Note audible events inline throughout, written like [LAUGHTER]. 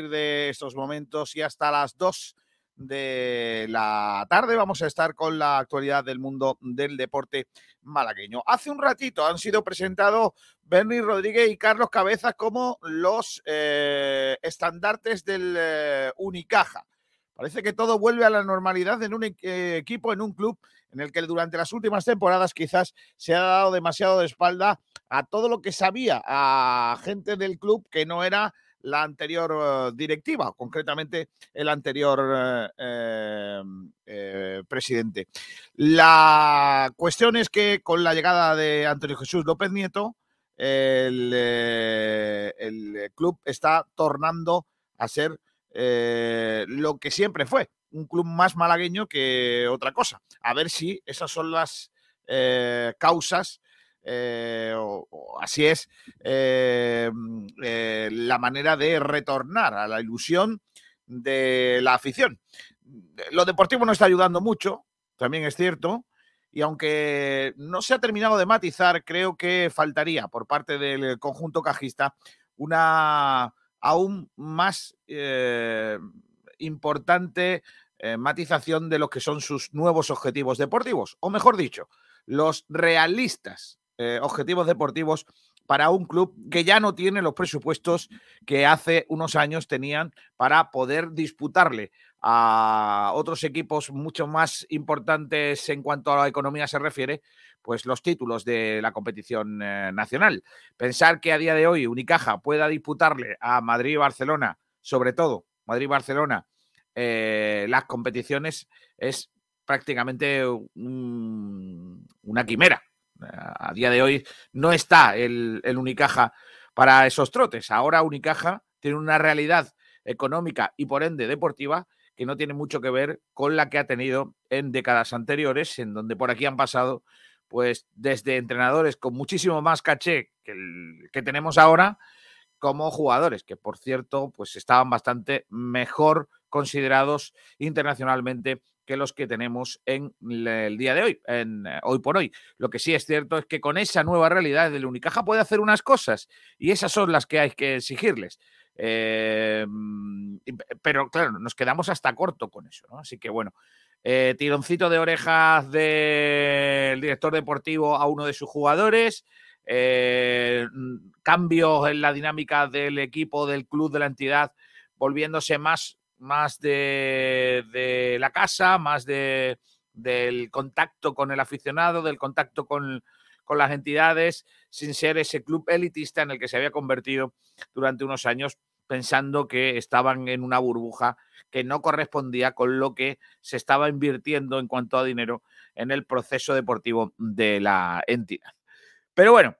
de estos momentos y hasta las 2 de la tarde vamos a estar con la actualidad del mundo del deporte malagueño. Hace un ratito han sido presentados Bernie Rodríguez y Carlos Cabezas como los eh, estandartes del eh, Unicaja. Parece que todo vuelve a la normalidad en un eh, equipo, en un club en el que durante las últimas temporadas quizás se ha dado demasiado de espalda a todo lo que sabía a gente del club que no era la anterior eh, directiva, concretamente el anterior eh, em, eh, presidente. La cuestión es que con la llegada de Antonio Jesús López Nieto, el, el club está tornando a ser lo que siempre fue, un club más malagueño que otra cosa. A ver si esas son las causas eh, o, así es eh, mm, eh, la manera de retornar a la ilusión de la afición. Lo deportivo no está ayudando mucho, también es cierto, y aunque no se ha terminado de matizar, creo que faltaría por parte del conjunto cajista una aún más importante matización de lo que son sus nuevos objetivos deportivos, o mejor dicho, los realistas eh, objetivos deportivos para un club que ya no tiene los presupuestos que hace unos años tenían para poder disputarle a otros equipos mucho más importantes en cuanto a la economía se refiere, pues los títulos de la competición eh, nacional. Pensar que a día de hoy Unicaja pueda disputarle a Madrid y Barcelona, sobre todo Madrid y Barcelona, eh, las competiciones es prácticamente una quimera a día de hoy no está el, Unicaja para esos trotes. Ahora Unicaja tiene una realidad económica y por ende deportiva que no tiene mucho que ver con la que ha tenido en décadas anteriores, en donde por aquí han pasado pues desde entrenadores con muchísimo más caché que el que tenemos ahora, como jugadores que por cierto pues estaban bastante mejor considerados internacionalmente que los que tenemos en el día de hoy, eh, hoy por hoy. Lo que sí es cierto es que con esa nueva realidad del Unicaja puede hacer unas cosas y esas son las que hay que exigirles. Eh, pero claro, nos quedamos hasta corto con eso, ¿no? Así que bueno, eh, tironcito de orejas del director deportivo a uno de sus jugadores, cambios en la dinámica del equipo, del club, de la entidad, volviéndose más más de, la casa, más de, del contacto con el aficionado, del contacto con, las entidades, sin ser ese club elitista en el que se había convertido durante unos años, pensando que estaban en una burbuja que no correspondía con lo que se estaba invirtiendo en cuanto a dinero en el proceso deportivo de la entidad. Pero bueno,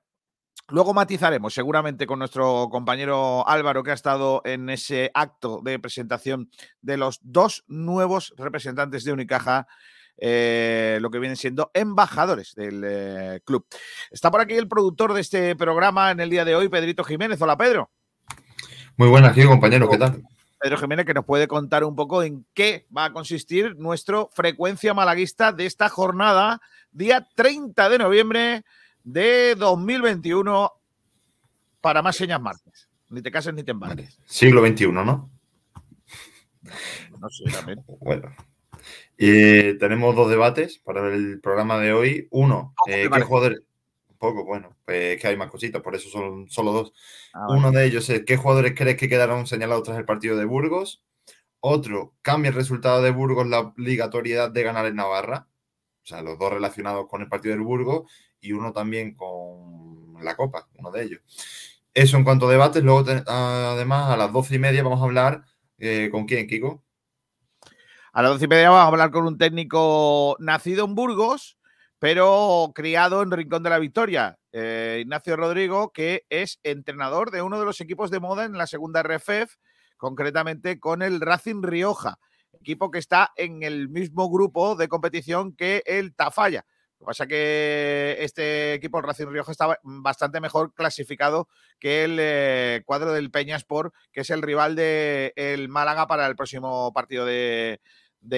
Luego matizaremos seguramente con nuestro compañero Álvaro que ha estado en ese acto de presentación de los dos nuevos representantes de Unicaja, eh, lo que vienen siendo embajadores del eh, club. Está por aquí el productor de este programa en el día de hoy, Pedrito Jiménez. Hola, Pedro. Muy buenas, aquí, compañero, ¿qué tal? Pedro Jiménez, que nos puede contar un poco en qué va a consistir nuestro frecuencia malaguista de esta jornada, día 30 de noviembre de 2021 para más señas martes. Ni te cases ni te embarques. Siglo XXI, ¿no? No sé, también. Bueno. Y tenemos dos debates para el programa de hoy. Uno, eh, ¿qué jugadores? Un poco, bueno, pues que hay más cositas, por eso son solo dos. Ah, Uno de ellos es ¿qué jugadores crees que quedaron señalados tras el partido de Burgos? Otro, ¿cambia el resultado de Burgos la obligatoriedad de ganar en Navarra? O sea, los dos relacionados con el partido del Burgos y uno también con la Copa, uno de ellos. Eso en cuanto a debates. Luego, además, a las doce y media vamos a hablar eh, con quién, Kiko. A las doce y media vamos a hablar con un técnico nacido en Burgos, pero criado en Rincón de la Victoria, eh, Ignacio Rodrigo, que es entrenador de uno de los equipos de moda en la segunda RFF, concretamente con el Racing Rioja, equipo que está en el mismo grupo de competición que el Tafalla. Lo que pasa es que este equipo, el Racing Rioja, está bastante mejor clasificado que el eh, cuadro del Peñaspor, que es el rival del el Málaga para el próximo partido de,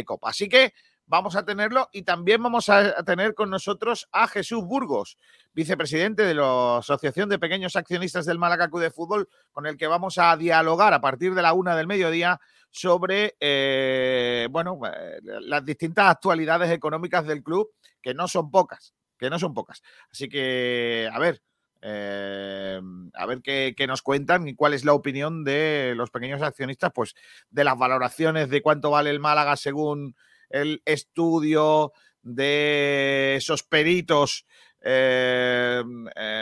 Copa. Así que vamos a tenerlo y también vamos a tener con nosotros a Jesús Burgos, vicepresidente de la Asociación de Pequeños Accionistas del Málaga de Fútbol, con el que vamos a dialogar a partir de la una del mediodía sobre eh, bueno, eh, las distintas actualidades económicas del club, que no son pocas, que no son pocas. Así que, a ver, eh, a ver qué, nos cuentan y cuál es la opinión de los pequeños accionistas, pues de las valoraciones de cuánto vale el Málaga según el estudio de esos peritos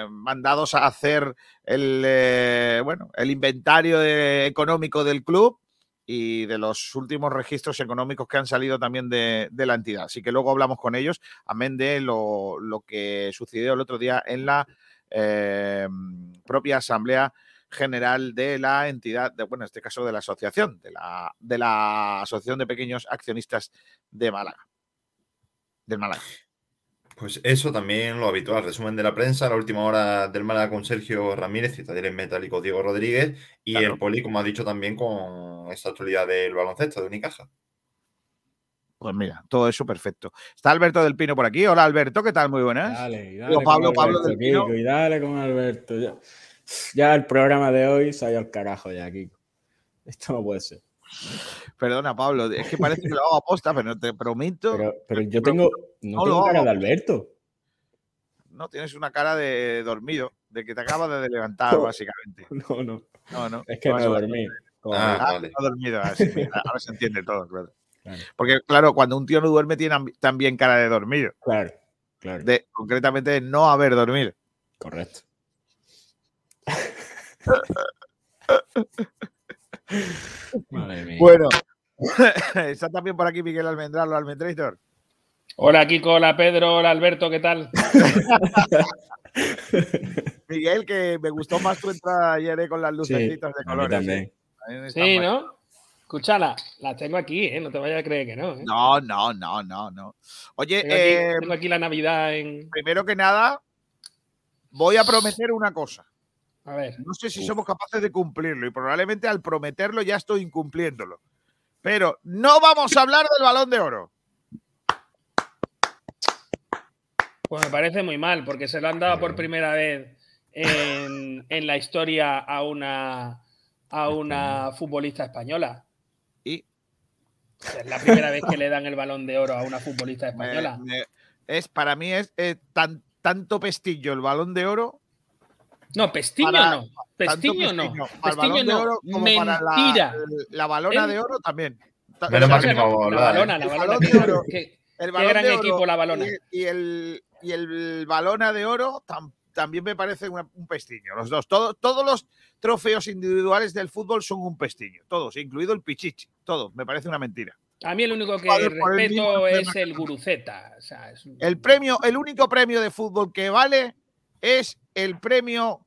mandados a hacer el, bueno, el inventario económico del club y de los últimos registros económicos que han salido también de, la entidad. Así que luego hablamos con ellos, amén de lo, lo que sucedió el otro día en la eh, propia Asamblea General de la entidad, de, bueno, en este caso de la asociación, de la, de la Asociación de Pequeños Accionistas de Málaga. Del Málaga. Pues eso también lo habitual. Resumen de la prensa, la última hora del Málaga con Sergio Ramírez y talleres metálico Diego Rodríguez y el Poli, como ha dicho también, con esta actualidad del baloncesto de Unicaja. Pues mira, todo eso perfecto. Está Alberto del Pino por aquí. Hola Alberto, ¿qué tal? Muy buenas. Dale, dale Pablo, Pablo del Pino. y dale con Alberto. Ya, el programa de hoy se ha ido al carajo ya, Kiko. Esto no puede ser. Perdona, Pablo, es que parece que lo hago a posta, pero te prometo. Pero, yo tengo. No, tengo cara de Alberto. No, tienes una cara de dormido, de que te acabas de levantar, [LAUGHS] básicamente. No, no. No, no. Es que no he dormido. Ah, ah, vale. No he dormido, así, ahora se entiende todo, claro. Porque, claro, cuando un tío no duerme, tiene también cara de dormido. Claro, claro. De, concretamente, de no haber dormido. Correcto. [LAUGHS] Bueno, [LAUGHS] está también por aquí Miguel Almendral, o Almendrator. Hola Kiko, hola Pedro, hola Alberto, ¿qué tal? [LAUGHS] Miguel, que me gustó más tu entrada ayer eh, con las lucecitas de colores. también. ¿eh? Sí, ¿no? Escúchala, la tengo aquí, ¿eh? No te vayas a creer que no. ¿eh? No, no, no, no, no. Oye, tengo aquí, la Navidad en. Primero que nada, voy a prometer una cosa. A ver. No sé si somos capaces de cumplirlo y probablemente al prometerlo ya estoy incumpliéndolo. Pero no vamos a hablar del balón de oro. Pues me parece muy mal, porque se lo han dado por primera vez en, en la historia a una, a una futbolista española. Es la primera vez que le dan el balón de oro a una futbolista [LAUGHS] española. es, para mí es tan, tanto pestillo el balón de oro. No, pestillo no. Pestillo, no. Pestillo no. Mentira. la, balona de oro también. la balona, la balona de oro. Qué, gran equipo la balona. Y, el, y el balona de oro también me parece un pestillo. Los dos. todos los trofeos individuales del fútbol son un pestillo. Todos, incluido el Pichichi. Todos. Me parece una mentira. A mí el único que respeto es el Guruceta. El premio, el único premio de fútbol que vale es el premio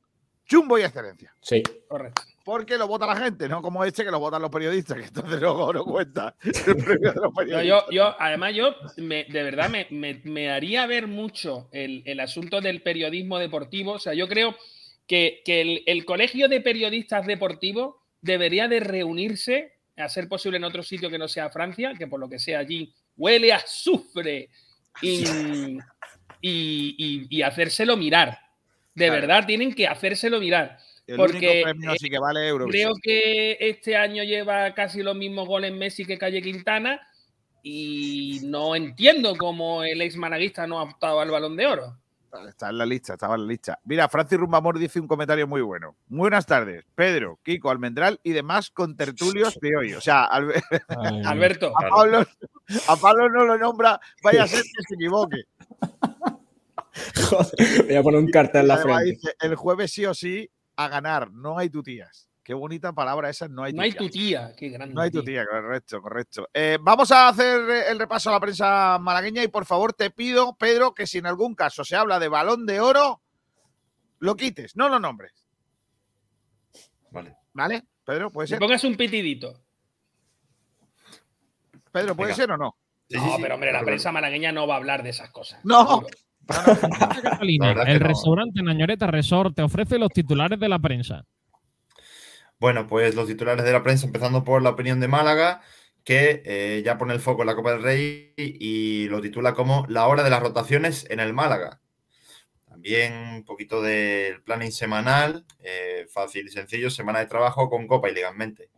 Chumbo y Excelencia. Sí. Correcto. Porque lo vota la gente, no como este que lo votan los periodistas, que entonces luego no cuenta [LAUGHS] yo, además, yo de verdad me, haría ver mucho el, asunto del periodismo deportivo. O sea, yo creo que, el, el, colegio de periodistas deportivos debería de reunirse, a ser posible en otro sitio que no sea Francia, que por lo que sea allí huele a azufre y, [LAUGHS] y, hacérselo mirar. De verdad, tienen que hacérselo mirar. porque sí que vale creo que este año lleva casi los mismos goles Messi que Calle Quintana y no entiendo cómo el ex managuista no ha optado al balón de oro. Está en la lista, estaba en la lista. Mira, Francis Rumbamor dice un comentario muy bueno. Muy buenas tardes, Pedro, Kiko, Almendral y demás con tertulios de hoy. O sea, Alberto. [LAUGHS] A Pablo, no lo nombra, vaya a ser que se equivoque. [LAUGHS] [LAUGHS] Joder, voy a poner un cartel en la frente. el jueves sí o sí a ganar, no hay tutías. Qué bonita palabra esa, no hay No hay tu tía, qué grande. No hay tu tía, correcto, correcto. Eh, vamos a hacer el repaso a la prensa malagueña y por favor te pido, Pedro, que si en algún caso se habla de balón de oro, lo quites, no lo nombres. Vale. ¿Vale? Pedro, puede ser. Que pongas un pitidito. Pedro, ¿puede ser o no? no, pero hombre, la prensa malagueña no va a hablar de esas cosas. No. [LAUGHS] el restaurante Nañoreta Resort te ofrece los titulares de la prensa. Bueno, pues los titulares de la prensa, empezando por la opinión de Málaga, que eh, ya pone el foco en la Copa del Rey y lo titula como La hora de las rotaciones en el Málaga. También un poquito del planning semanal, eh, fácil y sencillo, semana de trabajo con Copa y Liga en mente.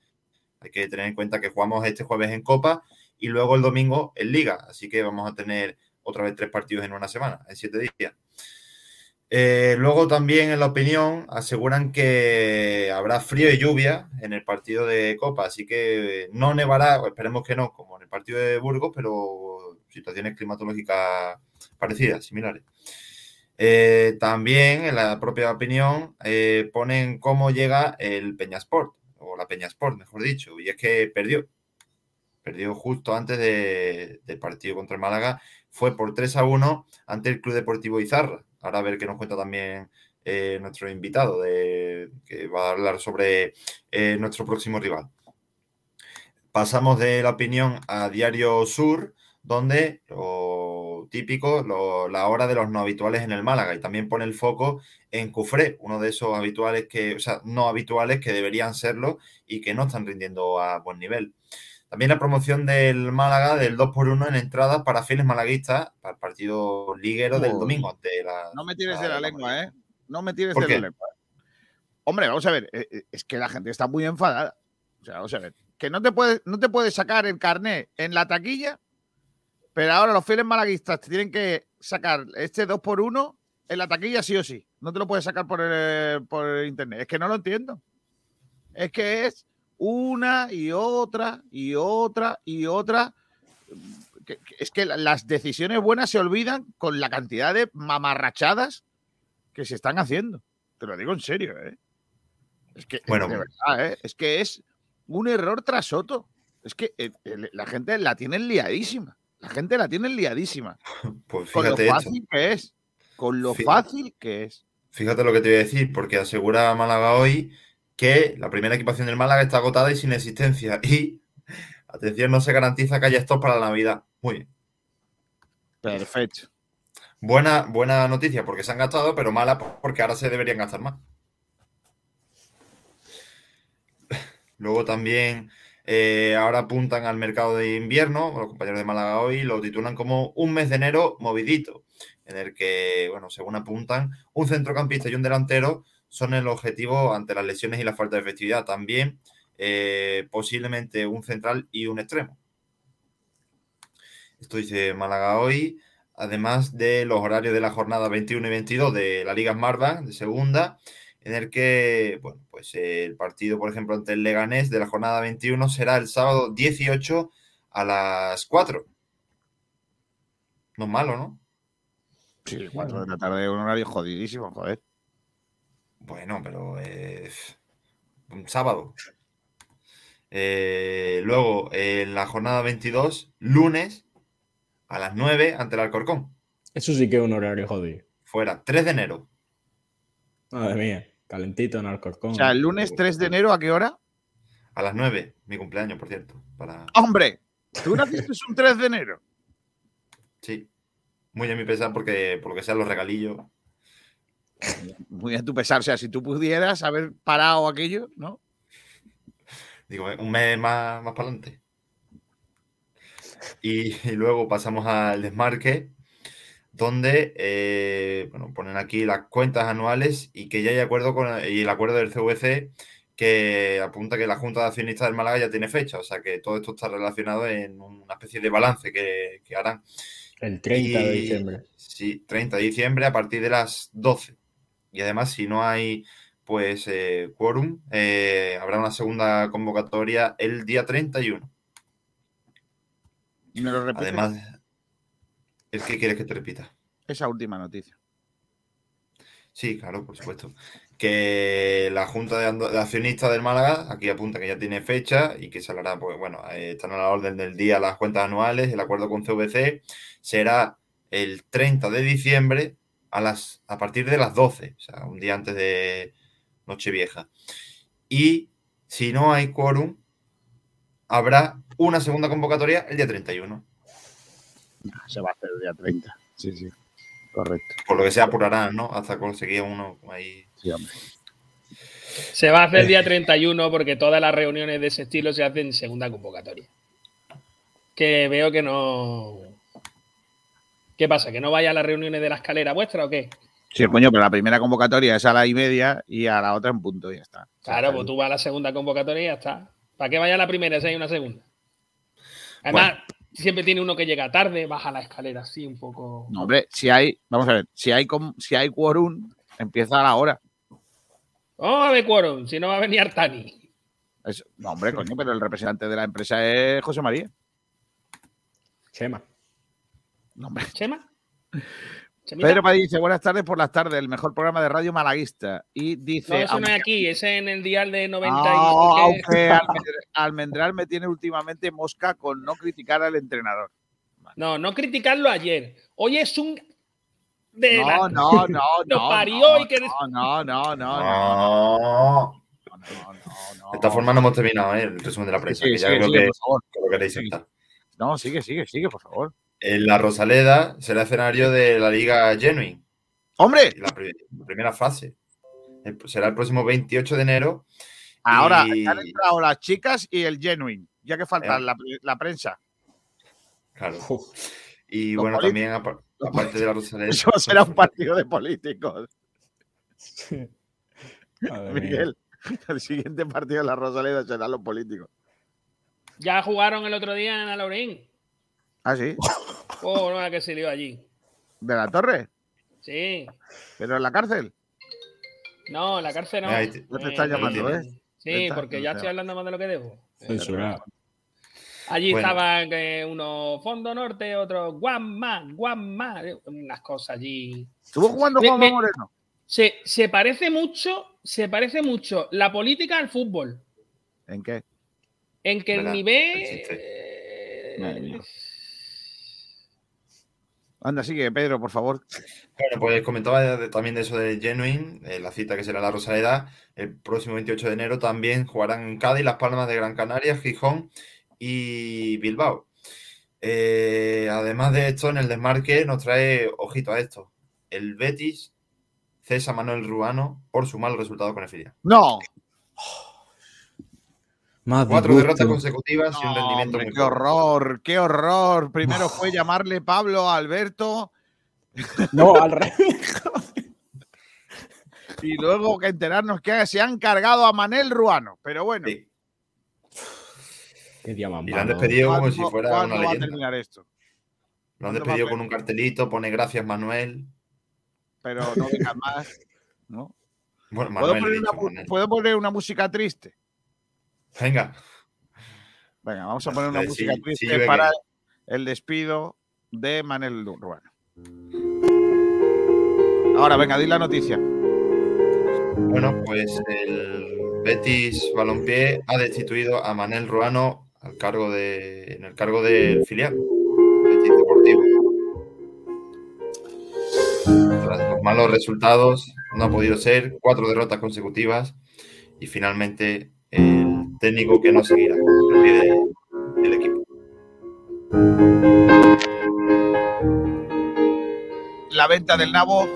Hay que tener en cuenta que jugamos este jueves en Copa y luego el domingo en Liga, así que vamos a tener otra vez tres partidos en una semana, en siete días. Eh, luego también en la opinión aseguran que habrá frío y lluvia en el partido de Copa, así que no nevará, esperemos que no, como en el partido de Burgos, pero situaciones climatológicas parecidas, similares. Eh, también en la propia opinión eh, ponen cómo llega el Peñasport, o la Peñasport, mejor dicho, y es que perdió. Perdió justo antes del partido contra el Málaga. Fue por 3 a 1 ante el Club Deportivo Izarra. Ahora a ver qué nos cuenta también eh, nuestro invitado, de, que va a hablar sobre nuestro próximo rival. Pasamos de la opinión a Diario Sur, donde típico, la hora de los no habituales en el Málaga y también pone el foco en Cufré, uno de esos habituales que, o sea, no habituales que deberían serlo y que no están rindiendo a buen nivel. También la promoción del Málaga del 2x1 en entradas para fieles malaguistas para el partido liguero del domingo. Ante la, no me tires de la, lengua, ¿eh? No me tires de la lengua. Hombre, vamos a ver, eh, eh, es que la gente está muy enfadada. O sea, vamos a ver, que no te puedes, no te puedes sacar el carné en la taquilla pero ahora los fieles malaguistas te tienen que sacar este 2 por 1 en la taquilla sí o sí. No te lo puedes sacar por, por internet. Es que no lo entiendo. Es que es una y otra y otra y otra. Es que las decisiones buenas se olvidan con la cantidad de mamarrachadas que se están haciendo. Te lo digo en serio, ¿eh? Es que, bueno, de verdad, ¿eh? es que es un error tras otro. Es que eh, la gente la tiene liadísima. La gente la tiene liadísima. [LAUGHS] Pues con lo fácil que es. Con lo fácil que es. Fíjate lo que te voy a decir, porque asegura Málaga hoy que la primera equipación del Málaga está agotada y sin existencia. [LAUGHS] Y, atención, no se garantiza que haya stop para la Navidad. Muy bien. Perfecto. Buena, buena noticia porque se han gastado, pero mala porque ahora se deberían gastar más. [LAUGHS] Luego también eh, ahora apuntan al mercado de invierno, los compañeros de Málaga hoy lo titulan como un mes de enero movidito, en el que, bueno, según apuntan, un centrocampista y un delantero son el objetivo ante las lesiones y la falta de efectividad. También eh, posiblemente un central y un extremo. Esto dice Málaga hoy, además de los horarios de la jornada 21 y 22 de la Liga Smartbank de segunda en el que, bueno, pues el partido, por ejemplo, ante el Leganés de la jornada 21 será el sábado 18 a las 4. No es malo, ¿no? Sí, 4 de la tarde, un horario jodidísimo, joder. Bueno, pero es un sábado. Eh, luego, en la jornada 22, lunes, a las 9, ante el Alcorcón. Eso sí que es un horario jodido. Fuera, 3 de enero. Madre mía. Calentito en Alcorcón. O sea, el lunes 3 de enero, ¿a qué hora? A las 9, mi cumpleaños, por cierto. ¡Hombre! ¿Tú naciste un 3 de enero? Sí. Muy a mi pesar, porque por lo que sean los regalillos. Muy a tu pesar. O sea, si tú pudieras haber parado aquello, ¿no? Digo, un mes más, más para adelante. y, luego pasamos al desmarque, donde eh, bueno, ponen aquí las cuentas anuales y que ya hay acuerdo con y el acuerdo del CVC que apunta que la Junta de Accionistas del Málaga ya tiene fecha, o sea que todo esto está relacionado en una especie de balance que, harán. El 30 de diciembre. Sí, 30 de diciembre a partir de las 12. Y además, si no hay pues eh, quórum, eh, habrá una segunda convocatoria el día 31. ¿Me lo Además, ¿El qué quieres que te repita? Esa última noticia. Sí, claro, por supuesto. Que la Junta de, Accionistas del Málaga aquí apunta que ya tiene fecha y que se hablará, pues bueno, eh, están a la orden del día las cuentas anuales, el acuerdo con CVC será el 30 de diciembre a, las, a partir de las 12, o sea, un día antes de Nochevieja. Y si no hay quórum, habrá una segunda convocatoria el día 31. Se va a hacer el día 30. Sí, sí. Correcto. Por lo que se apurarán, ¿no? Hasta conseguir uno ahí. Sí, hombre. Se va a hacer el día 31 porque todas las reuniones de ese estilo se hacen en segunda convocatoria. que veo que no. ¿Qué pasa? ¿Que no vaya a las reuniones de la escalera vuestra o qué? Sí, coño, pero la primera convocatoria es a la y media y a la otra en punto y ya está. Claro, pues tú vas a la segunda convocatoria y ya está. ¿Para qué vaya a la primera si hay una segunda? Además, siempre tiene uno que llega tarde, baja la escalera así un poco. No, hombre, si hay, vamos a ver, si hay, si hay quórum, empieza a la hora. Vamos a ver quórum, si no va a venir Artani. no, hombre, coño, pero el representante de la empresa es José María. Chema. No, hombre. ¿Chema? Pedro Padilla dice, buenas tardes por las tardes, el mejor programa de radio malaguista. Y dice... No, eso no es aquí, es en el dial de 90 y... Aunque Almendral me tiene últimamente mosca con no criticar al entrenador. No, no criticarlo ayer. Hoy es un... De no, no, no, no, parió no, y que... no, no, no, no. De esta forma no hemos terminado ¿eh? el resumen de la prensa. que ya creo que, lo queréis No, sigue, sigue, sigue, por favor. En la Rosaleda será escenario de la Liga Genuine. ¡Hombre! La, primera fase. Será el próximo 28 de enero. Ahora, han entrado las chicas y el Genuine, ya que falta eh. la, prensa. Claro. Y bueno, también [LAUGHS] aparte de la Rosaleda. [LAUGHS] Eso será un partido de políticos. Miguel, [LAUGHS] el siguiente partido de la Rosaleda será los políticos. Ya jugaron el otro día en Alaurín. ¿Ah, sí? Oh, no, que se lió allí. ¿De la torre? Sí. ¿Pero en la cárcel? No, en la cárcel no. No te estás llamando, ¿eh? Sí, porque ya estoy hablando más de lo que debo. Allí estaban eh, unos Fondo Norte, otros Guamma, Guamma, unas cosas allí. ¿Estuvo jugando Juan Moreno? Se, se parece mucho, se parece mucho la política al fútbol. ¿En qué? En que el nivel. Anda, sigue, Pedro, por favor. Bueno, pues comentaba también de eso de Genuine, la cita que será la Rosaleda. El próximo 28 de enero también jugarán en Cádiz, Las Palmas de Gran Canaria, Gijón y Bilbao. Eh, además de esto, en el desmarque nos trae, ojito a esto, el Betis cesa Manuel Ruano por su mal resultado con el filial. ¡No! Cuatro derrotas consecutivas y un rendimiento muy Qué horror, qué horror. [LAUGHS] Primero fue llamarle Pablo a Alberto. No, al rey. [LAUGHS] y luego que enterarnos que se han cargado a Manel Ruano. Pero bueno. Sí. Qué y lo han despedido como si fuera una leyenda. Va a terminar esto? Lo han despedido con un cartelito, pone gracias Manuel. Pero no vengas más, ¿no? [LAUGHS] Bueno, Manuel, ¿Puedo poner una música triste? Venga. Venga, vamos a poner una música triste para el despido de Manel Ruano. Ahora, venga, di la noticia. Bueno, pues el Betis Balompié ha destituido a Manel Ruano al cargo de, en el cargo del filial, Betis Deportivo. Tras los malos resultados, no ha podido ser, cuatro derrotas consecutivas y finalmente el técnico que no seguirá el equipo. La venta del Nabo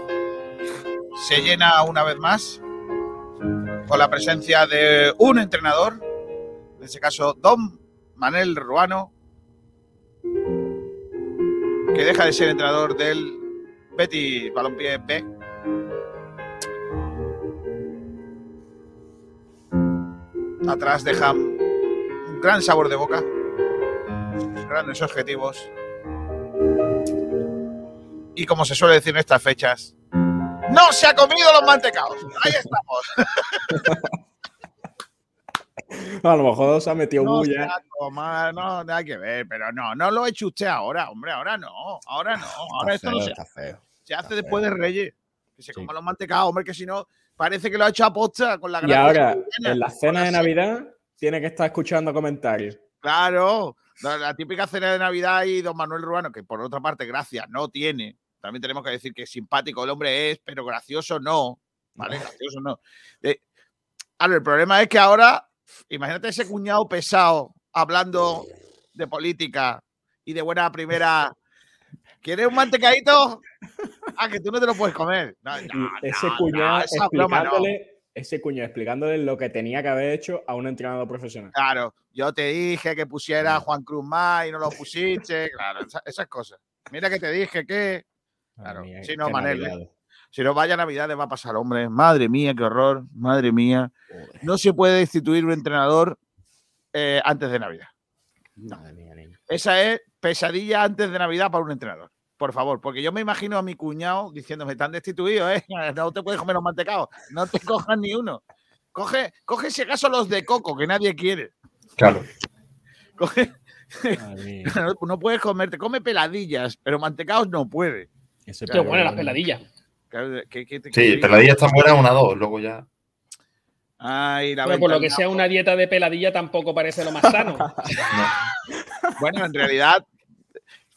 se llena una vez más con la presencia de un entrenador, en este caso Don Manel Ruano, que deja de ser entrenador del Betty Balompié B atrás dejan un gran sabor de boca, grandes objetivos. Y como se suele decir en estas fechas, ¡no se ha comido los mantecados! Ahí estamos. [LAUGHS] A lo mejor se ha metido no bulla. no, nada que ver, pero no, no lo ha hecho usted ahora, hombre, ahora no, ahora no, ahora esto no se, se hace después de Reyes. Que se coman los mantecados, hombre, que si no, Parece que lo ha hecho a posta con la Y ahora, en la cena de Navidad, tiene que estar escuchando comentarios. Claro, la, típica cena de Navidad y don Manuel Ruano, que por otra parte, gracias, no tiene. También tenemos que decir que simpático el hombre es, pero gracioso no. ¿Vale? Gracioso no. Eh, el problema es que ahora, imagínate ese cuñado pesado hablando de política y de buena primera ¿Quieres un mantecadito? Ah, que tú no te lo puedes comer. ese cuñado explicándole ese cuño explicándole lo que tenía que haber hecho a un entrenador profesional. Claro, yo te dije que pusiera a Juan Cruz más y no lo pusiste. [LAUGHS] Claro, esas, cosas. Mira que te dije que. Claro, si no, Manel. ¿eh? Si no vaya Navidad le va a pasar, hombre. Madre mía, qué horror. Madre mía. No se puede destituir un entrenador eh, antes de Navidad. Esa es pesadilla antes de Navidad para un entrenador por favor, porque yo me imagino a mi cuñado diciéndome, están destituidos, ¿eh? [LAUGHS] No te puedes comer los mantecados, no te [LAUGHS] cojas ni uno. Coge, coge si acaso los de coco, que nadie quiere. Claro. [LAUGHS] Coge. no, puedes comerte, come peladillas, pero mantecados no puede. Qué buenas las peladillas. sí, peladillas están buenas una dos, luego ya. Ay, la por lo que sea una dieta de peladilla tampoco parece lo más sano. Bueno, en realidad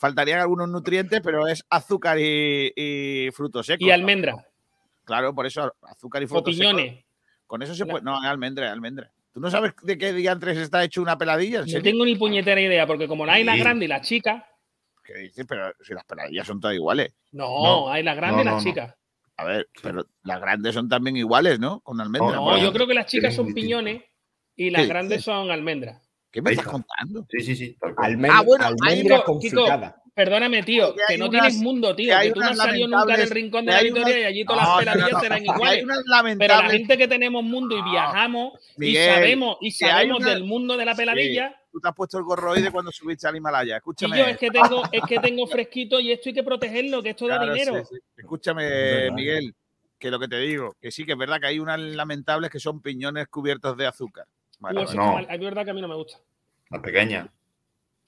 faltarían algunos nutrientes, pero es azúcar y, frutos secos. Y almendra. Claro, por eso azúcar y frutos secos. Con eso se puede. No, almendra, almendra. ¿Tú no sabes de qué diantres está hecho una peladilla? No tengo ni puñetera idea, porque como no hay la grande y la chica. ¿Qué dices? Pero si las peladillas son todas iguales. No, hay la grande y la chica. A ver, pero las grandes son también iguales, ¿no? Con almendra. No, yo creo que las chicas son piñones y las grandes son almendras. ¿Qué me estás contando? Sí, sí, sí. ah, bueno, almendra perdóname, tío, que, no tienes mundo, tío. Que, tú no has salido nunca del rincón de la victoria y allí todas las peladillas serán iguales. Pero la gente que tenemos mundo y viajamos y sabemos, y sabemos del mundo de la peladilla. Tú te has puesto el gorro de cuando subiste al Himalaya. Escúchame. Y yo es que tengo, es que tengo fresquito y esto hay que protegerlo, que esto da dinero. Escúchame, Miguel, que lo que te digo, que sí, que es verdad que hay unas lamentables que son piñones cubiertos de azúcar. No. Es verdad que a mí no me gusta. La pequeña.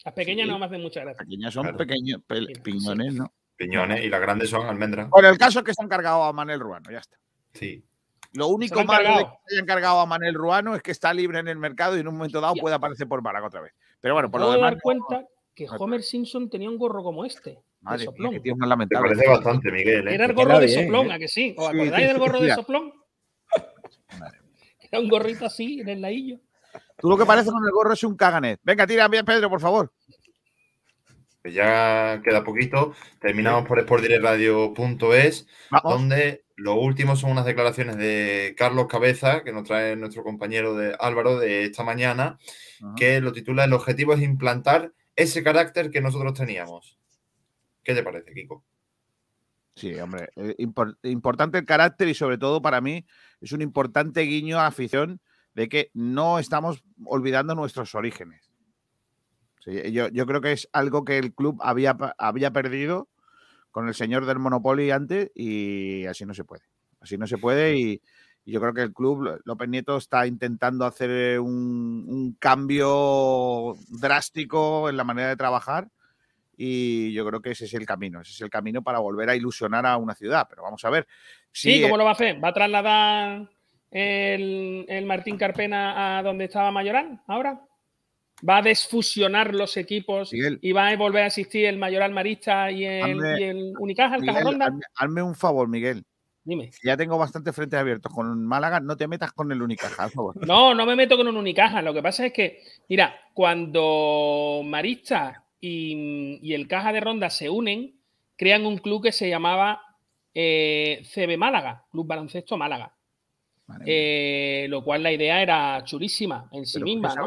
Las pequeñas no me hacen mucha gracia. Las pequeñas son pequeños piñones, ¿no? Piñones y las grandes son almendras. Bueno, el caso es que se han cargado a Manel Ruano, ya está. Sí. Lo único malo de que se hayan cargado a Manel Ruano es que está libre en el mercado y en un momento dado puede aparecer por Málaga otra vez. Pero bueno, por lo demás. dar cuenta que Homer Simpson tenía un gorro como este. Madre de soplón. Mía, que una lamentable. Me parece bastante, Miguel. ¿eh? Era el gorro de soplón, ¿eh? ¿a que sí? ¿Os acordáis del gorro de soplón? Era un gorrito así en el laillo. Tú lo que parece con el gorro es un caganet. Venga, tira bien, Pedro, por favor. ya queda poquito. Terminamos por sportdirectradio.es, donde lo último son unas declaraciones de Carlos Cabeza, que nos trae nuestro compañero de Álvaro de esta mañana, que lo titula El objetivo es implantar ese carácter que nosotros teníamos. ¿Qué te parece, Kiko? Sí, hombre, eh, importante el carácter y sobre todo para mí es un importante guiño a afición de que no estamos olvidando nuestros orígenes. yo, creo que es algo que el club había, había perdido con el señor del Monopoly antes y así no se puede. Así no se puede y, yo creo que el club, López Nieto, está intentando hacer un, cambio drástico en la manera de trabajar y yo creo que ese es el camino, ese es el camino para volver a ilusionar a una ciudad. Pero vamos a ver. sí, ¿cómo lo va a hacer? ¿Va a trasladar el, Martín Carpena a donde estaba Mayoral ahora? ¿Va a desfusionar los equipos y va a volver a existir el Mayoral Marista y el, Unicaja, el Hazme, un favor, Miguel. Dime. Ya tengo bastantes frentes abiertos con Málaga, no te metas con el Unicaja, por favor. No, no me meto con un Unicaja. Lo que pasa es que, mira, cuando Marista y, el Caja de Ronda se unen, crean un club que se llamaba eh, CB Málaga, Club Baloncesto Málaga. Eh, lo cual la idea era chulísima en sí misma. ¿no?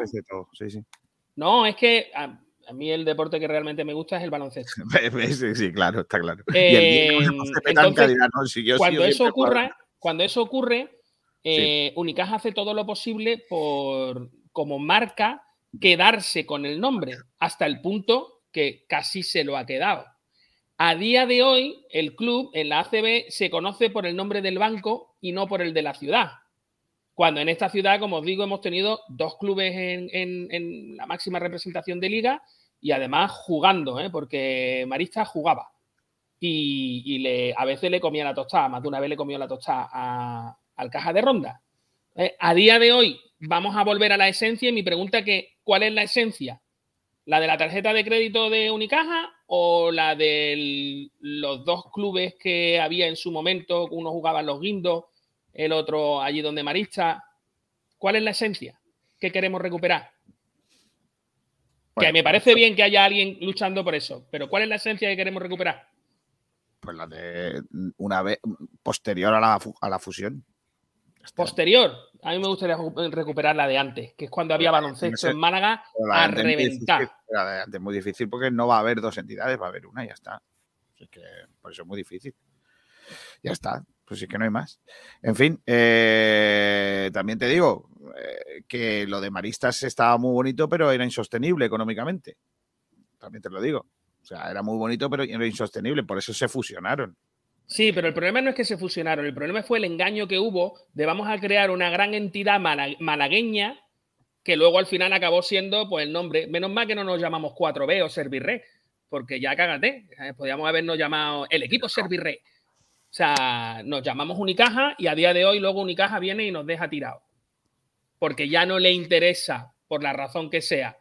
no, es que a, mí el deporte que realmente me gusta es el baloncesto. [LAUGHS] sí, claro, está claro. cuando, eso ocurra, cuando eso ocurre, Unicaja hace todo lo posible por, como marca, quedarse con el nombre, hasta el punto que casi se lo ha quedado. A día de hoy, el club en la ACB se conoce por el nombre del banco y no por el de la ciudad. Cuando en esta ciudad, como os digo, hemos tenido dos clubes en, la máxima representación de liga y además jugando, ¿eh? porque Marista jugaba. Y, le, a veces le comía la tostada, más de una vez le comió la tostada al caja de ronda. ¿Eh? A día de hoy vamos a volver a la esencia y mi pregunta es que, ¿cuál es la esencia? ¿La de la tarjeta de crédito de Unicaja o la de los dos clubes que había en su momento? Uno jugaba en los guindos, el otro allí donde Marista. ¿Cuál es la esencia que queremos recuperar? que me parece bien que haya alguien luchando por eso, pero ¿cuál es la esencia que queremos recuperar? Pues la de una vez posterior a la, a la fusión. Posterior, a mí me gustaría recuperar la de antes, que es cuando había baloncesto en Málaga a reventar. La de muy difícil porque no va a haber dos entidades, va a haber una y ya está. que por eso es muy difícil. Ya está, pues sí que no hay más. En fin, eh, también te digo eh, que lo de Maristas estaba muy bonito, pero era insostenible económicamente. También te lo digo. O sea, era muy bonito, pero era insostenible, por eso se fusionaron. Sí, pero el problema no es que se fusionaron, el problema fue el engaño que hubo de vamos a crear una gran entidad malagueña que luego al final acabó siendo pues el nombre. Menos mal que no nos llamamos 4B o Servirre, porque ya cágate, eh, podríamos habernos llamado el equipo Servirre. O sea, nos llamamos Unicaja y a día de hoy luego Unicaja viene y nos deja tirado. Porque ya no le interesa, por la razón que sea.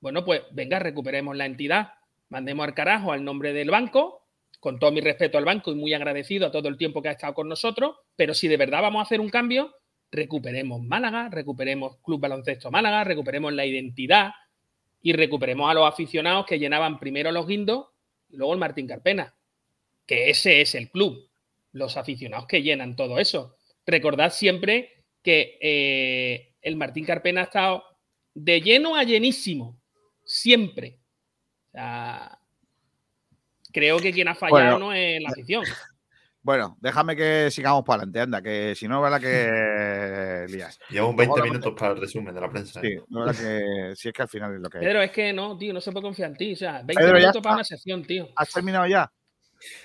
Bueno, pues venga, recuperemos la entidad, mandemos al carajo al nombre del banco con todo mi respeto al banco y muy agradecido a todo el tiempo que ha estado con nosotros, pero si de verdad vamos a hacer un cambio, recuperemos Málaga, recuperemos Club Baloncesto Málaga, recuperemos la identidad y recuperemos a los aficionados que llenaban primero los guindos y luego el Martín Carpena, que ese es el club, los aficionados que llenan todo eso. Recordad siempre que eh, el Martín Carpena ha estado de lleno a llenísimo, siempre. O sea, creo que quien ha fallado no es la afición. [LAUGHS] Bueno, déjame que sigamos para adelante, anda, que si no, verdad que [LAUGHS] lías. Llevamos 20 minutos para el resumen de la prensa. Sí, no verdad que si es que al final es lo que Pedro, es que no, tío, no se puede confiar en ti. O sea, 20 minutos para una sesión, tío. ¿Has terminado ya?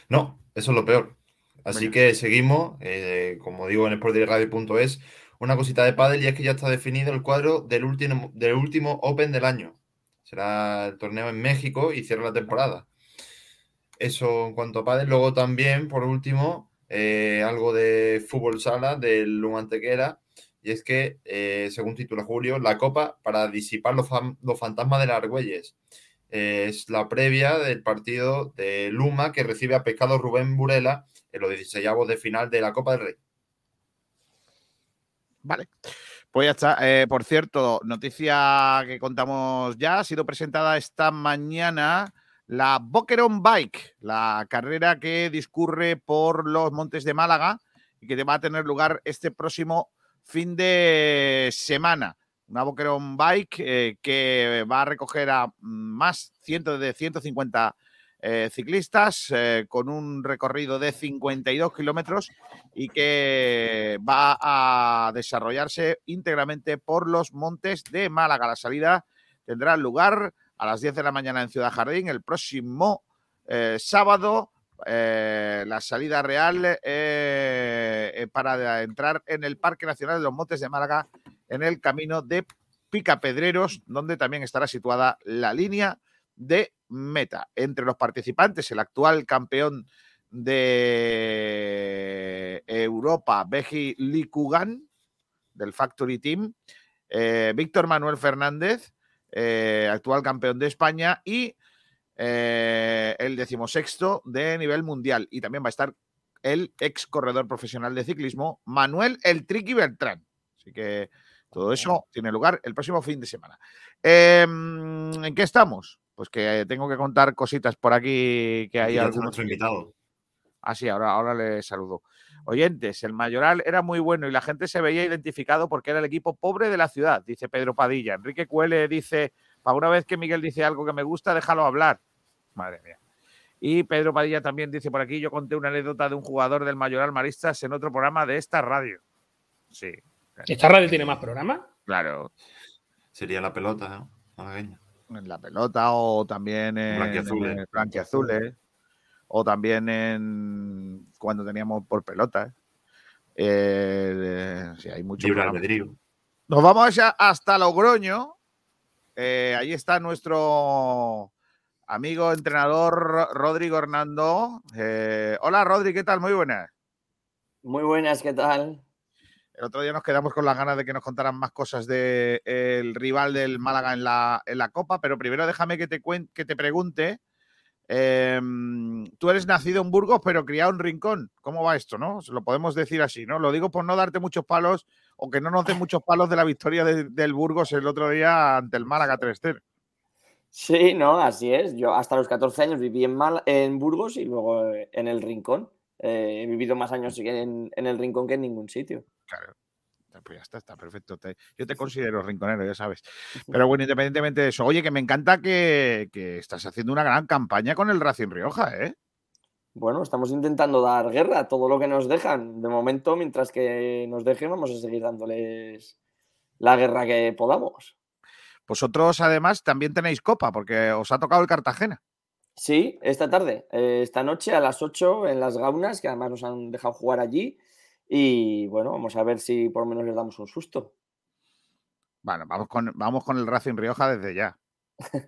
No, eso es lo peor. Así que seguimos, eh, como digo en sportradio.es, una cosita de pádel y es que ya está definido el cuadro del último, del último Open del año. Será el torneo en México y cierra la temporada. Eso en cuanto a padres. Luego también, por último, eh, algo de fútbol sala del Lumantequera. Y es que, eh, según titula Julio, la copa para disipar los, fantasmas de las Argüelles. es la previa del partido de Luma que recibe a Pescado Rubén Burela en los 16 de final de la Copa del Rey. Vale. Pues ya está. Eh, por cierto, noticia que contamos ya, ha sido presentada esta mañana la Boquerón Bike, la carrera que discurre por los montes de Málaga y que va a tener lugar este próximo fin de semana. Una Boquerón Bike eh, que va a recoger a más cientos de 150 eh, ciclistas eh, con un recorrido de 52 kilómetros y que va a desarrollarse íntegramente por los montes de Málaga. La salida tendrá lugar a las 10 de la mañana en Ciudad Jardín. El próximo eh, sábado, eh, la salida real eh, para entrar en el Parque Nacional de los Montes de Málaga, en el camino de Picapedreros, donde también estará situada la línea de meta. Entre los participantes, el actual campeón de Europa, Beji Likugan, del Factory Team, Víctor Manuel Fernández, eh, actual campeón de España y eh, el decimosexto de nivel mundial. Y también va a estar el ex corredor profesional de ciclismo, Manuel El Triqui Bertrán. Así que todo eso tiene lugar el próximo fin de semana. Em, ¿En qué estamos? Pues que tengo que contar cositas por aquí que hay algún Nuestro invitado. Ah, sí, ahora, ahora le saludo. Oyentes, el Mayoral era muy bueno y la gente se veía identificado porque era el equipo pobre de la ciudad, dice Pedro Padilla. Enrique Cuele dice, para una vez que Miguel dice algo que me gusta, déjalo hablar. Madre mía. Y Pedro Padilla también dice por aquí, yo conté una anécdota de un jugador del Mayoral Maristas en otro programa de esta radio. Sí. ¿Esta radio tiene más programas? Claro. Sería la pelota, ¿no? En la pelota o también en Blanquiazules o también en cuando teníamos por pelota. Eh, sí, hay mucho. Nos vamos hasta Logroño. Eh, ahí está nuestro amigo entrenador Rodrigo Hernando. Eh, hola Rodri, ¿qué tal? Muy buenas. Muy buenas, ¿qué tal? El otro día nos quedamos con las ganas de que nos contaran más cosas del rival del Málaga en la, en la Copa, pero primero déjame que te, que te pregunte Em, tú eres nacido en Burgos, pero criado en Rincón. ¿Cómo va esto, no? Lo podemos decir así, ¿no? Lo digo por no darte muchos palos o que no nos den muchos palos de la victoria del Burgos el otro día ante el Málaga 3-0. Sí, no, así es. Yo hasta los 14 años viví en, en Burgos y luego eh, en el Rincón. Eh, he vivido más años en, el Rincón que en ningún sitio. Claro. Pues ya está, está perfecto. yo te [LAUGHS] considero rinconero, ya sabes. [LAUGHS] Pero bueno, independientemente de eso, oye, que me encanta que, que estás haciendo una gran campaña con el Racing Rioja, ¿eh? Bueno, estamos intentando dar guerra a todo lo que nos dejan. De momento, mientras que nos dejen, vamos a seguir dándoles la guerra que podamos. Vosotros, además, también tenéis copa, porque os ha tocado el Cartagena. Sí, esta tarde, eh, esta noche a las 8 en las Gaunas, que además nos han dejado jugar allí. Y bueno, vamos a ver si por lo menos les damos un susto. Bueno, vamos con, vamos con el Racing Rioja desde ya.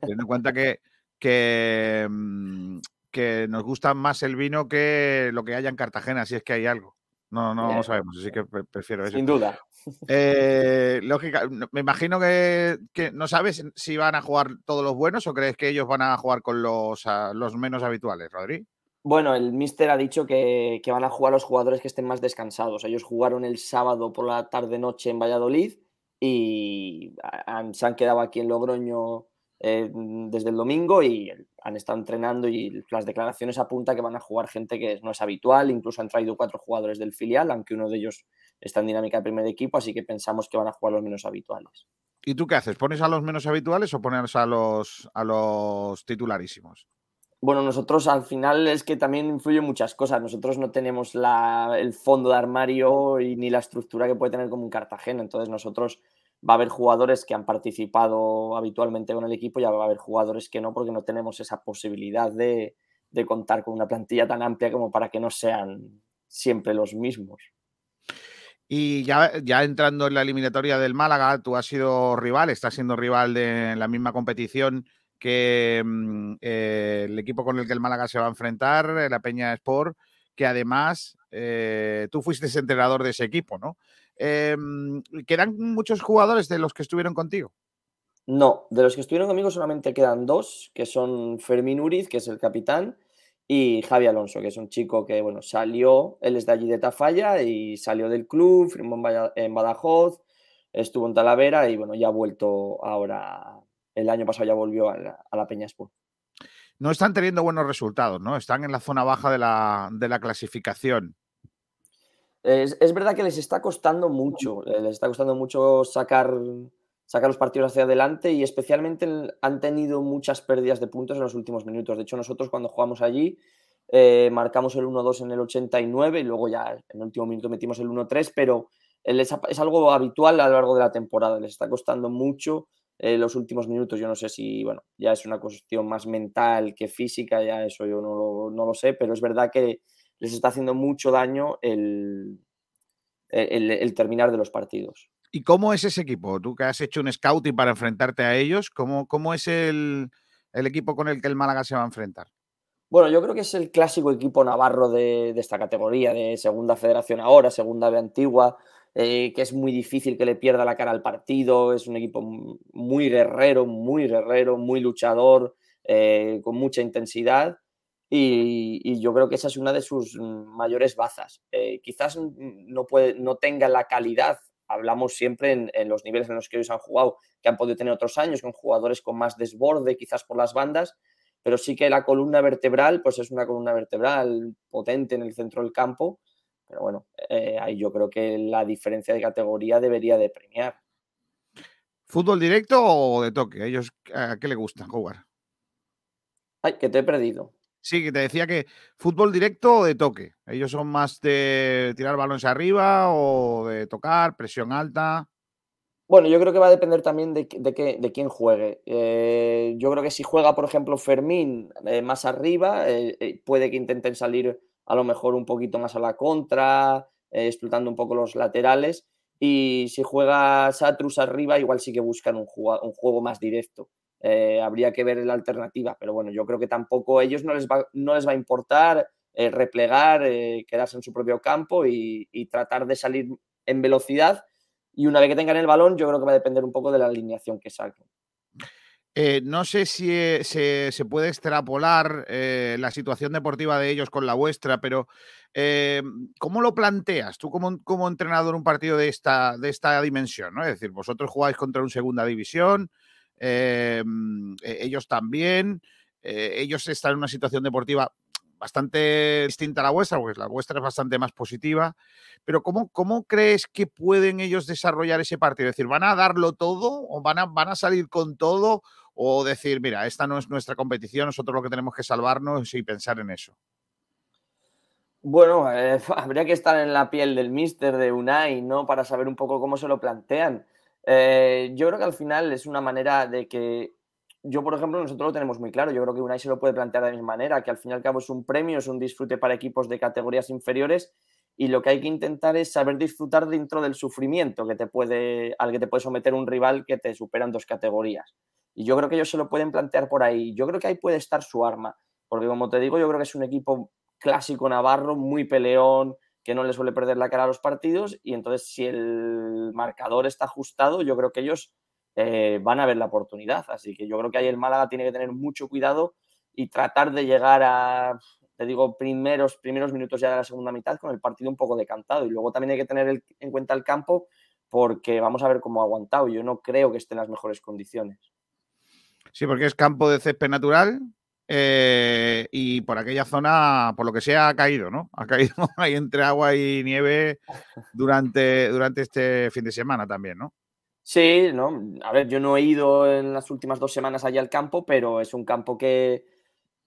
Teniendo en cuenta que, que, mm, que nos gusta más el vino que lo que haya en Cartagena, si es que hay algo. No, no, sabemos, así que prefiero eso. Sin duda. Eh, lógica, me imagino que, no sabes si van a jugar todos los buenos o crees que ellos van a jugar con los, los menos habituales, Rodri. Bueno, el Mister ha dicho que, van a jugar los jugadores que estén más descansados. Ellos jugaron el sábado por la tarde-noche en Valladolid y se han quedado aquí en Logroño eh, desde el domingo y han estado entrenando y las declaraciones apuntan que van a jugar gente que no es habitual, incluso han traído cuatro jugadores del filial, aunque uno de ellos está en dinámica de primer equipo, así que pensamos que van a jugar los menos habituales. ¿Y tú qué haces? ¿Pones a los menos habituales o pones a los, a los titularísimos? Bueno, nosotros al final es que también influyen muchas cosas. Nosotros no tenemos el fondo de armario y ni la estructura que puede tener como un Cartagena. Entonces nosotros va a haber jugadores que han participado habitualmente con el equipo y va a haber jugadores que no, porque no tenemos esa posibilidad de, contar con una plantilla tan amplia como para que no sean siempre los mismos. Y ya, entrando en la eliminatoria del Málaga, tú has sido rival, estás siendo rival de la misma competición que mm, eh, el equipo con el que el Málaga se va a enfrentar, la Peña Sport, que además eh, tú fuiste entrenador de ese equipo, ¿no? Em, ¿Quedan muchos jugadores de los que estuvieron contigo? No, de los que estuvieron conmigo solamente quedan dos, que son Fermín Uriz, que es el capitán, y Javi Alonso, que es un chico que, bueno, salió, él es de allí de Tafalla y salió del club, firmó en Badajoz, estuvo en Talavera y, bueno, ya ha vuelto ahora, el año pasado ya volvió a la, Peña Sport. No están teniendo buenos resultados, ¿no? Están en la zona baja de la, de la clasificación. Es, verdad que les está costando mucho, eh, les está costando mucho sacar, sacar los partidos hacia adelante y especialmente han tenido muchas pérdidas de puntos en los últimos minutos. De hecho, nosotros cuando jugamos allí eh, marcamos el 1-2 en el 89 y luego ya en el último minuto metimos el 1-3, pero es, algo habitual a lo largo de la temporada. Les está costando mucho eh, los últimos minutos. Yo no sé si, bueno, ya es una cuestión más mental que física, ya eso yo no no lo sé, pero es verdad que les está haciendo mucho daño el, el, terminar de los partidos. ¿Y cómo es ese equipo? Tú que has hecho un scouting para enfrentarte a ellos, ¿cómo, cómo es el, equipo con el que el Málaga se va a enfrentar? Bueno, yo creo que es el clásico equipo navarro de, esta categoría, de segunda federación ahora, segunda B antigua, eh, que es muy difícil que le pierda la cara al partido, es un equipo muy guerrero, muy guerrero, muy luchador, eh, con mucha intensidad y, yo creo que esa es una de sus mayores bazas. Eh, quizás no, puede, no tenga la calidad, hablamos siempre en, los niveles en los que ellos han jugado, que han podido tener otros años, con jugadores con más desborde, quizás por las bandas, pero sí que la columna vertebral, pues es una columna vertebral potente en el centro del campo. Pero bueno, eh, ahí yo creo que la diferencia de categoría debería de premiar. ¿Fútbol directo o de toque? ¿Ellos a qué le gusta jugar? Ay, que te he perdido. Sí, que te decía que fútbol directo o de toque. Ellos son más de tirar balones arriba o de tocar, presión alta. Bueno, yo creo que va a depender también de, de, quién juegue. Eh, yo creo que si juega, por ejemplo, Fermín eh, más arriba, eh, puede que intenten salir a lo mejor un poquito más a la contra, explotando un poco los laterales. Y si juega Satrus arriba, igual sí que buscan un, un juego más directo. Eh, habría que ver la alternativa, pero bueno, yo creo que tampoco a ellos no les va, no les va a importar eh, replegar, eh, quedarse en su propio campo y, tratar de salir en velocidad. Y una vez que tengan el balón, yo creo que va a depender un poco de la alineación que saquen. No sé si se, puede extrapolar la situación deportiva de ellos con la vuestra, pero ¿cómo lo planteas tú como, como entrenador un partido de esta, de esta dimensión? ¿no? Es decir, vosotros jugáis contra un segunda división, e, ellos también, eh, ellos están en una situación deportiva bastante distinta a la vuestra, pues la vuestra es bastante más positiva. Pero ¿cómo, ¿cómo crees que pueden ellos desarrollar ese partido? Es decir, ¿van a darlo todo o van a, van a salir con todo? O decir, mira, esta no es nuestra competición, nosotros lo que tenemos que salvarnos y pensar en eso. Bueno, eh, [LAUGHS] habría que estar en la piel del mister de Unai, ¿no? Para saber un poco cómo se lo plantean. Eh, yo creo que al final es una manera de que yo, por ejemplo, nosotros lo tenemos muy claro. Yo creo que Unai se lo puede plantear de la misma manera, que al fin y al cabo es un premio, es un disfrute para equipos de categorías inferiores y lo que hay que intentar es saber disfrutar dentro del sufrimiento que te puede, al que te puede someter un rival que te supera en dos categorías. Y yo creo que ellos se lo pueden plantear por ahí. Yo creo que ahí puede estar su arma, porque como te digo, yo creo que es un equipo clásico navarro, muy peleón, que no le suele perder la cara a los partidos y entonces si el marcador está ajustado, yo creo que ellos eh, van a ver la oportunidad. Así que yo creo que ahí el Málaga tiene que tener mucho cuidado y tratar de llegar a, te digo, primeros, primeros minutos ya de la segunda mitad con el partido un poco decantado. Y luego también hay que tener en cuenta el campo porque vamos a ver cómo ha aguantado. Yo no creo que esté en las mejores condiciones. Sí, porque es campo de césped natural eh, y por aquella zona, por lo que sea, ha caído, ¿no? Ha [LAUGHS] caído ahí entre agua y nieve durante, durante este fin de semana también, ¿no? Sí, no. A ver, yo no he ido en las últimas dos semanas allá al campo, pero es un campo que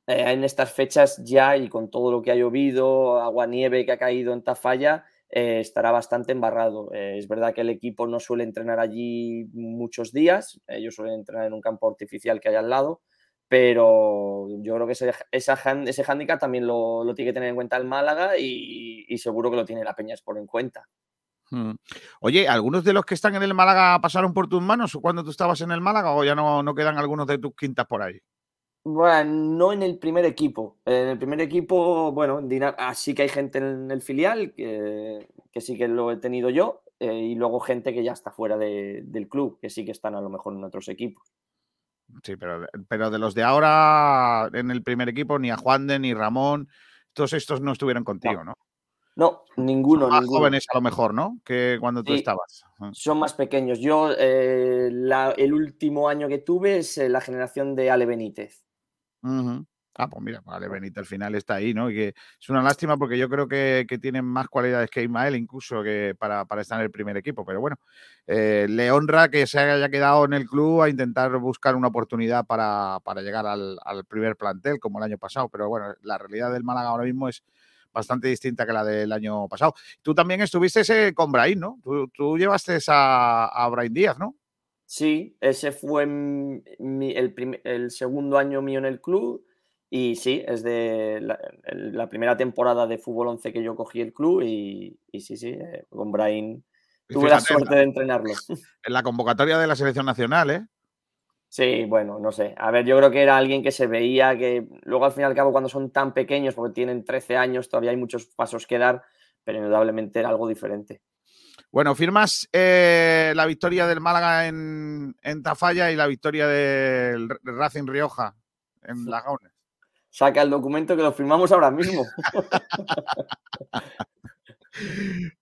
eh, en estas fechas ya y con todo lo que ha llovido, agua nieve que ha caído en Tafalla, eh, estará bastante embarrado. Eh, es verdad que el equipo no suele entrenar allí muchos días, ellos suelen entrenar en un campo artificial que hay al lado, pero yo creo que ese, ese hándicap también lo, tiene que tener en cuenta el Málaga y, seguro que lo tiene la Peñas por en cuenta. Mm. Oye, ¿algunos de los que están en el Málaga pasaron por tus manos cuando tú estabas en el Málaga o ya no, no quedan algunos de tus quintas por ahí? Bueno, no en el primer equipo. En el primer equipo, bueno, así que hay gente en el filial que, sí que lo he tenido yo eh, y luego gente que ya está fuera del club, que sí que están a lo mejor en otros equipos. Sí, pero, pero de los de ahora en el primer equipo, ni a Juan de ni Ramón, todos estos no estuvieron contigo, ¿no? No, ninguno. Son más jóvenes a lo mejor, ¿no? Que cuando tú estabas. Son más pequeños. Yo, eh, el último año que tuve es eh, la generación de Ale Benítez. Ah, pues mira, pues Ale Benítez al final está ahí, ¿no? Y que es una lástima porque yo creo que, tienen más cualidades que Ismael, incluso que para, estar en el primer equipo. Pero bueno, eh, le honra que se haya quedado en el club a intentar buscar una oportunidad para, llegar al, primer plantel, como el año pasado. Pero bueno, la realidad del Málaga ahora mismo es bastante distinta que la del año pasado. Tú también estuviste ese con Brain, ¿no? Tú, llevaste a, a Brain Díaz, ¿no? Sí, ese fue el, segundo año mío en el club y sí, es de la, primera temporada de fútbol 11 que yo cogí el club y, sí, sí, eh, con Brain tuve la suerte de entrenarlo. [LAUGHS] En la convocatoria de la selección nacional, ¿eh? Sí, bueno, no sé. A ver, yo creo que era alguien que se veía que luego al fin y al cabo cuando son tan pequeños, porque tienen 13 años, todavía hay muchos pasos que dar, pero indudablemente era algo diferente. Bueno, firmas eh, la victoria del Málaga en, en, Tafalla y la victoria del Racing Rioja en Lagones. Saca el documento que lo firmamos ahora mismo. [LAUGHS]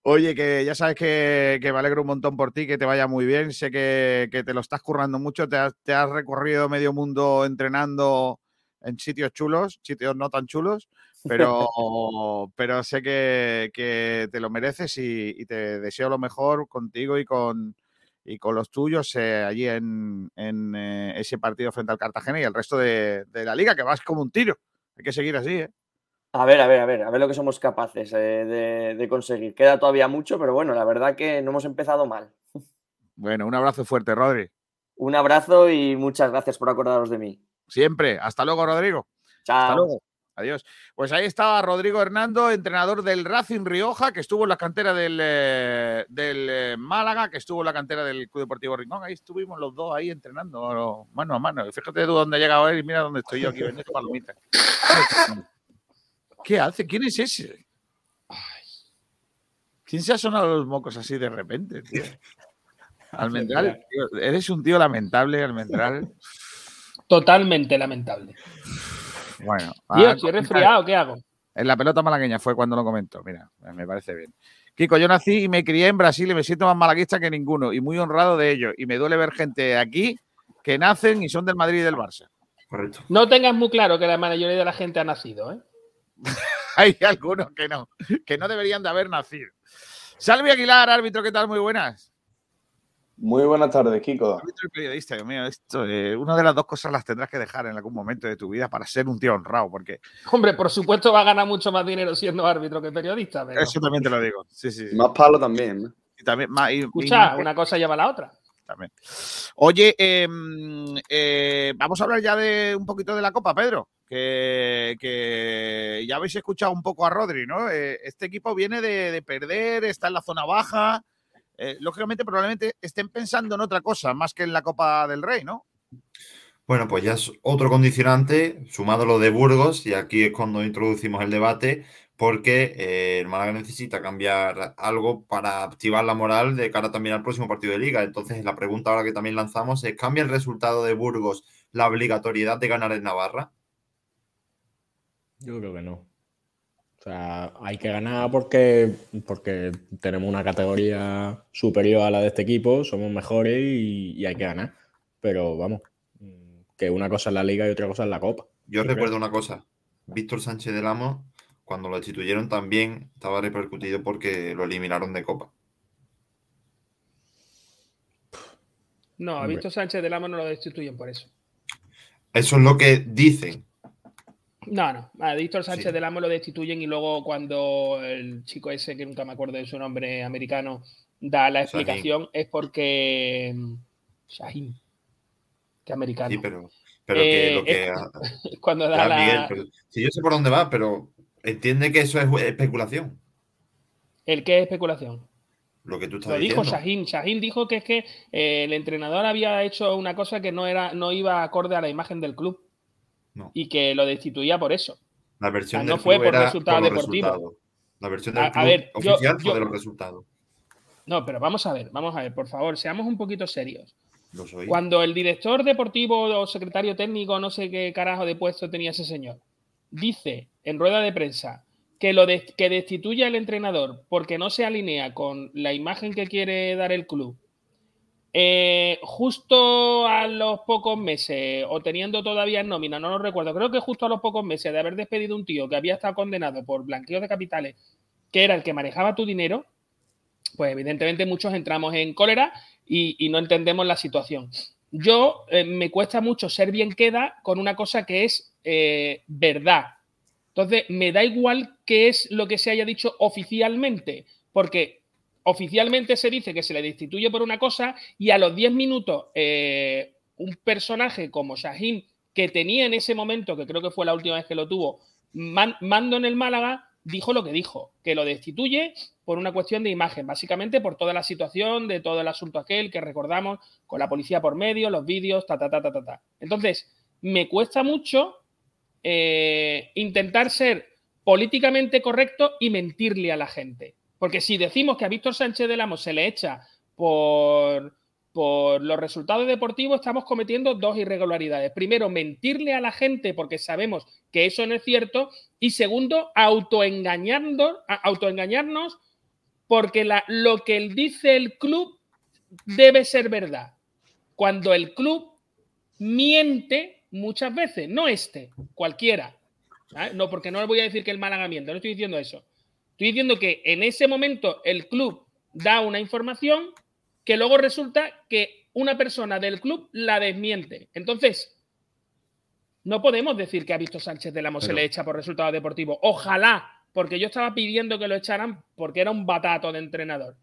Oye, que ya sabes que, me alegro un montón por ti, que te vaya muy bien. Sé que, te lo estás currando mucho, te has, recorrido medio mundo entrenando en sitios chulos, sitios no tan chulos, pero, [LAUGHS] pero sé que, te lo mereces y, te deseo lo mejor contigo y con, y con los tuyos eh, allí en, eh, ese partido frente al Cartagena y el resto de, de la liga, que vas como un tiro. Hay que seguir así, ¿eh? A ver, a ver, a ver, a ver lo que somos capaces eh, de, conseguir. Queda todavía mucho, pero bueno, la verdad que no hemos empezado mal. Bueno, un abrazo fuerte, Rodri. Un abrazo y muchas gracias por acordaros de mí. Siempre. Hasta luego, Rodrigo. Chao. Hasta luego. Adiós. Pues ahí estaba Rodrigo Hernando, entrenador del Racing Rioja, que estuvo en la cantera del, eh, del eh, Málaga, que estuvo en la cantera del Club Deportivo Rincón. Ahí estuvimos los dos ahí entrenando mano a mano. Fíjate tú dónde ha llegado él y mira dónde estoy yo aquí vendiendo palomitas. ¿Qué hace? ¿Quién es ese? ¿Quién se ha sonado los mocos así de repente, tío? [LAUGHS] Almendral, eres un tío lamentable, Almendral. Totalmente lamentable. Bueno. Tío, resfriado, ¿qué hago? En la pelota malagueña fue cuando lo comentó. Mira, me parece bien. Kiko, yo nací y me crié en Brasil y me siento más malaguista que ninguno y muy honrado de ello. Y me duele ver gente aquí que nacen y son del Madrid y del Barça. Correcto. No tengas muy claro que la mayoría de la gente ha nacido, ¿eh? [LAUGHS] hay algunos que no, que no deberían de haber nacido. Salvi Aguilar, árbitro, ¿qué tal? Muy buenas. Muy buenas tardes, Kiko. Árbitro periodista, Dios mío, esto, eh, una de las dos cosas las tendrás que dejar en algún momento de tu vida para ser un tío honrado, porque... Hombre, por supuesto va a ganar mucho más dinero siendo árbitro que periodista. Eso también te lo digo, sí, sí. Más palo también. Y también más, Escucha, una cosa lleva a la otra. También. Oye, em, eh, vamos a hablar ya de un poquito de la Copa, Pedro. Que, ya habéis escuchado un poco a Rodri, ¿no? Eh, este equipo viene de perder, está en la zona baja, eh, lógicamente probablemente estén pensando en otra cosa más que en la Copa del Rey, ¿no? Bueno, pues ya es otro condicionante, sumado lo de Burgos, y aquí es cuando introducimos el debate, porque eh, el Málaga necesita cambiar algo para activar la moral de cara también al próximo partido de liga. Entonces, la pregunta ahora que también lanzamos es, ¿cambia el resultado de Burgos la obligatoriedad de ganar en Navarra? Yo creo que no sea, hay que ganar porque, porque tenemos una categoría superior a la de este equipo, somos mejores y, hay que ganar. Pero vamos, que una cosa es la liga y otra cosa es la copa. Yo recuerdo una cosa, Víctor Sánchez del Amo, cuando lo destituyeron también estaba repercutido porque lo eliminaron de copa. No, a Víctor Sánchez del Amo no lo destituyen por eso. Eso es lo que dicen, no, no. A Víctor Sánchez del Amo lo destituyen y luego cuando el chico ese, que nunca me acuerdo de su nombre americano, da la explicación es porque mm, Shahin, que americano. Sí, pero, pero que lo que. [LAUGHS] cuando da la. si yo sé por dónde va, pero entiende que eso es especulación. ¿El qué es especulación? Lo que tú estás lo dijo Shahin. Shahin dijo que es que eh, el entrenador había hecho una cosa que no era, no iba acorde a la imagen del club y que lo destituía por eso. La versión no fue por resultado deportivo. La versión del club oficial fue de los resultados. No, pero vamos a ver, vamos a ver, por favor, seamos un poquito serios. Cuando el director deportivo o secretario técnico, no sé qué carajo de puesto tenía ese señor, dice en rueda de prensa que lo que destituye al entrenador porque no se alinea con la imagen que quiere dar el club eh, justo a los pocos meses, o teniendo todavía en nómina, no lo recuerdo, creo que justo a los pocos meses de haber despedido un tío que había estado condenado por blanqueo de capitales, que era el que manejaba tu dinero, pues evidentemente muchos entramos en cólera y, no entendemos la situación. Yo eh, me cuesta mucho ser bien queda con una cosa que es eh, verdad. Entonces, me da igual qué es lo que se haya dicho oficialmente, porque oficialmente se dice que se le destituye por una cosa y a los 10 minutos eh, un personaje como Shahin, que tenía en ese momento, que creo que fue la última vez que lo tuvo, mando en el Málaga, dijo lo que dijo, que lo destituye por una cuestión de imagen, básicamente por toda la situación de todo el asunto aquel que recordamos con la policía por medio, los vídeos, ta, ta, ta, ta, ta. ta. Entonces, me cuesta mucho eh, intentar ser políticamente correcto y mentirle a la gente. Porque si decimos que a Víctor Sánchez del Amo se le echa por, por los resultados deportivos, estamos cometiendo dos irregularidades. Primero, mentirle a la gente porque sabemos que eso no es cierto. Y segundo, autoengañarnos, autoengañarnos porque la, lo que él dice el club debe ser verdad. Cuando el club miente muchas veces, no este, cualquiera. No, porque no le voy a decir que el Málaga miente, no estoy diciendo eso. Estoy diciendo que en ese momento el club da una información que luego resulta que una persona del club la desmiente. Entonces, no podemos decir que a Visto Sánchez del Amo se le echa por resultado deportivo. Ojalá, porque yo estaba pidiendo que lo echaran porque era un batato de entrenador.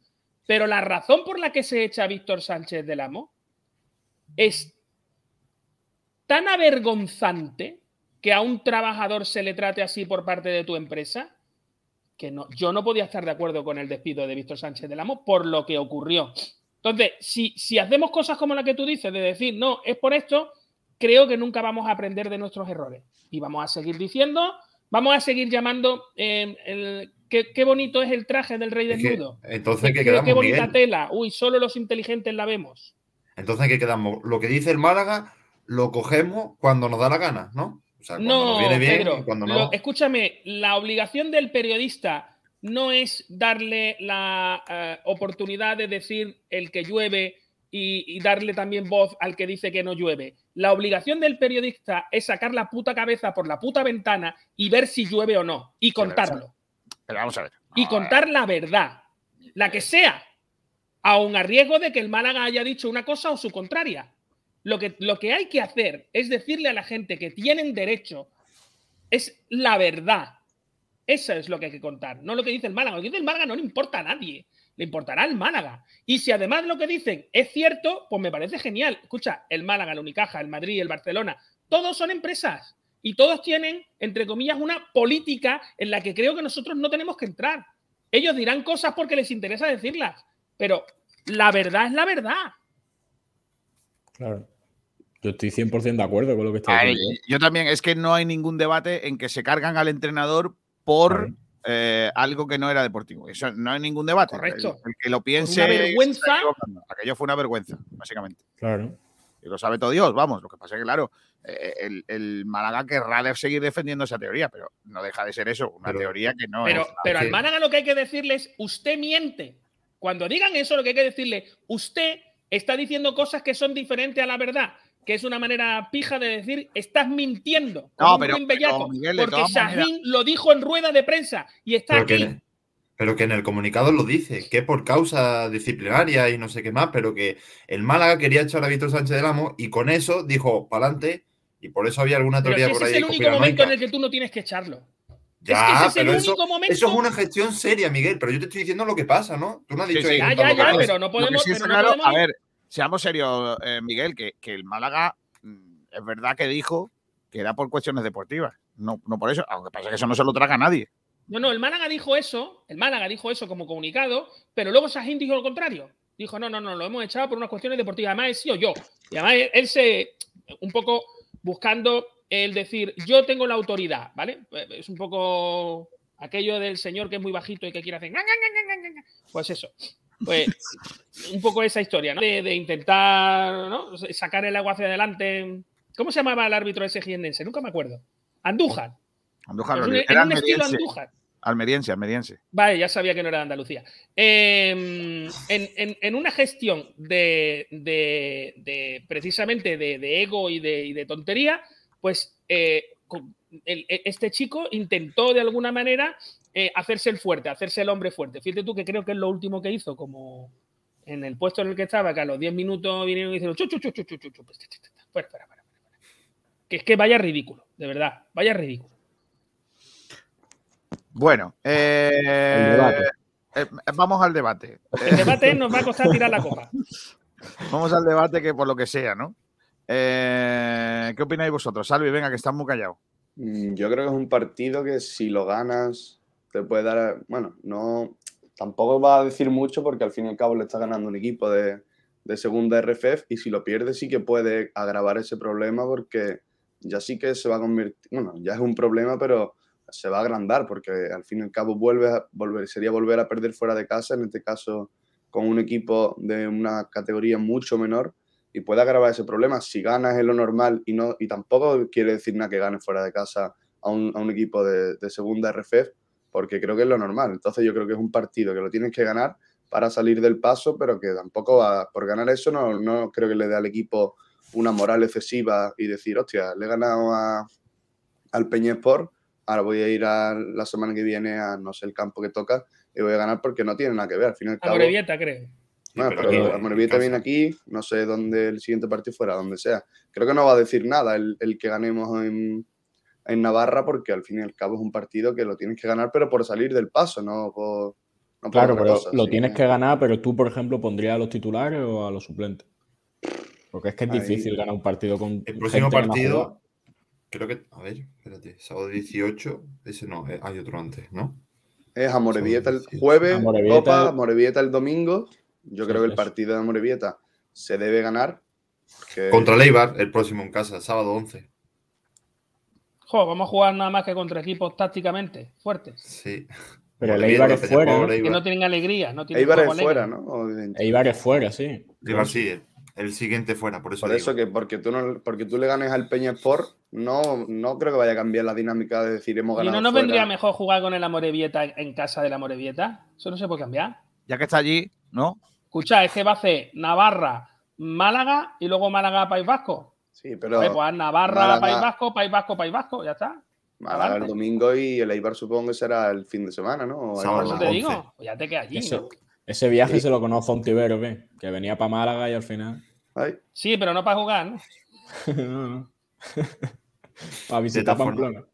Pero la razón por la que se echa a Víctor Sánchez del Amo es tan avergonzante que a un trabajador se le trate así por parte de tu empresa que no, yo no podía estar de acuerdo con el despido de Víctor Sánchez del Amo por lo que ocurrió. Entonces, si, si hacemos cosas como la que tú dices, de decir, no, es por esto, creo que nunca vamos a aprender de nuestros errores. Y vamos a seguir diciendo, vamos a seguir llamando, eh, qué, bonito es el traje del rey desnudo. entonces, ¿qué, quedamos, Qué bonita tela. Uy, solo los inteligentes la vemos. Entonces, ¿qué quedamos? Lo que dice el Málaga lo cogemos cuando nos da la gana, ¿no? No, Pedro, escúchame, la obligación del periodista no es darle la eh, oportunidad de decir el que llueve y, darle también voz al que dice que no llueve. La obligación del periodista es sacar la puta cabeza por la puta ventana y ver si llueve o no. Y contarlo. Pero vamos a ver. Y contar la verdad. La que sea. Aun a riesgo de que el Málaga haya dicho una cosa o su contraria. Lo que, lo que hay que hacer es decirle a la gente que tienen derecho es la verdad. Eso es lo que hay que contar, no lo que dice el Málaga. Lo que dice el Málaga no le importa a nadie, le importará al Málaga. Y si además lo que dicen es cierto, pues me parece genial. Escucha, el Málaga, el Unicaja, el Madrid, el Barcelona, todos son empresas y todos tienen, entre comillas, una política en la que creo que nosotros no tenemos que entrar. Ellos dirán cosas porque les interesa decirlas, pero la verdad es la verdad. Claro. Yo estoy 100% de acuerdo con lo que está diciendo. Yo también, es que no hay ningún debate en que se cargan al entrenador por eh, algo que no era deportivo. Eso no hay ningún debate. Correcto. El, que lo piense. Una vergüenza. Aquello fue una vergüenza, básicamente. Claro. Y lo sabe todo Dios, vamos. Lo que pasa es que, claro, eh, el, el, Málaga querrá seguir defendiendo esa teoría, pero no deja de ser eso, una teoría que no pero, es. Pero al Málaga lo que hay que decirle es: usted miente. Cuando digan eso, lo que hay que decirle, usted está diciendo cosas que son diferentes a la verdad que es una manera pija de decir estás mintiendo. No, pero, porque Shahin lo dijo en rueda de prensa y está aquí. pero que en el comunicado lo dice, que por causa disciplinaria y no sé qué más, pero que el Málaga quería echar a Víctor Sánchez del Amo y con eso dijo para adelante y por eso había alguna teoría por ahí. Ese es el único momento en el que tú no tienes que echarlo. Ya, es pero eso, eso, es una gestión seria, Miguel, pero yo te estoy diciendo lo que pasa, ¿no? Tú no has dicho Ya, ya, ya, pero no podemos. A ver, seamos serios, eh, Miguel, que, el Málaga mm, es verdad que dijo que era por cuestiones deportivas. No, no por eso, aunque pasa que eso no se lo traga a nadie. No, no, el Málaga dijo eso, el Málaga dijo eso como comunicado, pero luego Sajín dijo lo contrario. Dijo, no, no, no, lo hemos echado por unas cuestiones deportivas. Además, he sido yo. Y además, él, se, un poco buscando el decir, yo tengo la autoridad, ¿vale? Es un poco aquello del señor que es muy bajito y que quiere hacer. Pues eso. Pues un poco esa historia, ¿no? De, intentar sacar el agua hacia adelante. ¿Cómo se llamaba el árbitro ese jiennense? Nunca me acuerdo. Andújar. Andújar, un, en un estilo Andújar. Almeriense, almeriense. Vale, ya sabía que no era de Andalucía. Em, en, una gestión de, precisamente de, ego y de, tontería, pues eh, e, este chico intentó de alguna manera eh, hacerse el fuerte, hacerse el hombre fuerte. Fíjate tú que creo que es lo último que hizo, como en el puesto en el que estaba, que a los 10 minutos vinieron y dijeron, chu, chu, chu, chu, chu, chu, chu. Fuera, fuera, fuera, Que es que vaya ridículo, de verdad, vaya ridículo. Bueno, eh, eh, vamos al debate. El debate nos va a costar tirar la copa. [LAUGHS] Vamos al debate que por lo que sea, ¿no? ¿Qué opináis vosotros? Salvi, venga, que estás muy callado. Mm, yo creo que es un partido que si lo ganas te puede dar, bueno, no, tampoco va a decir mucho porque al fin y al cabo le está ganando un equipo de, de segunda RFF y si lo pierde sí que puede agravar ese problema porque ya sí que se va a convertir, bueno, ya es un problema, pero se va a agrandar porque al fin y al cabo vuelve a, volver, sería volver a perder fuera de casa, en este caso con un equipo de una categoría mucho menor y puede agravar ese problema. Si ganas es lo normal y, no, y tampoco quiere decir nada que ganes fuera de casa a un, a un equipo de, de segunda RFF, porque creo que es lo normal. Entonces yo creo que es un partido que lo tienes que ganar para salir del paso, pero que tampoco va, por ganar eso no, no creo que le dé al equipo una moral excesiva y decir, hostia, le he ganado a, al Peñesport, ahora voy a ir a, la semana que viene a no sé el campo que toca y voy a ganar porque no tiene nada que ver. Al final, a Morevieta, creo. No, pero, Morevieta viene aquí, no sé dónde el siguiente partido fuera, donde sea. Creo que no va a decir nada el, el que ganemos en, en Navarra porque al fin y al cabo es un partido que lo tienes que ganar, pero por salir del paso, no por... claro, pero lo tienes que ganar, pero tú, por ejemplo, pondrías a los titulares o a los suplentes. Porque es que es difícil ganar un partido con... El próximo partido, creo que... A ver, espérate, sábado 18, ese no, eh, hay otro antes, ¿no? Es a Morevieta el jueves, Copa, Morevieta el domingo. Yo creo que el partido de Morevieta se debe ganar. Contra Leibar, el próximo en casa, sábado 11 vamos a jugar nada más que contra equipos tácticamente fuertes. Sí. Pero el Eibar es fuera. Que no tienen alegría. No tienen Eibar es fuera, ¿no? Eibar es fuera, sí. Eibar sí, el siguiente fuera. Por eso, por eso que porque tú, no, porque tú le ganes al Peña Sport, no, no creo que vaya a cambiar la dinámica de decir hemos ganado. ¿Y no nos vendría mejor jugar con el Amorebieta en casa del Amorebieta? Eso no se puede cambiar. Ya que está allí, ¿no? Escucha, es que va a hacer Navarra, Málaga y luego Málaga, País Vasco. Sí, pero. pues Navarra, País Vasco, País Vasco, País Vasco, ya está. Málaga el domingo y el Eibar supongo que será el fin de semana, ¿no? Eso te digo, pues ya te quedas allí. Ese viaje se lo conozco a un tibero, que venía para Málaga y al final. Sí, pero no para jugar, ¿no? [LAUGHS] no, [LAUGHS] para visitar Pamplona.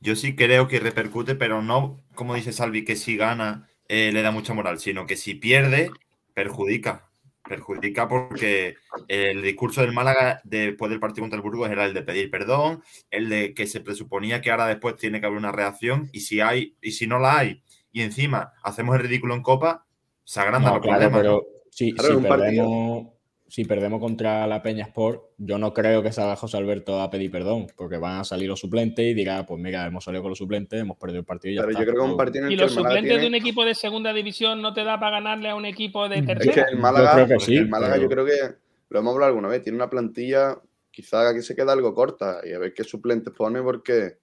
Yo sí creo que repercute, pero no, como dice Salvi, que si gana eh, le da mucha moral, sino que si pierde, perjudica. Perjudica porque el discurso del Málaga después del partido contra el Burgos era el de pedir perdón, el de que se presuponía que ahora después tiene que haber una reacción, y si hay, y si no la hay, y encima hacemos el ridículo en Copa, se agranda los Pero si, perdemos, si perdemos contra la Peña Sport, yo no creo que salga José Alberto a pedir perdón, porque van a salir los suplentes y dirá, pues mira, hemos salido con los suplentes, hemos perdido el partido y ya Pero yo creo que un partido ¿Y los suplentes de un equipo de segunda división no te da para ganarle a un equipo de tercera? Es que el Málaga, yo creo que, sí, el Málaga yo creo que, lo hemos hablado alguna vez, tiene una plantilla quizá aquí se queda algo corta y a ver qué suplentes pone porque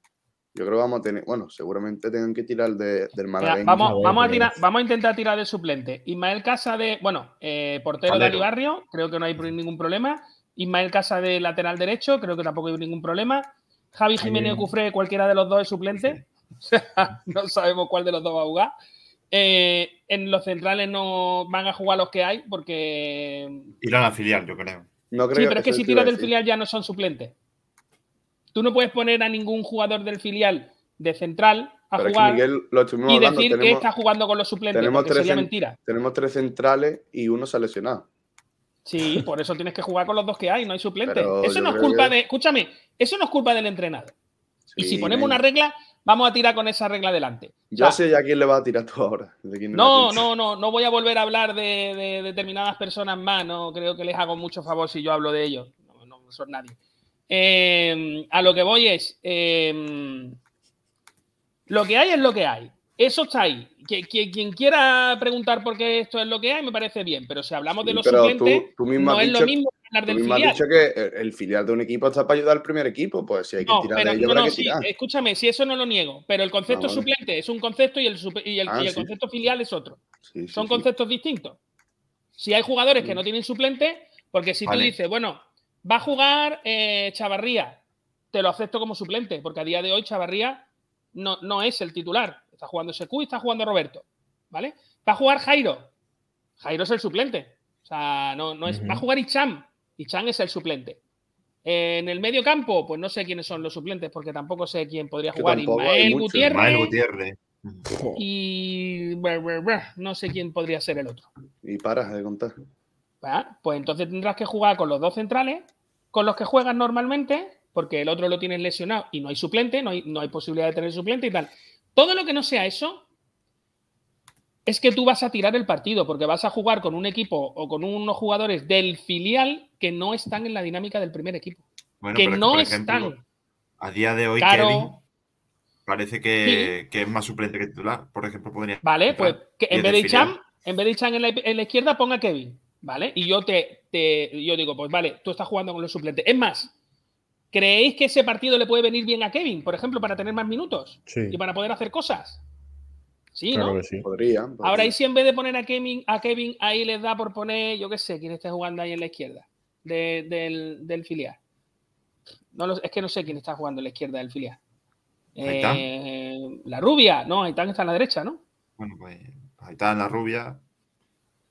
yo creo que vamos a tener, bueno, seguramente tengan que tirar del Málaga. Vamos, vamos, a tirar, vamos a intentar tirar de suplente. Ismael Casa de, bueno, eh, portero de Barrio, creo que no hay ningún problema. Ismael Casa de lateral derecho, creo que tampoco hay ningún problema. Javi Jiménez Cufré, cualquiera de los dos es suplente. [LAUGHS] no sabemos cuál de los dos va a jugar. Eh, en los centrales no van a jugar los que hay porque. Irán a filial, yo creo. No creo sí, pero es que si tiras del filial ya no son suplentes. Tú no puedes poner a ningún jugador del filial de central a jugar y decir que está jugando con los suplentes, tenemos sería mentira. Tenemos tres centrales y uno se ha lesionado. Sí, por eso tienes que jugar con los dos que hay, no hay suplentes. eso no es culpa de. Escúchame, eso no es culpa del entrenador. y si ponemos una regla, vamos a tirar con esa regla adelante. Ya sé ya quién le va a tirar tú ahora. no, no, no, no voy a volver a hablar de, determinadas personas más. No creo que les hago mucho favor si yo hablo de ellos. No, no son nadie. Em, a lo que voy es, em, lo que hay es lo que hay. Eso está ahí. Que, quien quiera preguntar por qué esto es lo que hay, me parece bien. Pero si hablamos de los suplentes, no es lo mismo hablar del filial. Has dicho que el filial de un equipo está para ayudar al primer equipo. Pues si hay que tirar de ello, que tirar. Escúchame, si eso no lo niego. Pero el concepto ah, suplente es un concepto y el, y el, ah, concepto filial es otro. Son conceptos distintos. Si hay jugadores que no tienen suplente, porque si tú dices, bueno, Va a jugar eh, Chavarría. Te lo acepto como suplente, porque a día de hoy Chavarría no, no es el titular. Está jugando SQ y está jugando Roberto. ¿Vale? Va a jugar Jairo. Jairo es el suplente. O sea, no, no es. Va a jugar Icham. Icham es el suplente. En el medio campo, pues no sé quiénes son los suplentes, porque tampoco sé quién podría jugar. Ismael Gutiérrez. Gutiérrez. Y no sé quién podría ser el otro. Y paras de contar. Pues entonces tendrás que jugar con los dos centrales con los que juegas normalmente, porque el otro lo tienes lesionado y no hay suplente, no hay, no hay posibilidad de tener suplente y tal. Todo lo que no sea eso es que tú vas a tirar el partido, porque vas a jugar con un equipo o con unos jugadores del filial que no están en la dinámica del primer equipo. que no están. A día de hoy, Kevin parece que, es más suplente que titular. Por ejemplo, podría. Vale, pues en vez, de Cham, en vez de Cham en la, en la izquierda, ponga Kevin. ¿Vale? Y yo te, yo digo, pues vale, tú estás jugando con los suplentes. Es más, ¿creéis que ese partido le puede venir bien a Kevin, por ejemplo, para tener más minutos y para poder hacer cosas? Sí, ¿no? sí. Podría, Ahora, ¿y si en vez de poner a Kevin, a Kevin ahí les da por poner, yo qué sé, quién está jugando ahí en la izquierda del, filial? No es que no sé quién está jugando en la izquierda del filial. Eh, la rubia, no, Aitán está en la derecha, ¿no? Bueno, pues Aitán, la rubia,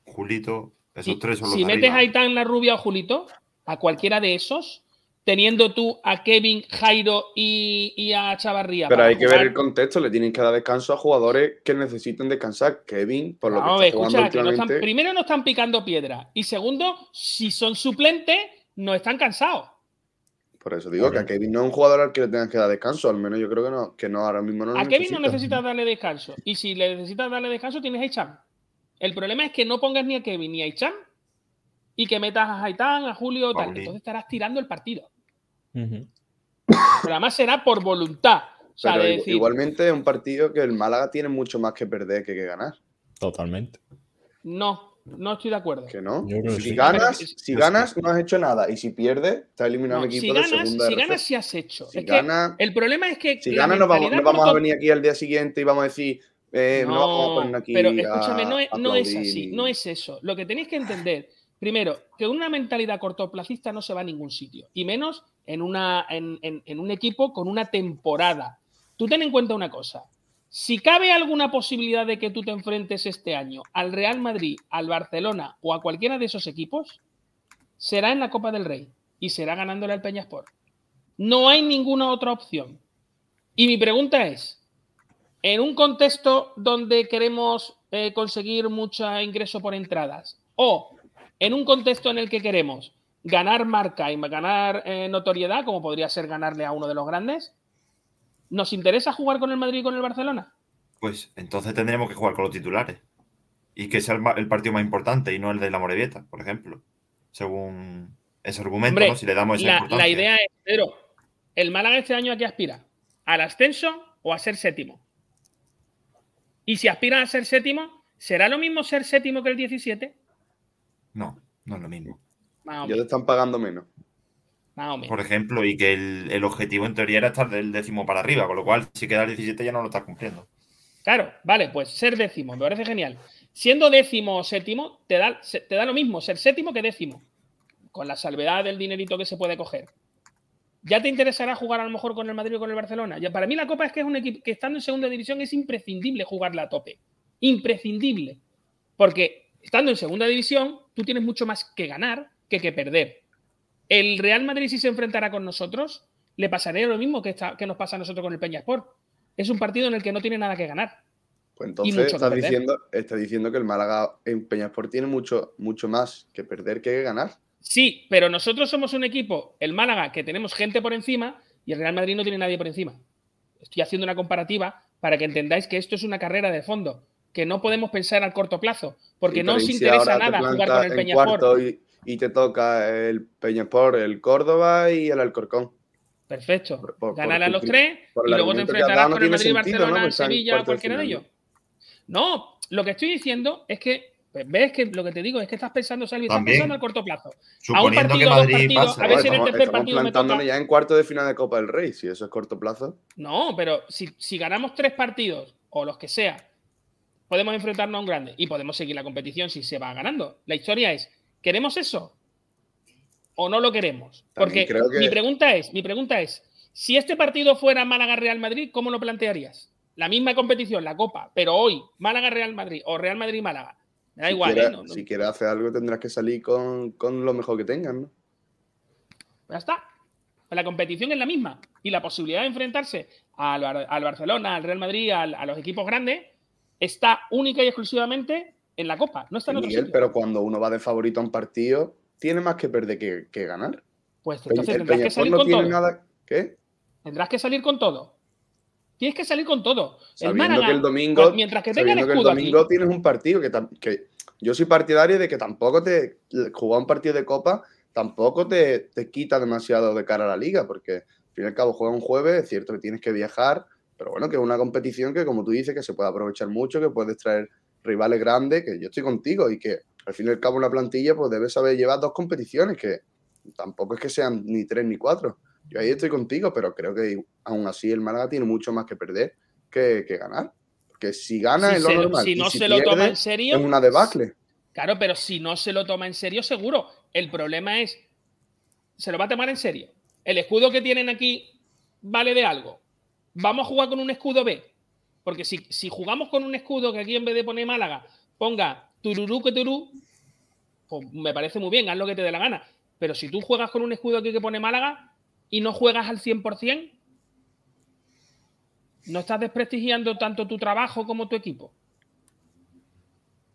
Julito, esos tres son Si metes a Aitán, la rubia o Julito, a cualquiera de esos, teniendo tú a Kevin, Jairo y, a Chavarría. Pero hay que ver el contexto, le tienen que dar descanso a jugadores que necesiten descansar. Kevin, por lo que está escucha, Primero, no están picando piedra. Y segundo, si son suplentes, no están cansados. Por eso digo que a Kevin no es un jugador al que le tengas que dar descanso. Al menos yo creo que no, que no ahora mismo no A Kevin no necesitas darle descanso. Y si le necesitas darle descanso, tienes a Icham. El problema es que no pongas ni a Kevin ni a Ichan y que metas a Haitán, a Julio, tal. Entonces estarás tirando el partido. Pero además será por voluntad. Igualmente es un partido que el Málaga tiene mucho más que perder que, que ganar. Totalmente. No, no estoy de acuerdo. Que no. Si, ganas, si ganas, no has hecho nada. Y si pierdes, está eliminado el equipo si ganas, de segunda. Si ganas, sí has hecho. el problema es que. Si ganas, no vamos, no vamos a venir aquí al día siguiente y vamos a decir eh, no, pero escúchame, no es, así, no es eso. Lo que tenéis que entender primero, que una mentalidad cortoplacista no se va a ningún sitio, y menos en, una, en, un equipo con una temporada. Tú ten en cuenta una cosa, si cabe alguna posibilidad de que tú te enfrentes este año al Real Madrid, al Barcelona o a cualquiera de esos equipos, será en la Copa del Rey y será ganándole al Peñasport. No hay ninguna otra opción. Y mi pregunta es, en un contexto donde queremos eh, conseguir mucho ingreso por entradas o en un contexto en el que queremos ganar marca y ganar eh, notoriedad, como podría ser ganarle a uno de los grandes, ¿nos interesa jugar con el Madrid y con el Barcelona? Pues entonces tendremos que jugar con los titulares y que sea el, partido más importante y no el de la Morevieta, por ejemplo, según ese argumento, ¿no? si le damos esa la, la idea es, ¿el Málaga este año a qué aspira? ¿Al ascenso o a ser séptimo? Y si aspiran a ser séptimo, ¿será lo mismo ser séptimo que el 17? No, no es lo mismo. Ya te están pagando menos. Por ejemplo, y que el, objetivo en teoría era estar del décimo para arriba, con lo cual si queda el 17 ya no lo estás cumpliendo. Claro, vale, pues ser décimo, me parece genial. Siendo décimo o séptimo, te da, te da lo mismo ser séptimo que décimo, con la salvedad del dinerito que se puede coger. ¿Ya te interesará jugar a lo mejor con el Madrid o con el Barcelona? Ya, para mí la Copa es que es un equipo que estando en segunda división es imprescindible jugarla a tope. Imprescindible. Porque estando en segunda división, tú tienes mucho más que ganar que que perder. El Real Madrid, si se enfrentara con nosotros, le pasaría lo mismo que, que nos pasa a nosotros con el Peña Sport. Es un partido en el que no tiene nada que ganar. Pues entonces estás diciendo, está diciendo que el Málaga en Peñasport tiene mucho, mucho más que perder que ganar. Sí, pero nosotros somos un equipo, el Málaga, que tenemos gente por encima y el Real Madrid no tiene nadie por encima. Estoy haciendo una comparativa para que entendáis que esto es una carrera de fondo, que no podemos pensar a corto plazo, porque no os interesa nada jugar con el Peñasport y te toca el Peñaspor, el Córdoba y el Alcorcón. Perfecto. Ganar a los tres y luego te enfrentarás con el Madrid, Barcelona, Sevilla, cualquiera de ellos. No, lo que estoy diciendo es que pues, ves que lo que te digo es que estás pensando, Salvi, estás pensando a corto plazo. A un partido, a dos partidos, a ver si en el tercer partido me toca. ya en cuarto de final de Copa del Rey, si eso es corto plazo. No, pero si, si ganamos tres partidos o los que sea, podemos enfrentarnos a un grande y podemos seguir la competición si se va ganando. La historia es ¿Queremos eso? ¿O no lo queremos? Porque mi pregunta es, mi pregunta es, si este partido fuera Málaga-Real Madrid, ¿cómo lo plantearías? La misma competición, la Copa, pero hoy Málaga-Real Madrid o Real Madrid-Málaga. Me da igual. ¿eh? Si quieres hacer algo tendrás que salir con, lo mejor que tengan, ¿no? Ya está. La competición es la misma y la posibilidad de enfrentarse al, Barcelona, al Real Madrid, a los equipos grandes, está única y exclusivamente en la Copa, no está en Miguel, pero cuando uno va de favorito a un partido, tiene más que perder que, ganar. Pues entonces tendrás que salir con todo. ¿Qué? Tendrás que salir con todo. Tienes que salir con todo. Sabiendo que el domingo, pues mientras que tenga el, el domingo tienes un partido que, que, yo soy partidario de que tampoco te jugar un partido de Copa tampoco te, te quita demasiado de cara a la liga, porque al fin y al cabo juega un jueves, es cierto que tienes que viajar, pero bueno, que es una competición que, como tú dices, que se puede aprovechar mucho, que puedes traer rivales grandes, que yo estoy contigo y que al fin y al cabo una plantilla pues debe saber llevar dos competiciones, que tampoco es que sean ni tres ni cuatro. Yo ahí estoy contigo, pero creo que aún así el Málaga tiene mucho más que perder que, ganar. Porque si gana es lo normal. Si no se lo toma en serio. Es una debacle. Claro, pero si no se lo toma en serio, seguro. El problema es. Se lo va a tomar en serio. El escudo que tienen aquí vale de algo. Vamos a jugar con un escudo B. Porque si, jugamos con un escudo que aquí en vez de poner Málaga ponga tururú que turú, pues me parece muy bien, haz lo que te dé la gana. Pero si tú juegas con un escudo aquí que pone Málaga y no juegas al 100%, no estás desprestigiando tanto tu trabajo como tu equipo.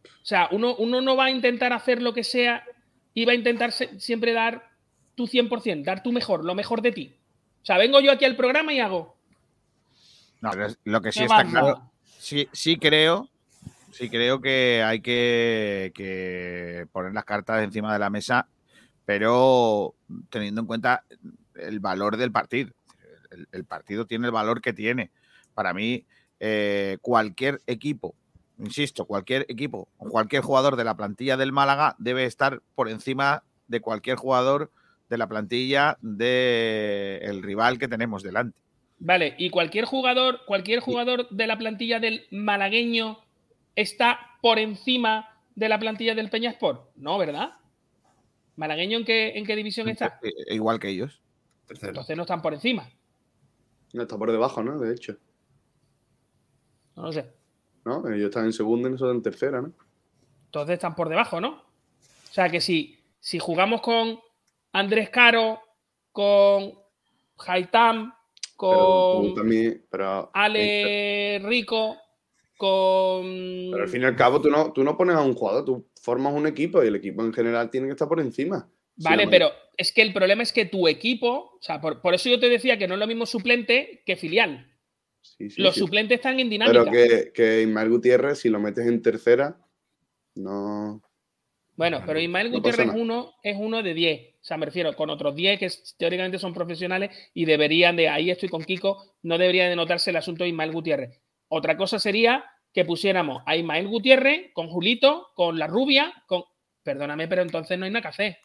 O sea, uno, uno no va a intentar hacer lo que sea y va a intentar siempre dar tu 100%, dar tu mejor, lo mejor de ti. O sea, vengo yo aquí al programa y hago, no, lo que sí está claro, sí, sí creo, sí creo que hay que, poner las cartas encima de la mesa, pero teniendo en cuenta el valor del partido. El, partido tiene el valor que tiene. Para mí, eh, cualquier equipo, insisto, cualquier equipo o cualquier jugador de la plantilla del Málaga debe estar por encima de cualquier jugador de la plantilla del rival que tenemos delante. Vale, y cualquier jugador, cualquier jugador de la plantilla del malagueño está por encima de la plantilla del Peñasport. No, ¿verdad? ¿Malagueño en qué, en qué división está? Igual que ellos. Entonces no están por encima. No, está por debajo, ¿no? De hecho. No lo sé. No, ellos están en segunda y nosotros en tercera, ¿no? Entonces están por debajo, ¿no? O sea que si, si jugamos con Andrés Caro, con Haitam, con Ale Rico, con. Pero al fin y al cabo, tú no, tú no pones a un jugador, tú formas un equipo y el equipo en general tiene que estar por encima. Vale, pero es que el problema es que tu equipo, o sea, por, eso yo te decía que no es lo mismo suplente que filial. Los suplentes están en dinámica. Pero que, que Ismael Gutiérrez, si lo metes en tercera, no. Bueno, pero Ismael Gutiérrez es uno, es uno de 10. O sea, me refiero con otros 10 que teóricamente son profesionales y deberían de, ahí estoy con Kiko, no debería de notarse el asunto de Ismael Gutiérrez. Otra cosa sería que pusiéramos a Ismael Gutiérrez con Julito, con la rubia, con... Perdóname, pero entonces no hay nada que hacer.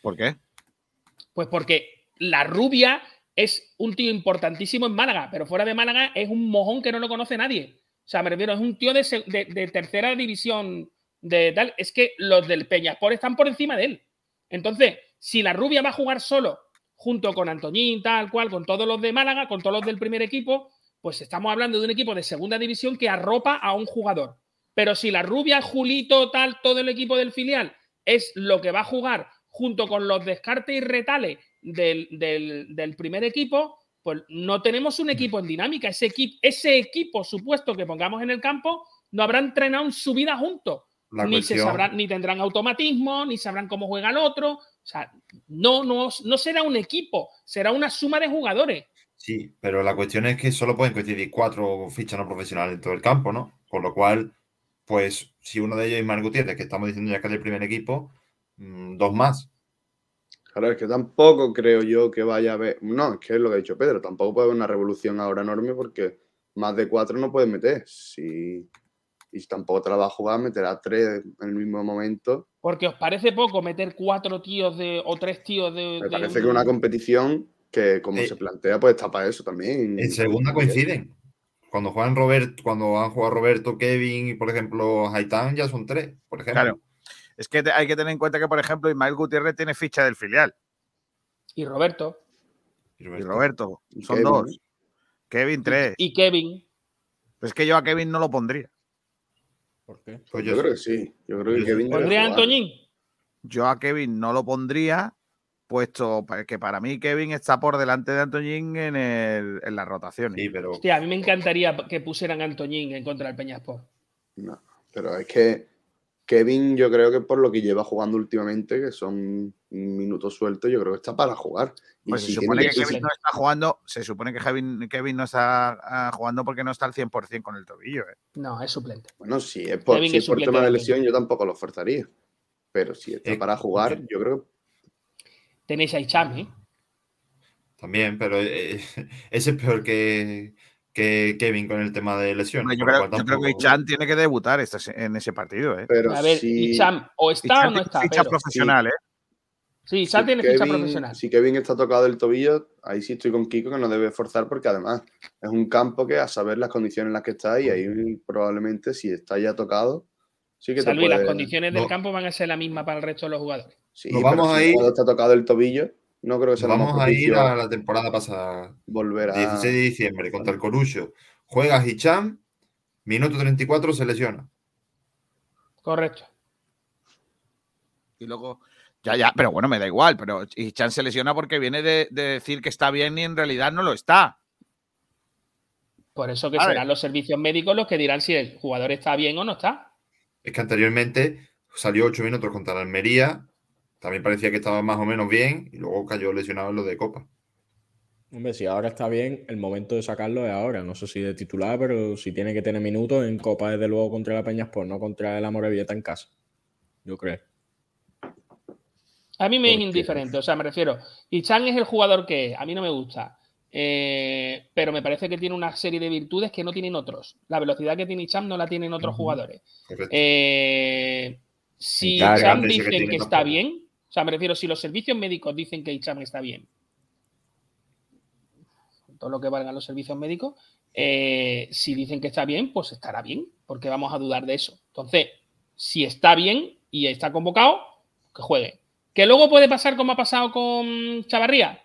¿Por qué? Pues porque la rubia es un tío importantísimo en Málaga, pero fuera de Málaga es un mojón que no lo conoce nadie. O sea, me refiero, es un tío de, tercera división de tal. Es que los del Peñaspor están por encima de él. Entonces, si la rubia va a jugar solo, junto con Antoñín, tal cual, con todos los de Málaga, con todos los del primer equipo, pues estamos hablando de un equipo de segunda división que arropa a un jugador. Pero si la rubia, Julito, tal, todo el equipo del filial es lo que va a jugar junto con los descartes y retales del, primer equipo, pues no tenemos un equipo en dinámica. Ese, equipo, ese equipo supuesto que pongamos en el campo no habrá entrenado en su vida juntos. ni, se sabrán, ni tendrán automatismo, ni sabrán cómo juega el otro. O sea, no, no, no será un equipo, será una suma de jugadores. Sí, pero la cuestión es que solo pueden coincidir cuatro fichas no profesionales en todo el campo, ¿no? Por lo cual, pues, si uno de ellos es Mar Gutiérrez, que estamos diciendo ya que es el primer equipo, dos más. Claro, es que tampoco creo yo que vaya a haber. No, es que es lo que ha dicho Pedro, tampoco puede haber una revolución ahora enorme porque más de cuatro no puedes meter. Si, y tampoco te la va a jugar, meterá tres en el mismo momento. Porque os parece poco meter cuatro tíos de o tres tíos de. Me parece que una competición que como se plantea, pues está para eso también. En segunda coinciden. Cuando juegan Robert, cuando han jugado Roberto, Kevin y por ejemplo Haitán, ya son tres, por ejemplo. Claro. Es que hay que tener en cuenta que, por ejemplo, Ismael Gutiérrez tiene ficha del filial. Y Roberto. Y Roberto. Son dos. Kevin, tres. Y Kevin. Pues es que yo a Kevin no lo pondría. ¿Por qué? Pues yo, creo que sí. Yo creo que Kevin. ¿Pondría a Antoñín? Yo a Kevin no lo pondría puesto que para mí Kevin está por delante de Antoñín en, el, en las rotaciones. Sí, pero... Hostia, a mí me encantaría que pusieran a Antoñín en contra del Peñaspor. No, pero es que Kevin yo creo que por lo que lleva jugando últimamente, que son minutos sueltos, yo creo que está para jugar. Pues se supone que Kevin no está jugando, se supone que Kevin, no está ah, jugando porque no está al 100% con el tobillo. ¿eh? No, es suplente. Bueno, si es por, tema de lesión, yo tampoco lo forzaría. Pero si está eh, para jugar, yo creo que tenéis a Icham, ¿eh? También, pero eh, [LAUGHS] ese es peor que, Kevin con el tema de lesiones. Yo, creo, que Icham tiene que debutar en ese partido. ¿eh? Pero a ver, Icham, o está o no está. Ficha profesional, ¿eh? Sí, Icham tiene ficha profesional. Si Kevin está tocado del tobillo, ahí sí estoy con Kiko que no debe forzar porque además es un campo que a saber las condiciones en las que está y ahí probablemente si está ya tocado, sí que las condiciones del campo van a ser las mismas para el resto de los jugadores. Sí, vamos a ir. Cuando está tocado el tobillo, no creo que sea Vamos a ir a la temporada pasada. Volver a. 16 de diciembre contra el Corucho. Juega Hicham, minuto 34 se lesiona. Correcto. Y luego. Ya, ya, pero bueno, me da igual, pero Hicham se lesiona porque viene de, decir que está bien y en realidad no lo está. Por eso que serán los servicios médicos los que dirán si el jugador está bien o no está. Es que anteriormente salió 8 minutos contra la Almería, también parecía que estaba más o menos bien y luego cayó lesionado en lo de Copa. Hombre, si ahora está bien, el momento de sacarlo es ahora. No sé si de titular, pero si tiene que tener minutos en Copa, desde luego contra la Peñaspor, no contra el Amorebieta en casa. Yo creo. A mí me es indiferente, o sea, me refiero. Y Chan es el jugador que a mí no me gusta, eh, pero me parece que tiene una serie de virtudes que no tienen otros. La velocidad que tiene Chan no la tienen otros jugadores. Eh, si Chan dice que está bien, sea, me refiero, si los servicios médicos dicen que Icham está bien, todo lo que valgan los servicios médicos, eh, si dicen que está bien, pues estará bien, porque vamos a dudar de eso. Entonces, si está bien y está convocado, que juegue. ¿Que luego puede pasar como ha pasado con Chavarría?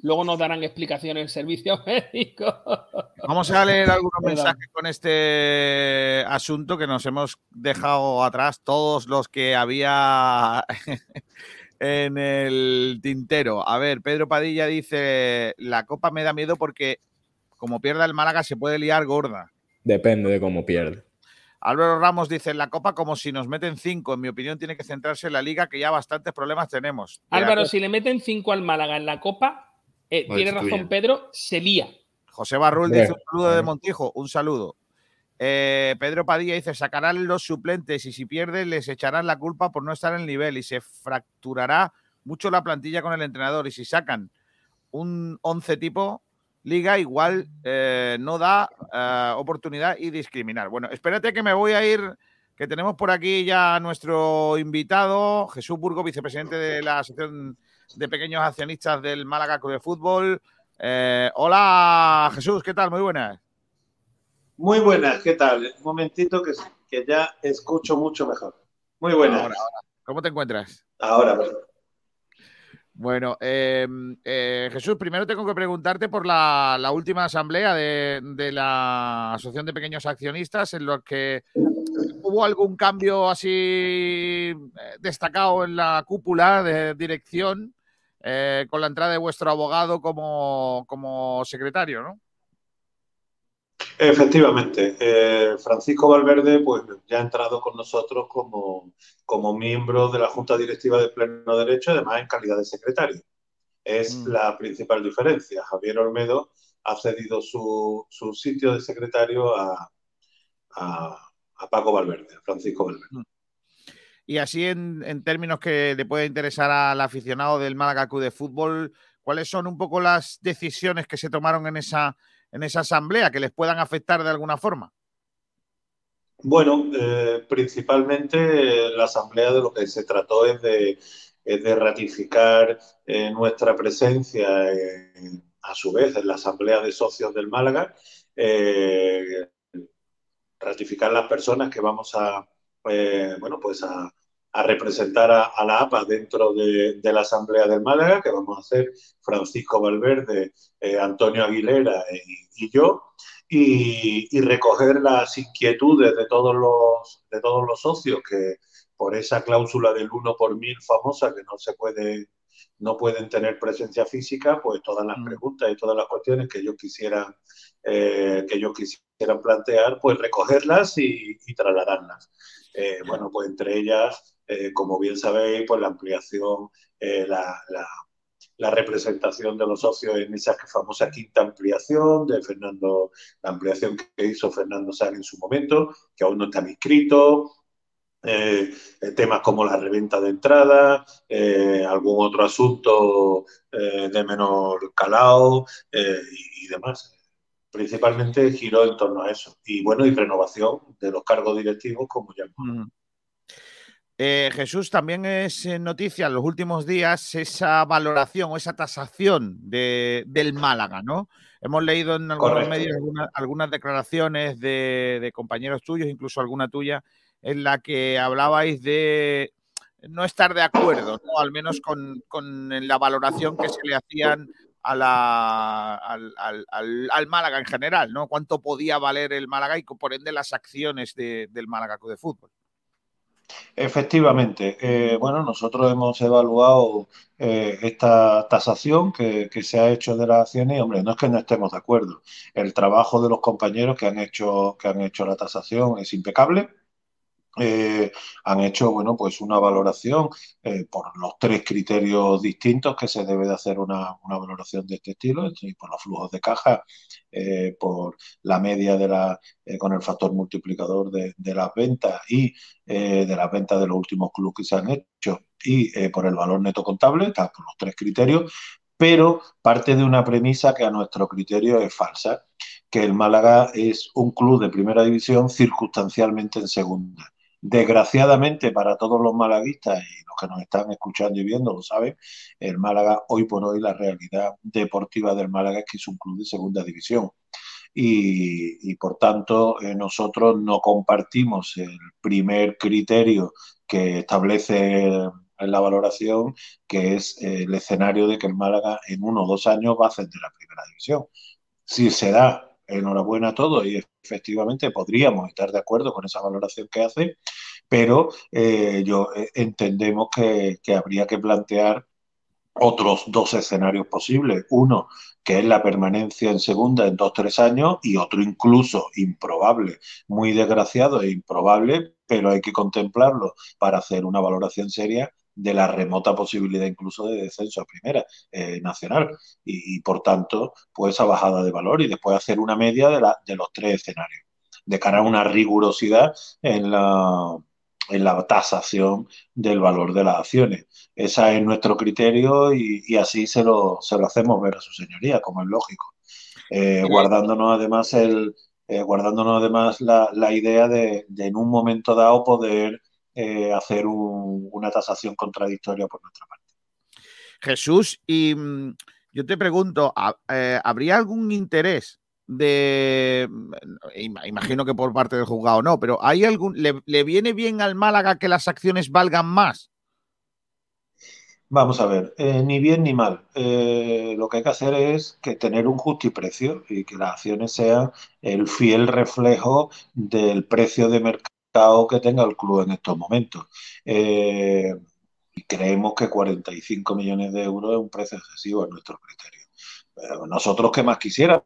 Luego nos darán explicaciones en servicio [LAUGHS] médico. Vamos a leer algunos mensajes con este asunto que nos hemos dejado atrás, todos los que había [LAUGHS] en el tintero. A ver, Pedro Padilla dice, la copa me da miedo porque como pierda el Málaga se puede liar gorda. Depende de cómo pierde. Álvaro Ramos dice, la copa como si nos meten cinco, en mi opinión tiene que centrarse en la liga que ya bastantes problemas tenemos. Álvaro, si le meten cinco al Málaga en la copa, eh, tiene razón Pedro, se lía. José Barrul dice un saludo de Montijo, un saludo. Eh, Pedro Padilla dice, sacarán los suplentes y si pierden les echarán la culpa por no estar en el nivel y se fracturará mucho la plantilla con el entrenador y si sacan un 11 tipo liga igual eh, no da oportunidad y discriminar. Bueno, espérate que me voy a ir, que tenemos por aquí ya a nuestro invitado, Jesús Burgo, vicepresidente de la Asociación de pequeños accionistas del Málaga Club de Fútbol. Eh, hola Jesús, ¿qué tal? Muy buenas. Muy buenas, ¿qué tal? Un momentito que, que ya escucho mucho mejor. Muy buenas. ¿Cómo te encuentras? Ahora, perdón. Bueno, em, eh, Jesús, primero tengo que preguntarte por la, última asamblea de, de, la Asociación de Pequeños Accionistas en los que hubo algún cambio así eh, destacado en la cúpula de dirección eh, con la entrada de vuestro abogado como, como secretario, ¿no? Efectivamente, eh, Francisco Valverde pues, ya ha entrado con nosotros como, como miembro de la Junta Directiva de Pleno Derecho, además en calidad de secretario. Es mm. la principal diferencia. Javier Olmedo ha cedido su, su sitio de secretario a, a, a, Paco Valverde, a Francisco Valverde. Mm. Y así en, términos que le puede interesar al aficionado del Málaga Club de Fútbol, ¿cuáles son un poco las decisiones que se tomaron en esa, en esa asamblea que les puedan afectar de alguna forma? Bueno, eh, principalmente la asamblea de lo que se trató es de, de ratificar eh, nuestra presencia a su vez en la asamblea de socios del Málaga, eh, ratificar las personas que vamos a, bueno, pues a, a representar a, la APA dentro de, la Asamblea del Málaga, que vamos a hacer Francisco Valverde, eh, Antonio Aguilera y, yo, y, recoger las inquietudes de todos, los, de todos los socios que por esa cláusula del uno por mil famosa que no se puede no pueden tener presencia física, pues todas las mm. preguntas y todas las cuestiones que ellos quisieran, eh, que ellos quisieran plantear, pues recogerlas y, trasladarlas. Eh, bueno, pues entre ellas eh, como bien sabéis, pues la ampliación, eh, la, representación de los socios en esa famosa quinta ampliación de Fernando, la ampliación que hizo Fernando Sá en su momento, que aún no están inscritos, eh, temas como la reventa de entrada, algún otro asunto de menor calado y, demás. Principalmente giró en torno a eso. Y bueno, y renovación de los cargos directivos, como ya eh, Jesús, también es noticia en los últimos días esa valoración o esa tasación del Málaga, ¿no? Hemos leído en algunos medios algunas declaraciones de, compañeros tuyos, incluso alguna tuya, en la que hablabais de no estar de acuerdo, ¿no? al menos con, la valoración que se le hacían al, Málaga en general, ¿no? Cuánto podía valer el Málaga y por ende las acciones del Málaga de fútbol. Efectivamente. Eh, bueno, nosotros hemos evaluado eh, esta tasación que, se ha hecho de las acciones y, hombre, no es que no estemos de acuerdo. El trabajo de los compañeros que han hecho, que han hecho la tasación es impecable. Eh, han hecho bueno pues una valoración eh, por los tres criterios distintos que se debe de hacer una, valoración de este estilo por los flujos de caja eh, por la media de la con el factor multiplicador de, las ventas y de las ventas de los últimos clubes que se han hecho y por el valor neto contable está por los tres criterios pero parte de una premisa que a nuestro criterio es falsa que el Málaga es un club de primera división circunstancialmente en segunda Desgraciadamente para todos los malaguistas y los que nos están escuchando y viendo lo saben, el Málaga hoy por hoy la realidad deportiva del Málaga es que es un club de segunda división. y, por tanto eh, nosotros no compartimos el primer criterio que establece en la valoración, que es el escenario de que el Málaga en uno o dos años va a ascender a la primera división. Si se da, enhorabuena a todos y efectivamente podríamos estar de acuerdo con esa valoración que hace, pero eh, yo eh, entendemos que, que habría que plantear otros dos escenarios posibles. Uno, que es la permanencia en segunda en dos, tres años, y otro incluso improbable, muy desgraciado e improbable, pero hay que contemplarlo para hacer una valoración seria de la remota posibilidad incluso de descenso a primera eh, nacional y, por tanto pues esa bajada de valor y después hacer una media de, la, de los tres escenarios de cara a una rigurosidad en la, en la tasación del valor de las acciones. Ese es nuestro criterio y, así se lo, se lo, hacemos ver a su señoría, como es lógico. Eh, guardándonos además el eh, guardándonos además la, la idea de, de, en un momento dado poder eh, hacer una tasación contradictoria por nuestra parte. Jesús, y mm, yo te pregunto, ¿habría algún interés de, imagino que por parte del juzgado no, pero ¿hay algún, le, viene bien al Málaga que las acciones valgan más? Vamos a ver, eh, ni bien ni mal. Eh, lo que hay que hacer es que tener un justiprecio y que las acciones sean el fiel reflejo del precio de mercado que tenga el club en estos momentos. Eh, y creemos que 45 millones de euros es un precio excesivo en nuestro criterio. nosotros, ¿qué más quisiéramos?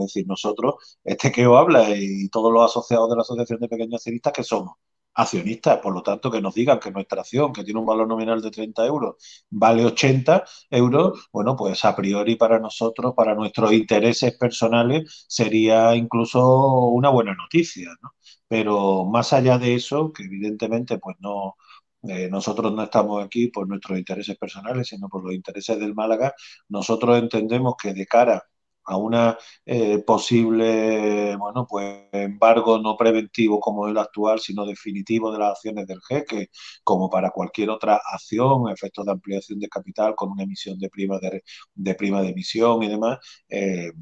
Es decir, nosotros, este que os habla y todos los asociados de la Asociación de Pequeños Accionistas, que somos accionistas, por lo tanto, que nos digan que nuestra acción, que tiene un valor nominal de 30 euros, vale 80 euros, bueno, pues a priori para nosotros, para nuestros intereses personales, sería incluso una buena noticia, ¿no? Pero más allá de eso, que evidentemente, pues no, eh, nosotros no estamos aquí por nuestros intereses personales, sino por los intereses del Málaga, nosotros entendemos que de cara a una eh, posible, bueno, pues embargo no preventivo como el actual, sino definitivo de las acciones del jeque, como para cualquier otra acción, efectos de ampliación de capital con una emisión de prima de, de prima de emisión y demás. Eh,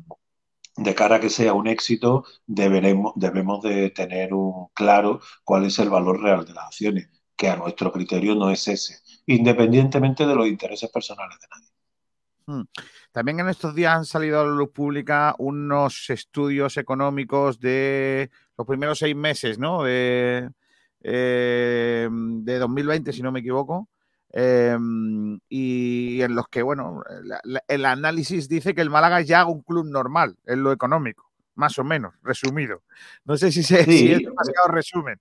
de cara a que sea un éxito, deberemos, debemos de tener un claro cuál es el valor real de las acciones, que a nuestro criterio no es ese, independientemente de los intereses personales de nadie. Hmm. También en estos días han salido a la luz pública unos estudios económicos de los primeros seis meses, ¿no? De, eh, de 2020, si no me equivoco. Eh, y en los que, bueno, el análisis dice que el Málaga es ya un club normal en lo económico, más o menos, resumido. No sé si, se, si es demasiado resumen.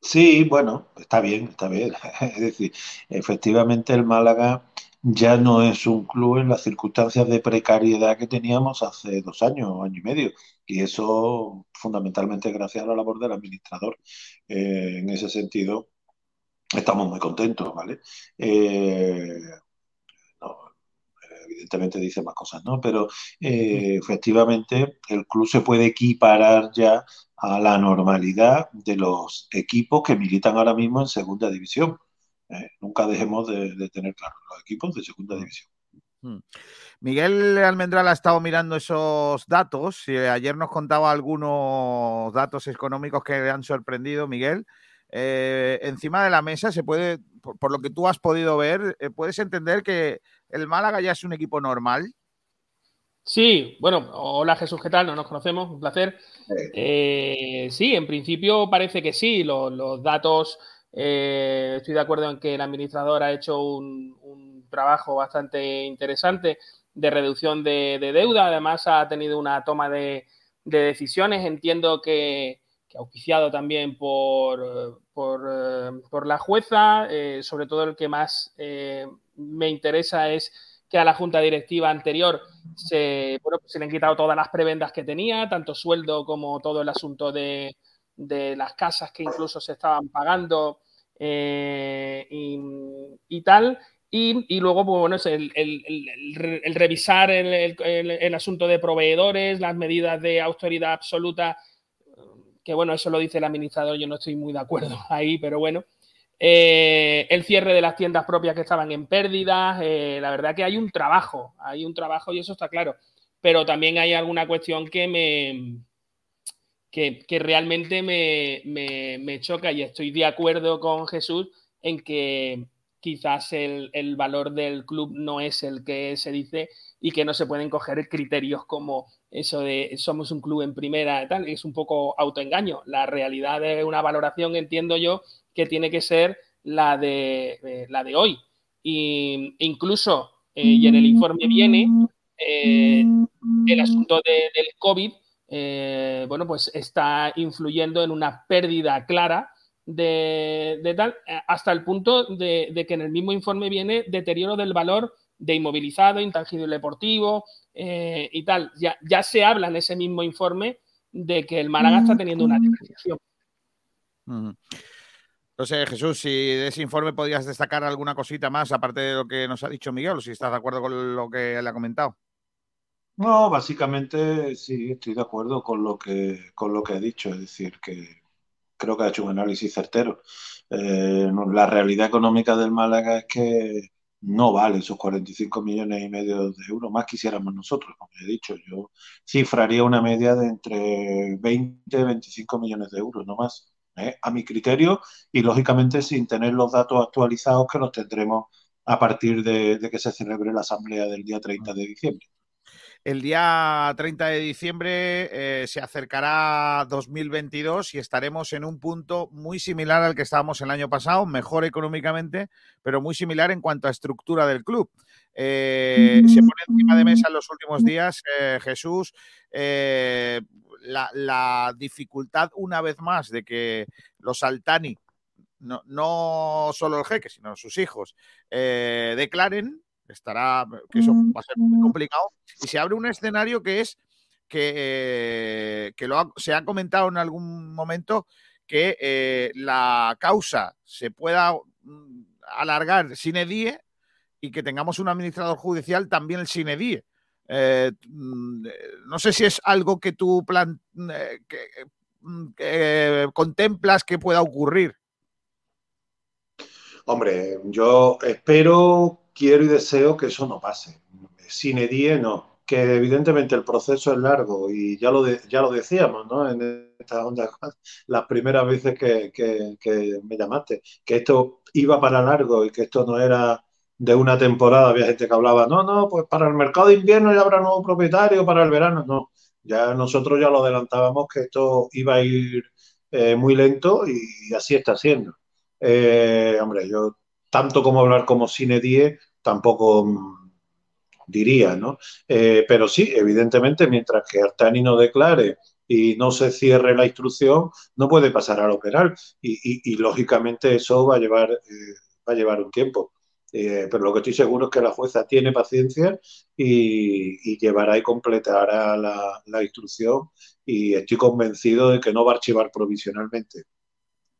Sí, bueno, está bien, está bien. [LAUGHS] Es decir, efectivamente el Málaga ya no es un club en las circunstancias de precariedad que teníamos hace dos años, año y medio. Y eso fundamentalmente gracias a la labor del administrador. Eh, en ese sentido, estamos muy contentos, ¿vale? Eh, evidentemente dice más cosas, ¿no? Pero eh, efectivamente el club se puede equiparar ya a la normalidad de los equipos que militan ahora mismo en segunda división. ¿Eh? nunca dejemos de, tener claro los equipos de segunda división. Hmm. Miguel Almendral ha estado mirando esos datos. y Ayer nos contaba algunos datos económicos que le han sorprendido, Miguel. Eh, encima de la mesa se puede, por, lo que tú has podido ver, eh, puedes entender que el Málaga ya es un equipo normal. Sí, bueno, hola Jesús, ¿qué tal? No nos conocemos, un placer. sí, en principio parece que sí. los datos eh, estoy de acuerdo en que el administrador ha hecho un, trabajo bastante interesante de reducción de, deuda. Además, ha tenido una toma de, decisiones. Entiendo que, que, auspiciado también por, por, eh, la jueza. Eh, sobre todo, el que más me interesa es que a la junta directiva anterior se, se le han quitado todas las prebendas que tenía, tanto sueldo como todo el asunto de, de las casas que incluso se estaban pagando eh, y, tal. Y, luego, pues bueno, el, revisar el, asunto de proveedores, las medidas de autoridad absoluta, que bueno, eso lo dice el administrador, yo no estoy muy de acuerdo [LAUGHS] ahí, pero bueno. Eh, el cierre de las tiendas propias que estaban en pérdidas, eh, la verdad que hay un trabajo, hay un trabajo y eso está claro. pero también hay alguna cuestión que me que, realmente me, choca y estoy de acuerdo con Jesús en que quizás el, el, valor del club no es el que se dice y que no se pueden coger criterios como eso de somos un club en primera, tal, es un poco autoengaño. La realidad de una valoración, entiendo yo, que tiene que ser la de, eh, la de hoy. Y incluso, eh, y en el informe viene eh, el asunto del COVID, bueno, pues está influyendo en una pérdida clara de, tal, hasta el punto de, de, que en el mismo informe viene deterioro del valor de inmovilizado, intangible deportivo, eh, y tal. Ya, ya se habla en ese mismo informe de que el Málaga está teniendo una depreciación. No sé, Jesús, si de ese informe podrías destacar alguna cosita más, aparte de lo que nos ha dicho Miguel, o si estás de acuerdo con lo que le ha comentado. No, básicamente sí, estoy de acuerdo con lo que, con lo que ha dicho, es decir, que creo que ha hecho un análisis certero. Eh, la realidad económica del Málaga es que no vale esos 45 millones y medio de euros, más quisiéramos nosotros, como he dicho, yo cifraría una media de entre 20 y 25 millones de euros, no más, ¿eh? a mi criterio, y lógicamente sin tener los datos actualizados que los tendremos a partir de, de que se celebre la asamblea del día 30 de diciembre. El día 30 de diciembre eh, se acercará 2022 y estaremos en un punto muy similar al que estábamos el año pasado, mejor económicamente, pero muy similar en cuanto a estructura del club. Eh, se pone encima de mesa en los últimos días, eh, Jesús, la, dificultad una vez más de que los Altani, no, no solo el jeque, sino sus hijos, declaren estará, que eso va a ser muy complicado. Y se abre un escenario que es que, que lo se ha comentado en algún momento que eh, la causa se pueda mm, alargar sin edie y que tengamos un administrador judicial también el sin edie. Eh, mm, no sé si es algo que tú plan, eh, mm, que, contemplas que pueda ocurrir. Hombre, yo espero quiero y deseo que eso no pase. Sin edie no. Que evidentemente el proceso es largo y ya lo, ya lo decíamos, ¿no? En esta onda, [LAUGHS] las primeras veces que, me llamaste, que esto iba para largo y que esto no era de una temporada. Había gente que hablaba, no, no, pues para el mercado de invierno ya habrá nuevo propietario, para el verano, no. Ya nosotros ya lo adelantábamos que esto iba a ir eh, muy lento y así está siendo. Eh, hombre, yo tanto como hablar como Cine 10 tampoco mm, diría, ¿no? Eh, pero sí, evidentemente, mientras que Artani no declare y no se cierre la instrucción, no puede pasar al operar y, lógicamente eso va a llevar, eh, va a llevar un tiempo. Eh, pero lo que estoy seguro es que la jueza tiene paciencia y, llevará y completará la, la, instrucción y estoy convencido de que no va a archivar provisionalmente,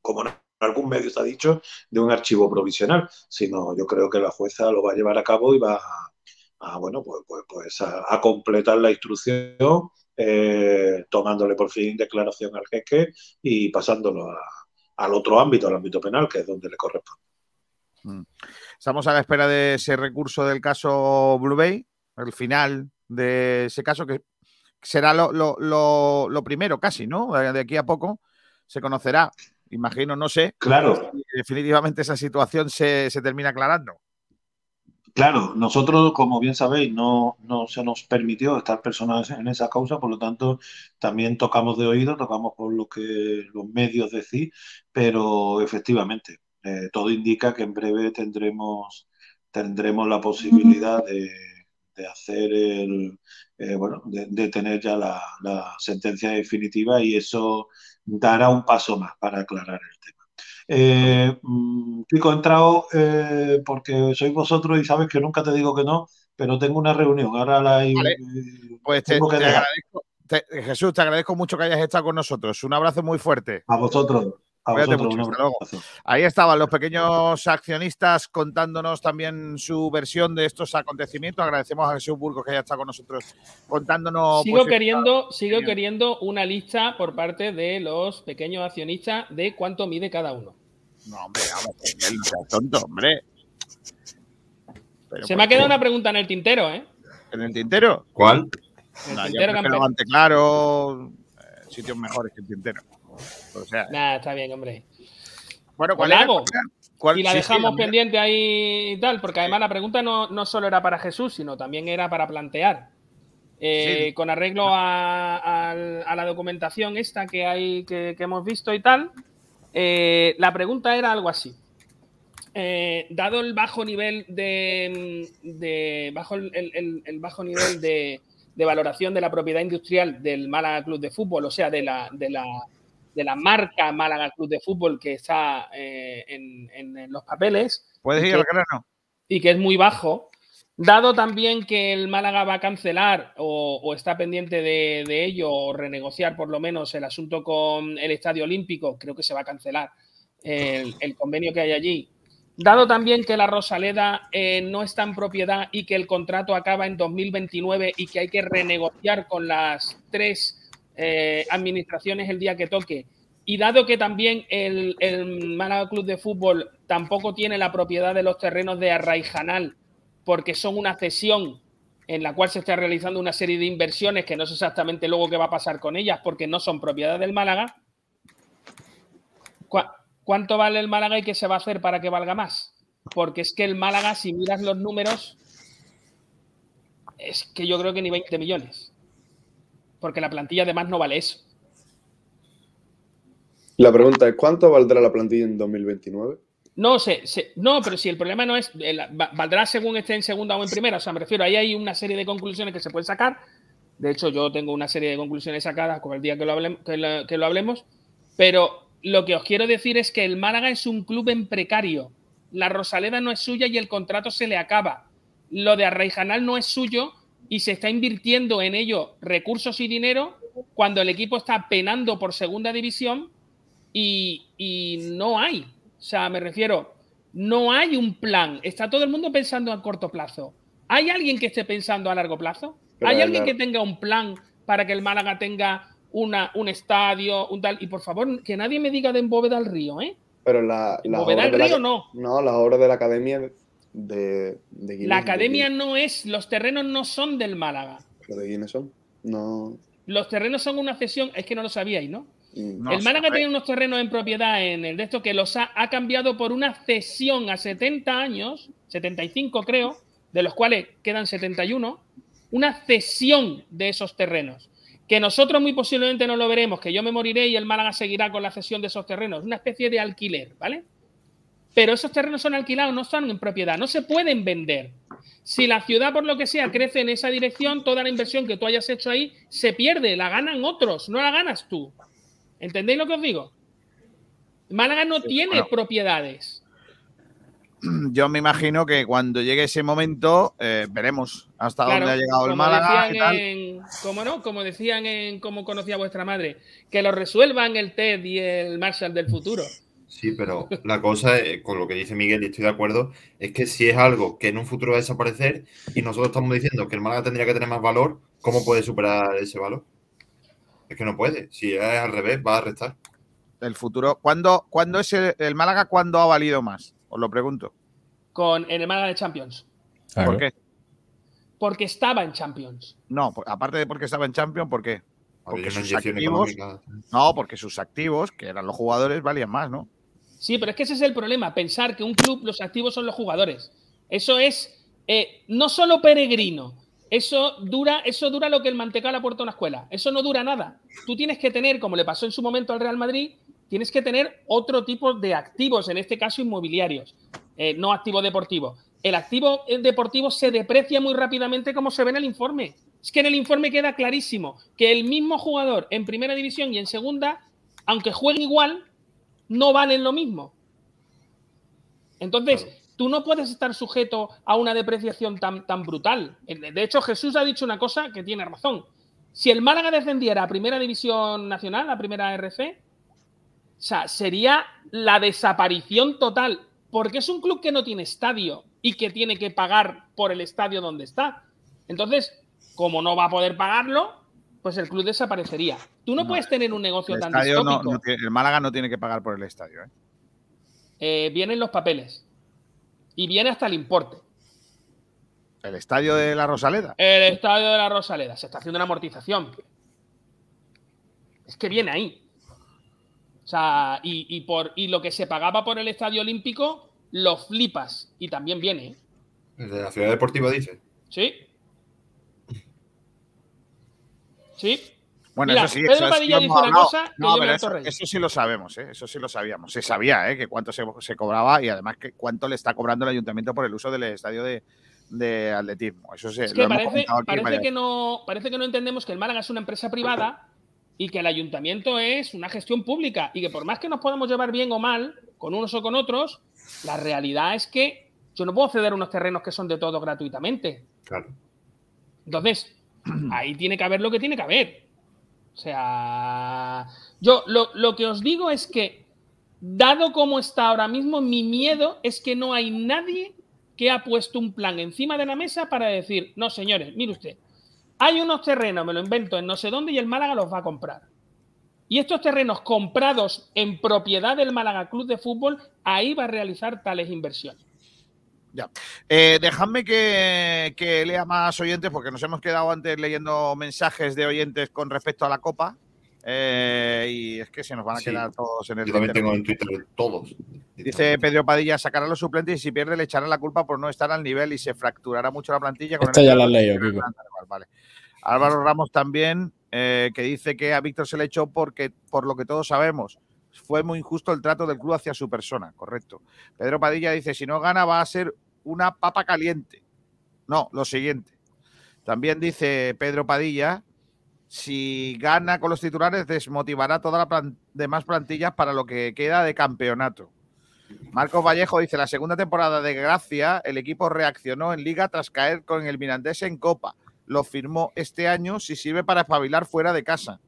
como no algún medio ha dicho, de un archivo provisional, sino yo creo que la jueza lo va a llevar a cabo y va a, bueno, pues, pues, pues a, completar la instrucción, eh, tomándole por fin declaración al jeque y pasándolo al otro ámbito, al ámbito penal, que es donde le corresponde. Mm. Estamos a la espera de ese recurso del caso Blue Bay, el final de ese caso que será lo, lo primero casi, ¿no? De aquí a poco se conocerá imagino, no sé. Claro. definitivamente esa situación se, termina aclarando. Claro, nosotros, como bien sabéis, no, no se nos permitió estar personas en esa causa, por lo tanto, también tocamos de oído, tocamos por lo que los medios decís, pero efectivamente, eh, todo indica que en breve tendremos, tendremos la posibilidad de, hacer el, eh, bueno, de, tener ya la, la sentencia definitiva y eso dará un paso más para aclarar el tema. Eh, mm, Pico, he entrado eh, porque sois vosotros y sabes que nunca te digo que no, pero tengo una reunión. Ahora la eh, Pues te, agradezco, Jesús, te agradezco mucho que hayas estado con nosotros. Un abrazo muy fuerte. A vosotros. Ahí estaban los pequeños accionistas contándonos también su versión de estos acontecimientos. Agradecemos a Jesús Burgos que haya estado con nosotros contándonos. Sigo, pues, queriendo, sigo queriendo una lista por parte de los pequeños accionistas de cuánto mide cada uno. No, hombre, vamos, no seas tonto, hombre. Se me ha quedado una pregunta en el tintero, ¿eh? ¿En el tintero? ¿Cuál? ante claro, eh, sitios mejores que el Tintero. O sea, Nada, está bien, hombre. Bueno, ¿cuál es? y la dejamos pendiente ahí y tal, porque además la pregunta no, no, solo era para Jesús, sino también era para plantear. Eh, con arreglo a, la documentación esta que hay que, hemos visto y tal, eh, la pregunta era algo así. Eh, dado el bajo nivel de, bajo el, bajo nivel de, valoración de la propiedad industrial del Málaga Club de Fútbol, o sea, de la, de la, de la marca Málaga Club de Fútbol que está eh, en, los papeles. Puedes ir al grano. Y que es muy bajo. Dado también que el Málaga va a cancelar o, está pendiente de, de, ello o renegociar por lo menos el asunto con el Estadio Olímpico, creo que se va a cancelar el, el convenio que hay allí Dado también que la Rosaleda eh, no está en propiedad y que el contrato acaba en 2029 y que hay que renegociar con las tres eh, administraciones el día que toque, y dado que también el, el Málaga Club de Fútbol tampoco tiene la propiedad de los terrenos de Arraijanal, porque son una cesión en la cual se está realizando una serie de inversiones que no sé exactamente luego qué va a pasar con ellas, porque no son propiedad del Málaga. ¿Cuánto vale el Málaga y qué se va a hacer para que valga más? Porque es que el Málaga, si miras los números, es que yo creo que ni 20 millones. Porque la plantilla además no vale eso. La pregunta es, ¿cuánto valdrá la plantilla en 2029? No sé, no, pero si el problema no es, valdrá según esté en segunda o en primera, o sea, me refiero, ahí hay una serie de conclusiones que se pueden sacar. De hecho, yo tengo una serie de conclusiones sacadas con el día que lo, hablemos, que lo hablemos, pero lo que os quiero decir es que el Málaga es un club en precario. La Rosaleda no es suya y el contrato se le acaba. Lo de Arraijanal no es suyo y se está invirtiendo en ello recursos y dinero cuando el equipo está penando por segunda división y, no hay. O sea, me refiero, no hay un plan. Está todo el mundo pensando a corto plazo. ¿Hay alguien que esté pensando a largo plazo? ¿Hay alguien que tenga un plan para que el Málaga tenga una, un estadio, un tal. Y por favor, que nadie me diga de Embóveda al Río, ¿eh? Pero la. la al Río no. No, las obras de la academia de, de La academia no es. Los terrenos no son del Málaga. ¿Pero de quiénes son? No. Los terrenos son una cesión, es que no lo sabíais, ¿no? Mm. el Málaga tiene unos terrenos en propiedad en el de esto que los ha, ha, cambiado por una cesión a 70 años, 75 creo, de los cuales quedan 71, una cesión de esos terrenos que nosotros muy posiblemente no lo veremos, que yo me moriré y el Málaga seguirá con la cesión de esos terrenos, una especie de alquiler, ¿vale? Pero esos terrenos son alquilados, no están en propiedad, no se pueden vender. Si la ciudad, por lo que sea, crece en esa dirección, toda la inversión que tú hayas hecho ahí se pierde, la ganan otros, no la ganas tú. ¿Entendéis lo que os digo? Málaga no tiene propiedades. [CLEARS THROAT] yo me imagino que cuando llegue ese momento eh, veremos hasta dónde ha llegado el Málaga. como no, como decían en cómo conocía vuestra madre, que lo resuelvan el TED y el Marshall del futuro. Sí, pero la cosa, con lo que dice Miguel, y estoy de acuerdo, es que si es algo que en un futuro va a desaparecer y nosotros estamos diciendo que el Málaga tendría que tener más valor, ¿cómo puede superar ese valor? Es que no puede. Si es al revés, va a restar. El futuro. ¿Cuándo, ¿cuándo es el, el Málaga? ¿Cuándo ha valido más? Os lo pregunto. Con el Málaga de Champions. ¿Por qué? Porque estaba en Champions. No, aparte de porque estaba en Champions, ¿por qué? Porque sus activos, no, porque sus activos, que eran los jugadores, valían más, ¿no? Sí, pero es que ese es el problema, pensar que un club, los activos son los jugadores. Eso es eh, no solo peregrino, eso dura, eso dura lo que el mantecal aporta a una escuela. Eso no dura nada. Tú tienes que tener, como le pasó en su momento al Real Madrid, tienes que tener otro tipo de activos, en este caso inmobiliarios, eh, no activo deportivo. El activo deportivo se deprecia muy rápidamente como se ve en el informe. Es que en el informe queda clarísimo que el mismo jugador en primera división y en segunda, aunque jueguen igual, no valen lo mismo. Entonces, tú no puedes estar sujeto a una depreciación tan, tan brutal. De hecho, Jesús ha dicho una cosa que tiene razón. Si el Málaga descendiera a Primera División Nacional, a Primera RC, o sea, sería la desaparición total, porque es un club que no tiene estadio y que tiene que pagar por el estadio donde está. Entonces, como no va a poder pagarlo, pues el club desaparecería. Tú no, puedes tener un negocio tan distópico. el Málaga no tiene que pagar por el estadio. ¿eh? Eh, vienen los papeles y viene hasta el importe. ¿El estadio de la Rosaleda? El estadio de la Rosaleda. Se está haciendo una amortización. Es que viene ahí. O sea, y, por, y lo que se pagaba por el estadio olímpico, lo flipas. Y también viene. ¿eh? de la ciudad deportiva dice? Sí. Sí. Bueno, eso sí, Pedro Padilla dice una cosa no, pero eso, sí lo sabemos, ¿eh? eso sí lo sabíamos. Se sabía ¿eh? que cuánto se, cobraba y además que cuánto le está cobrando el ayuntamiento por el uso del estadio de, atletismo. Eso sí, es que parece, parece que no, parece que no entendemos que el Málaga es una empresa privada y que el ayuntamiento es una gestión pública y que por más que nos podamos llevar bien o mal con unos o con otros, la realidad es que yo no puedo ceder unos terrenos que son de todo gratuitamente. Claro. Entonces, [CLEARS THROAT] ahí tiene que haber lo que tiene que haber. O sea, yo lo, que os digo es que, dado como está ahora mismo, mi miedo es que no hay nadie que ha puesto un plan encima de la mesa para decir, no, señores, mire usted, hay unos terrenos, me lo invento, en no sé dónde y el Málaga los va a comprar. Y estos terrenos comprados en propiedad del Málaga Club de Fútbol, ahí va a realizar tales inversiones. Ya. Eh, dejadme que, lea más oyentes, porque nos hemos quedado antes leyendo mensajes de oyentes con respecto a la Copa. Eh, y es que se nos van a quedar todos en el. Yo también tengo en Twitter todos. Dice Pedro Padilla: sacará los suplentes y si pierde le echará la culpa por no estar al nivel y se fracturará mucho la plantilla. Con ya la ley, vale. Álvaro Ramos también, eh, que dice que a Víctor se le echó porque, por lo que todos sabemos, fue muy injusto el trato del club hacia su persona, correcto. Pedro Padilla dice, si no gana va a ser una papa caliente. No, lo siguiente. También dice Pedro Padilla, si gana con los titulares desmotivará toda la demás plantillas para lo que queda de campeonato. Marcos Vallejo dice, la segunda temporada de Gracia, el equipo reaccionó en liga tras caer con el Mirandés en Copa. Lo firmó este año si sirve para espabilar fuera de casa.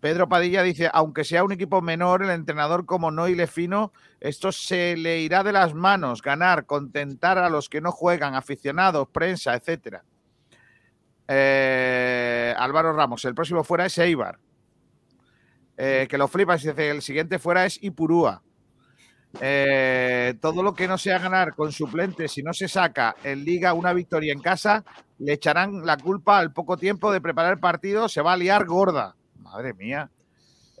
Pedro Padilla dice, aunque sea un equipo menor, el entrenador como Noile Fino, esto se le irá de las manos, ganar, contentar a los que no juegan, aficionados, prensa, etcétera. Eh, Álvaro Ramos, el próximo fuera es Eibar. Eh, que lo flipas, dice, el siguiente fuera es Ipurúa. Eh, todo lo que no sea ganar con suplentes, si no se saca en liga una victoria en casa, le echarán la culpa al poco tiempo de preparar el partido, se va a liar gorda. Madre mía.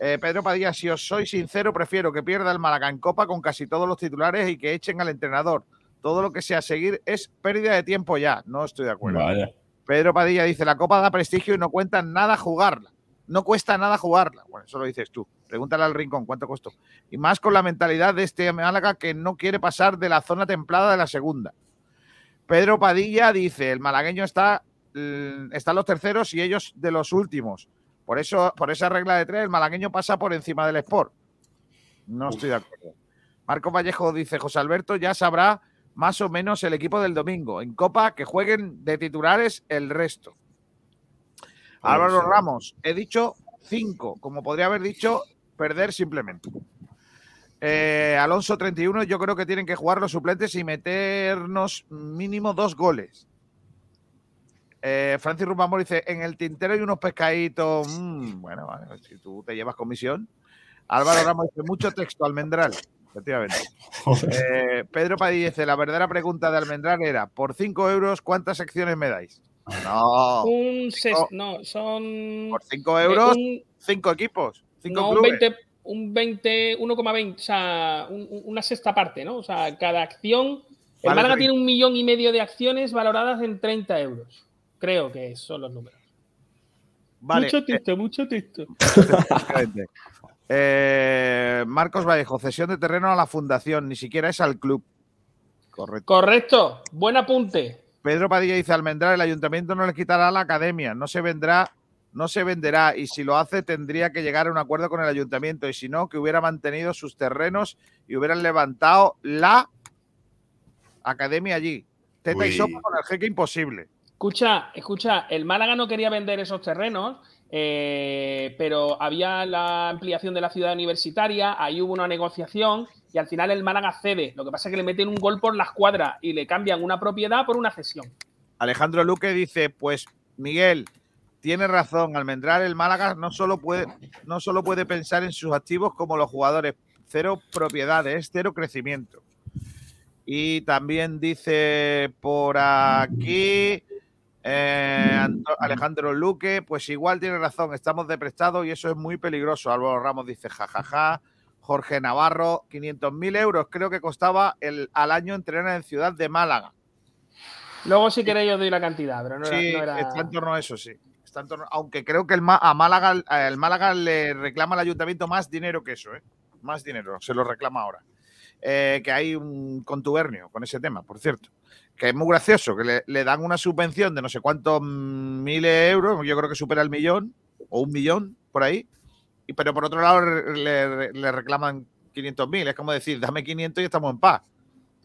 Eh, Pedro Padilla, si os soy sincero, prefiero que pierda el Málaga en Copa con casi todos los titulares y que echen al entrenador. Todo lo que sea seguir es pérdida de tiempo ya. No estoy de acuerdo. Pedro Padilla dice, la Copa da prestigio y no cuenta nada jugarla. No cuesta nada jugarla. Bueno, eso lo dices tú. Pregúntale al Rincón cuánto costó. Y más con la mentalidad de este Málaga que no quiere pasar de la zona templada de la segunda. Pedro Padilla dice, el malagueño está, mm, están los terceros y ellos de los últimos. Por eso, por esa regla de tres, el malagueño pasa por encima del Sport. No estoy de acuerdo. Marco Vallejo dice, José Alberto ya sabrá más o menos el equipo del domingo. En Copa que jueguen de titulares el resto. Álvaro Ramos, he dicho cinco, como podría haber dicho perder simplemente. Eh, Alonso 31, yo creo que tienen que jugar los suplentes y meternos mínimo dos goles. Eh, Francis Rumbamor dice, en el tintero hay unos pescaditos. Mm, bueno, vale, si tú te llevas comisión. Álvaro Ramos dice, mucho texto, almendral. Efectivamente. [LAUGHS] Eh, Pedro Padilla dice, la verdadera pregunta de almendral era, por 5 euros, ¿cuántas secciones me dais? No. Un no, son... Por 5 euros, 5 equipos. Cinco no, clubes. un 20, 1,20, o sea, una sexta parte, ¿no? O sea, cada acción... El Málaga tiene un millón y medio de acciones valoradas en 30 euros. Creo que son los números. Mucho texto, mucho texto. [LAUGHS] Eh, Marcos Vallejo, cesión de terreno a la fundación, ni siquiera es al club. Correcto. Correcto, buen apunte. Pedro Padilla dice Almendral, el ayuntamiento no le quitará la academia, no se vendrá, no se venderá, y si lo hace tendría que llegar a un acuerdo con el ayuntamiento, y si no, que hubiera mantenido sus terrenos y hubieran levantado la academia allí. Teta y sopa con el jeque imposible. Escucha, escucha, el Málaga no quería vender esos terrenos, eh, pero había la ampliación de la ciudad universitaria, ahí hubo una negociación y al final el Málaga cede. Lo que pasa es que le meten un gol por la escuadra y le cambian una propiedad por una cesión. Alejandro Luque dice, pues Miguel, tiene razón, Almendral el Málaga no solo puede, no solo puede pensar en sus activos como los jugadores, cero propiedades, cero crecimiento. Y también dice por aquí eh, Alejandro Luque, pues igual tiene razón, estamos de prestado y eso es muy peligroso. Álvaro Ramos dice jajaja. Jorge Navarro, 500.000 euros creo que costaba el, al año entrenar en Ciudad de Málaga. Luego si queréis os doy la cantidad, pero no, sí, era, está en torno a eso, sí. aunque creo que el, a Málaga, el Málaga le reclama al ayuntamiento más dinero que eso, ¿eh? Más dinero, se lo reclama ahora. Eh, que hay un contubernio con ese tema, por cierto. Que es muy gracioso, que le, dan una subvención de no sé cuántos miles de euros, yo creo que supera el millón, o un millón por ahí, pero por otro lado le, le reclaman 500.000. Es como decir, dame 500 y estamos en paz.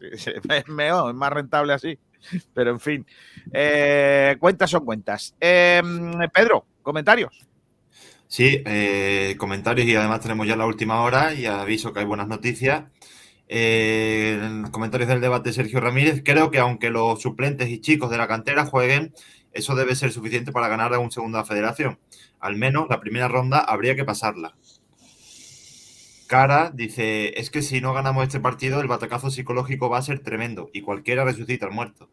[LAUGHS] Es mejor, es más rentable así. Pero en fin, eh, cuentas son cuentas. Em, Pedro, comentarios. Sí, eh, comentarios y además tenemos ya la última hora y aviso que hay buenas noticias. Eh, comentarios del debate Sergio Ramírez. Creo que aunque los suplentes y chicos de la cantera jueguen, eso debe ser suficiente para ganar a un segunda federación. Al menos la primera ronda habría que pasarla. Cara dice, es que si no ganamos este partido, el batacazo psicológico va a ser tremendo y cualquiera resucita al muerto.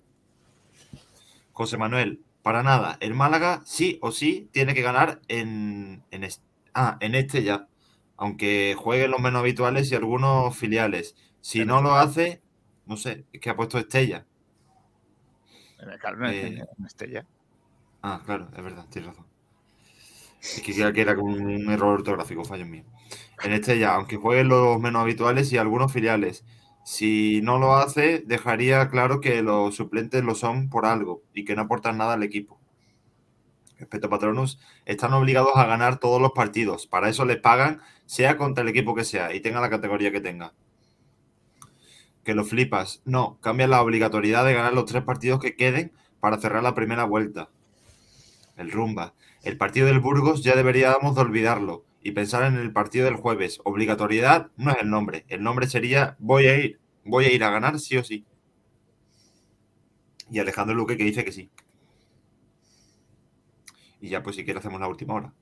José Manuel, para nada, el Málaga sí o sí tiene que ganar en, en, ah, en este ya, aunque jueguen los menos habituales y algunos filiales. Si no lo hace, no sé, es que ha puesto Estella. Claro, eh, Estella. Ah, claro, es verdad, tienes razón. Es que que era como un error ortográfico, fallo mío en este ya, aunque jueguen los menos habituales y algunos filiales. Si no lo hace, dejaría claro que los suplentes lo son por algo y que no aportan nada al equipo. Respecto a Patronus, están obligados a ganar todos los partidos. Para eso les pagan, sea contra el equipo que sea y tenga la categoría que tenga. Que lo flipas. No, cambia la obligatoriedad de ganar los tres partidos que queden para cerrar la primera vuelta. El rumba. El partido del Burgos ya deberíamos de olvidarlo y pensar en el partido del jueves. Obligatoriedad no es el nombre. El nombre sería voy a ir, voy a ir a ganar sí o sí. Y Alejandro Luque que dice que sí. Y ya pues si quiere hacemos la última hora.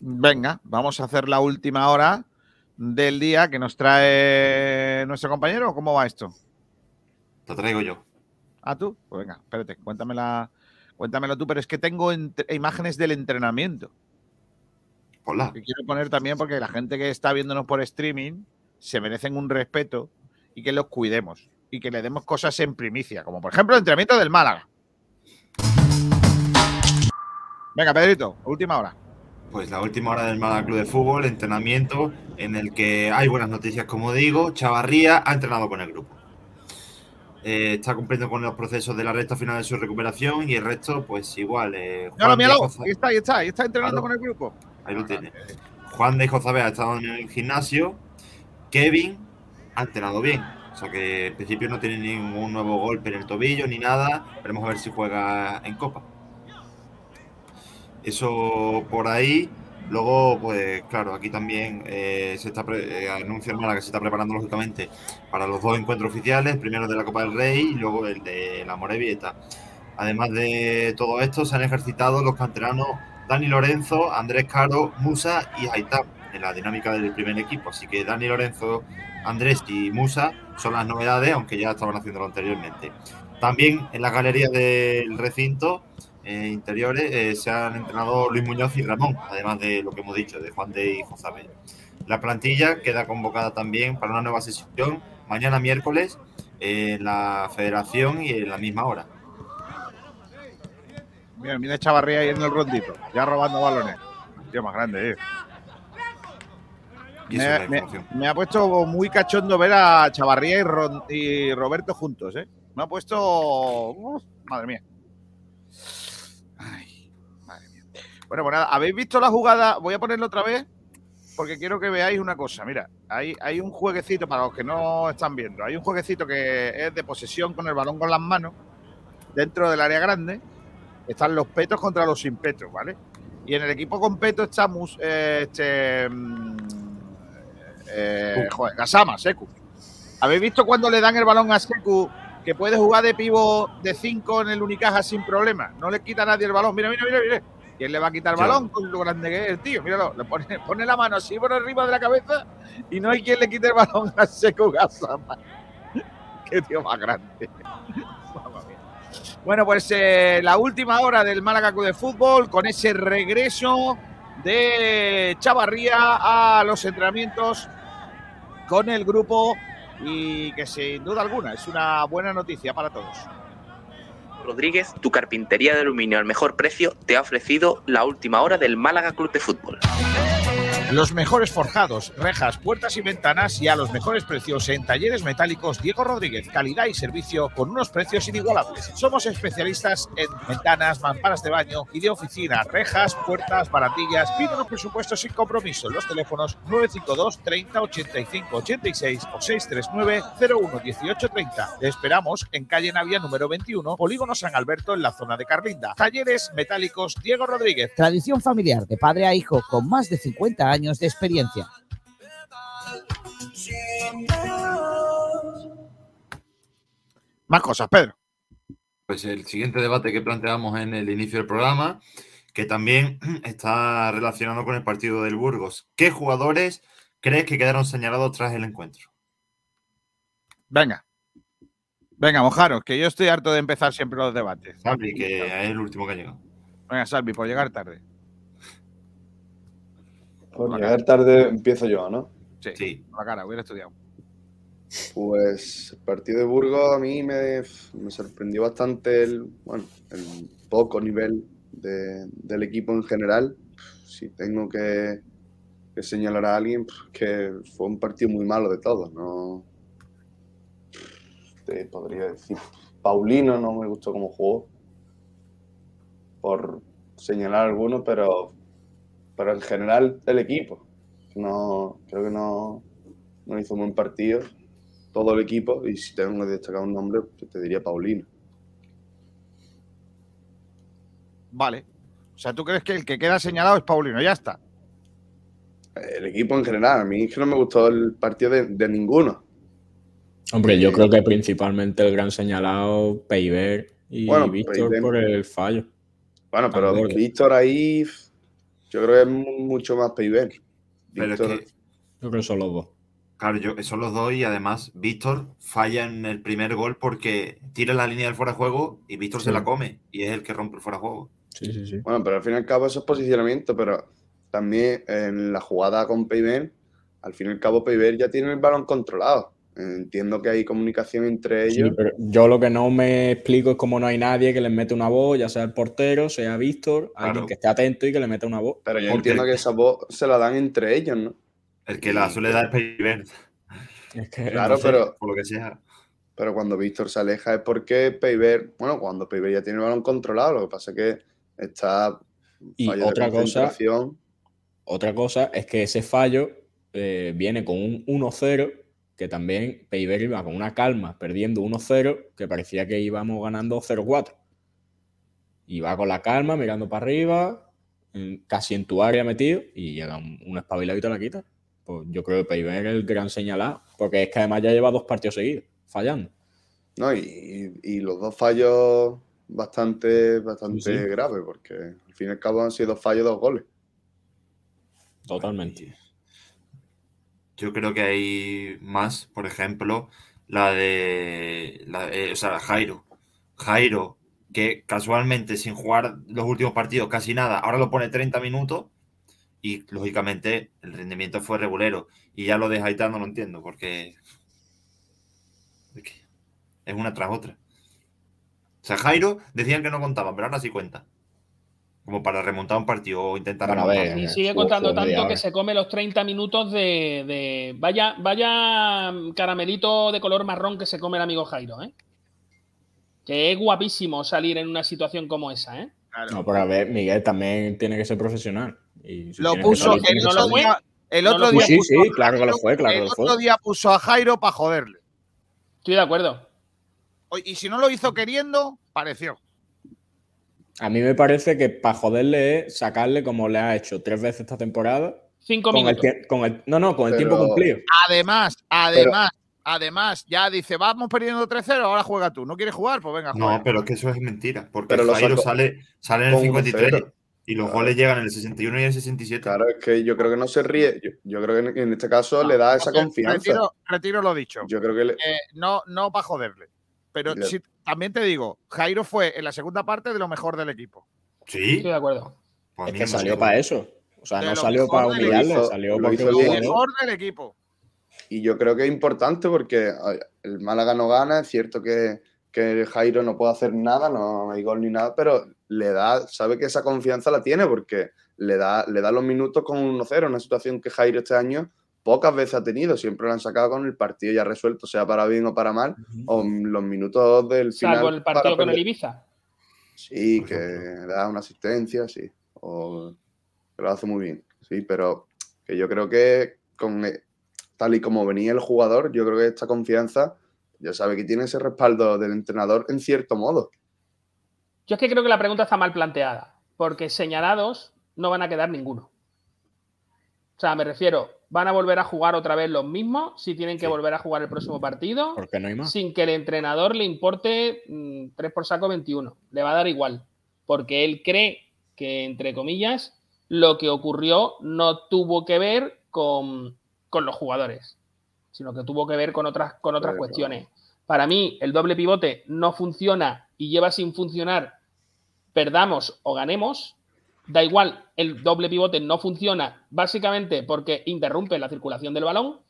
Venga, vamos a hacer la última hora del día que nos trae nuestro compañero. ¿Cómo va esto? Lo traigo yo. ¿Ah, tú? Pues venga, espérate, cuéntamela, cuéntamelo tú, pero es que tengo imágenes del entrenamiento. Hola. quiero poner también porque la gente que está viéndonos por streaming se merecen un respeto y que los cuidemos y que le demos cosas en primicia, como por ejemplo el entrenamiento del Málaga. Venga, Pedrito, última hora. Pues la última hora del Málaga Club de Fútbol, entrenamiento en el que hay buenas noticias, como digo. Chavarría ha entrenado con el grupo. Eh, está cumpliendo con los procesos de la recta final de su recuperación y el resto, pues igual. Eh, míralo, ahí está, ahí está, ahí está entrenando con el grupo. Ahí lo tiene. Juan de Josabé ha estado en el gimnasio. Kevin ha entrenado bien. O sea que en principio no tiene ningún nuevo golpe en el tobillo ni nada. Veremos a ver si juega en Copa. Eso por ahí. Luego, pues claro, aquí también eh, se está eh, anuncia que se está preparando lógicamente para los dos encuentros oficiales, primero de la Copa del Rey y luego el de la Morevieta. Además de todo esto, se han ejercitado los canteranos Dani Lorenzo, Andrés Caro, Musa y Haitán en la dinámica del primer equipo. Así que Dani Lorenzo, Andrés y Musa son las novedades, aunque ya estaban haciéndolo anteriormente. También en la galería del recinto eh, interiores eh, se han entrenado Luis Muñoz y Ramón, además de lo que hemos dicho, de Juan de y José La plantilla queda convocada también para una nueva sesión mañana miércoles en la federación y en la misma hora. Mira, mira Chavarría ahí en el rondito, ya robando balones. Tío más grande, eh. Me, ha puesto muy cachondo ver a Chavarría y, Roberto juntos, ¿eh? Me ha puesto. madre mía. Bueno, pues nada, ¿habéis visto la jugada? Voy a ponerlo otra vez porque quiero que veáis una cosa. Mira, hay, hay un jueguecito para los que no están viendo. Hay un jueguecito que es de posesión con el balón con las manos dentro del área grande están los petos contra los sin petos, ¿vale? Y en el equipo con peto está eh, este, mm, eh, joder, Gasama, Seku. ¿Habéis visto cuando le dan el balón a Seku que puede jugar de pivo de 5 en el Unicaja sin problema? No le quita a nadie el balón. Mira, mira, mira, mira. ¿Quién le va a quitar el balón con lo grande que es el tío? Míralo, le pone, pone la mano así por arriba de la cabeza y no hay quien le quite el balón a Seku Gasama. [LAUGHS] Qué tío más grande. Bueno, pues eh, la última hora del Málaga Club de Fútbol con ese regreso de Chavarría a los entrenamientos con el grupo y que sin duda alguna es una buena noticia para todos. Rodríguez, tu carpintería de aluminio al mejor precio, te ha ofrecido la última hora del Málaga Club de Fútbol. Los mejores forjados, rejas, puertas y ventanas y a los mejores precios en talleres metálicos Diego Rodríguez. Calidad y servicio con unos precios inigualables. Somos especialistas en ventanas, mamparas de baño y de oficina, rejas, puertas, barandillas. Pide presupuestos sin compromiso. Los teléfonos 952 30 85 86 o 639 01 18 30. Te esperamos en calle Navia número 21, Polígono San Alberto en la zona de Carlinda. Talleres metálicos Diego Rodríguez. Tradición familiar de padre a hijo con más de 50 años de experiencia. Más cosas, Pedro. Pues el siguiente debate que planteamos en el inicio del programa, que también [CLEARS THROAT] está relacionado con el partido del Burgos. ¿Qué jugadores crees que quedaron señalados tras el encuentro? Venga. Venga, mojaros, que yo estoy harto de empezar siempre los debates. Salvi, que es el último que ha llegado. Venga, Salvi, por llegar tarde. Por llegar tarde empiezo yo, ¿no? Sí, sí. la cara, hubiera estudiado. Pues el partido de Burgos a mí me, me sorprendió bastante el, bueno, el poco nivel de, del equipo en general. Si tengo que, que señalar a alguien, pues, que fue un partido muy malo de todos. No te podría decir. Paulino no me gustó cómo jugó. Por señalar alguno, pero pero en general el equipo. No, creo que no, no hizo un buen partido todo el equipo y si tengo que destacar un nombre, pues te diría Paulino. Vale. O sea, ¿tú crees que el que queda señalado es Paulino? Ya está. El equipo en general. A mí es que no me gustó el partido de, ninguno. Hombre, yo creo que principalmente el gran señalado, Peiber y Víctor por el fallo. Bueno, pero Víctor ahí yo creo que es mucho más Peiber. Pero es que, yo creo que son los dos. Claro, yo, son los dos y además Víctor falla en el primer gol porque tira la línea del fuera de juego y Víctor se la come y es el que rompe el fuera de juego. Sí, sí, sí. Bueno, pero al fin y al cabo eso es posicionamiento, pero también en la jugada con Peiber, al fin y al cabo Peiber ya tiene el balón controlado. Entiendo que hay comunicación entre ellos. pero yo lo que no me explico es cómo no hay nadie que les mete una voz, ya sea el portero, sea Víctor, alguien que esté atento y que le meta una voz. Pero yo entiendo que esa voz se la dan entre ellos, ¿no? El que la suele dar es Es claro, pero. Por lo que sea. Pero cuando Víctor se aleja es porque Peiber, bueno, cuando Peiber ya tiene el balón controlado, lo que pasa es que está. Y otra cosa. Otra cosa es que ese fallo eh, viene con un 1-0 que también Peiber iba con una calma, perdiendo 1-0, que parecía que íbamos ganando 0-4. Iba con la calma, mirando para arriba, casi en tu área metido, y llega un, un espabiladito a la quita. Pues yo creo que Peiber es el gran señalado, porque es que además ya lleva dos partidos seguidos, fallando. No, y, los dos fallos bastante, bastante graves, porque al fin y al cabo han sido dos fallos, dos goles. Totalmente. Yo creo que hay más, por ejemplo, la de, eh, o sea, Jairo. Jairo, que casualmente sin jugar los últimos partidos casi nada, ahora lo pone 30 minutos y lógicamente el rendimiento fue regulero. Y ya lo de no lo entiendo porque es una tras otra. O sea, Jairo decían que no contaba, pero ahora sí cuenta como para remontar un partido o intentar Y sigue contando tanto que se come los 30 minutos de, vaya, vaya caramelito de color marrón que se come el amigo Jairo, ¿eh? Que es guapísimo salir en una situación como esa, ¿eh? No, pero a ver, Miguel también tiene que ser profesional. lo puso el, otro día, el otro día. Sí, sí, claro que lo fue, claro. El otro día puso a Jairo para joderle. Estoy de acuerdo. Y si no lo hizo queriendo, pareció. A mí me parece que para joderle es sacarle como le ha hecho tres veces esta temporada. Cinco con minutos. El, no, no, con el tiempo cumplido. Además, además, además, ya dice, vamos perdiendo 3-0, ahora juega tú. ¿No quieres jugar? Pues venga, juega. No, pero es que eso es mentira. Porque pero Jairo sale, sale en el 53. Y los goles llegan en el 61 y en el 67. Claro, es que yo creo que no se ríe. Yo, creo que en, este caso le da esa confianza. Retiro, lo dicho. Yo creo que eh, no, no para joderle. Pero también te digo, Jairo fue en la segunda parte de lo mejor del equipo. Sí. Estoy de acuerdo. Pues es que salió para eso. O sea, no salió para humillarle, salió lo el mejor del equipo. Y yo creo que es importante porque el Málaga no gana, es cierto que, que Jairo no puede hacer nada, no hay gol ni nada, pero le da, sabe que esa confianza la tiene porque le da, le da los minutos con 1-0, una situación que Jairo este año pocas veces ha tenido, siempre lo han sacado con el partido ya resuelto, sea para bien o para mal, o los minutos del final. Salvo el partido con el Ibiza. Sí, que da una asistencia, sí, o lo hace muy bien, sí, pero que yo creo que con eh, tal y como venía el jugador, yo creo que esta confianza ya sabe que tiene ese respaldo del entrenador en cierto modo. Yo es que creo que la pregunta está mal planteada, porque señalados no van a quedar ninguno. O sea, me refiero, van a volver a jugar otra vez los mismos si tienen que volver a jugar el próximo partido. Porque no hay más. Sin que el entrenador le importe 3 mm, por saco 21. Le va a dar igual. Porque él cree que, entre comillas, lo que ocurrió no tuvo que ver con, los jugadores, sino que tuvo que ver con otras, con otras cuestiones. Para mí, el doble pivote no funciona y lleva sin funcionar, perdamos o ganemos Da igual, el doble pivote no funciona básicamente porque interrumpe la circulación del balón.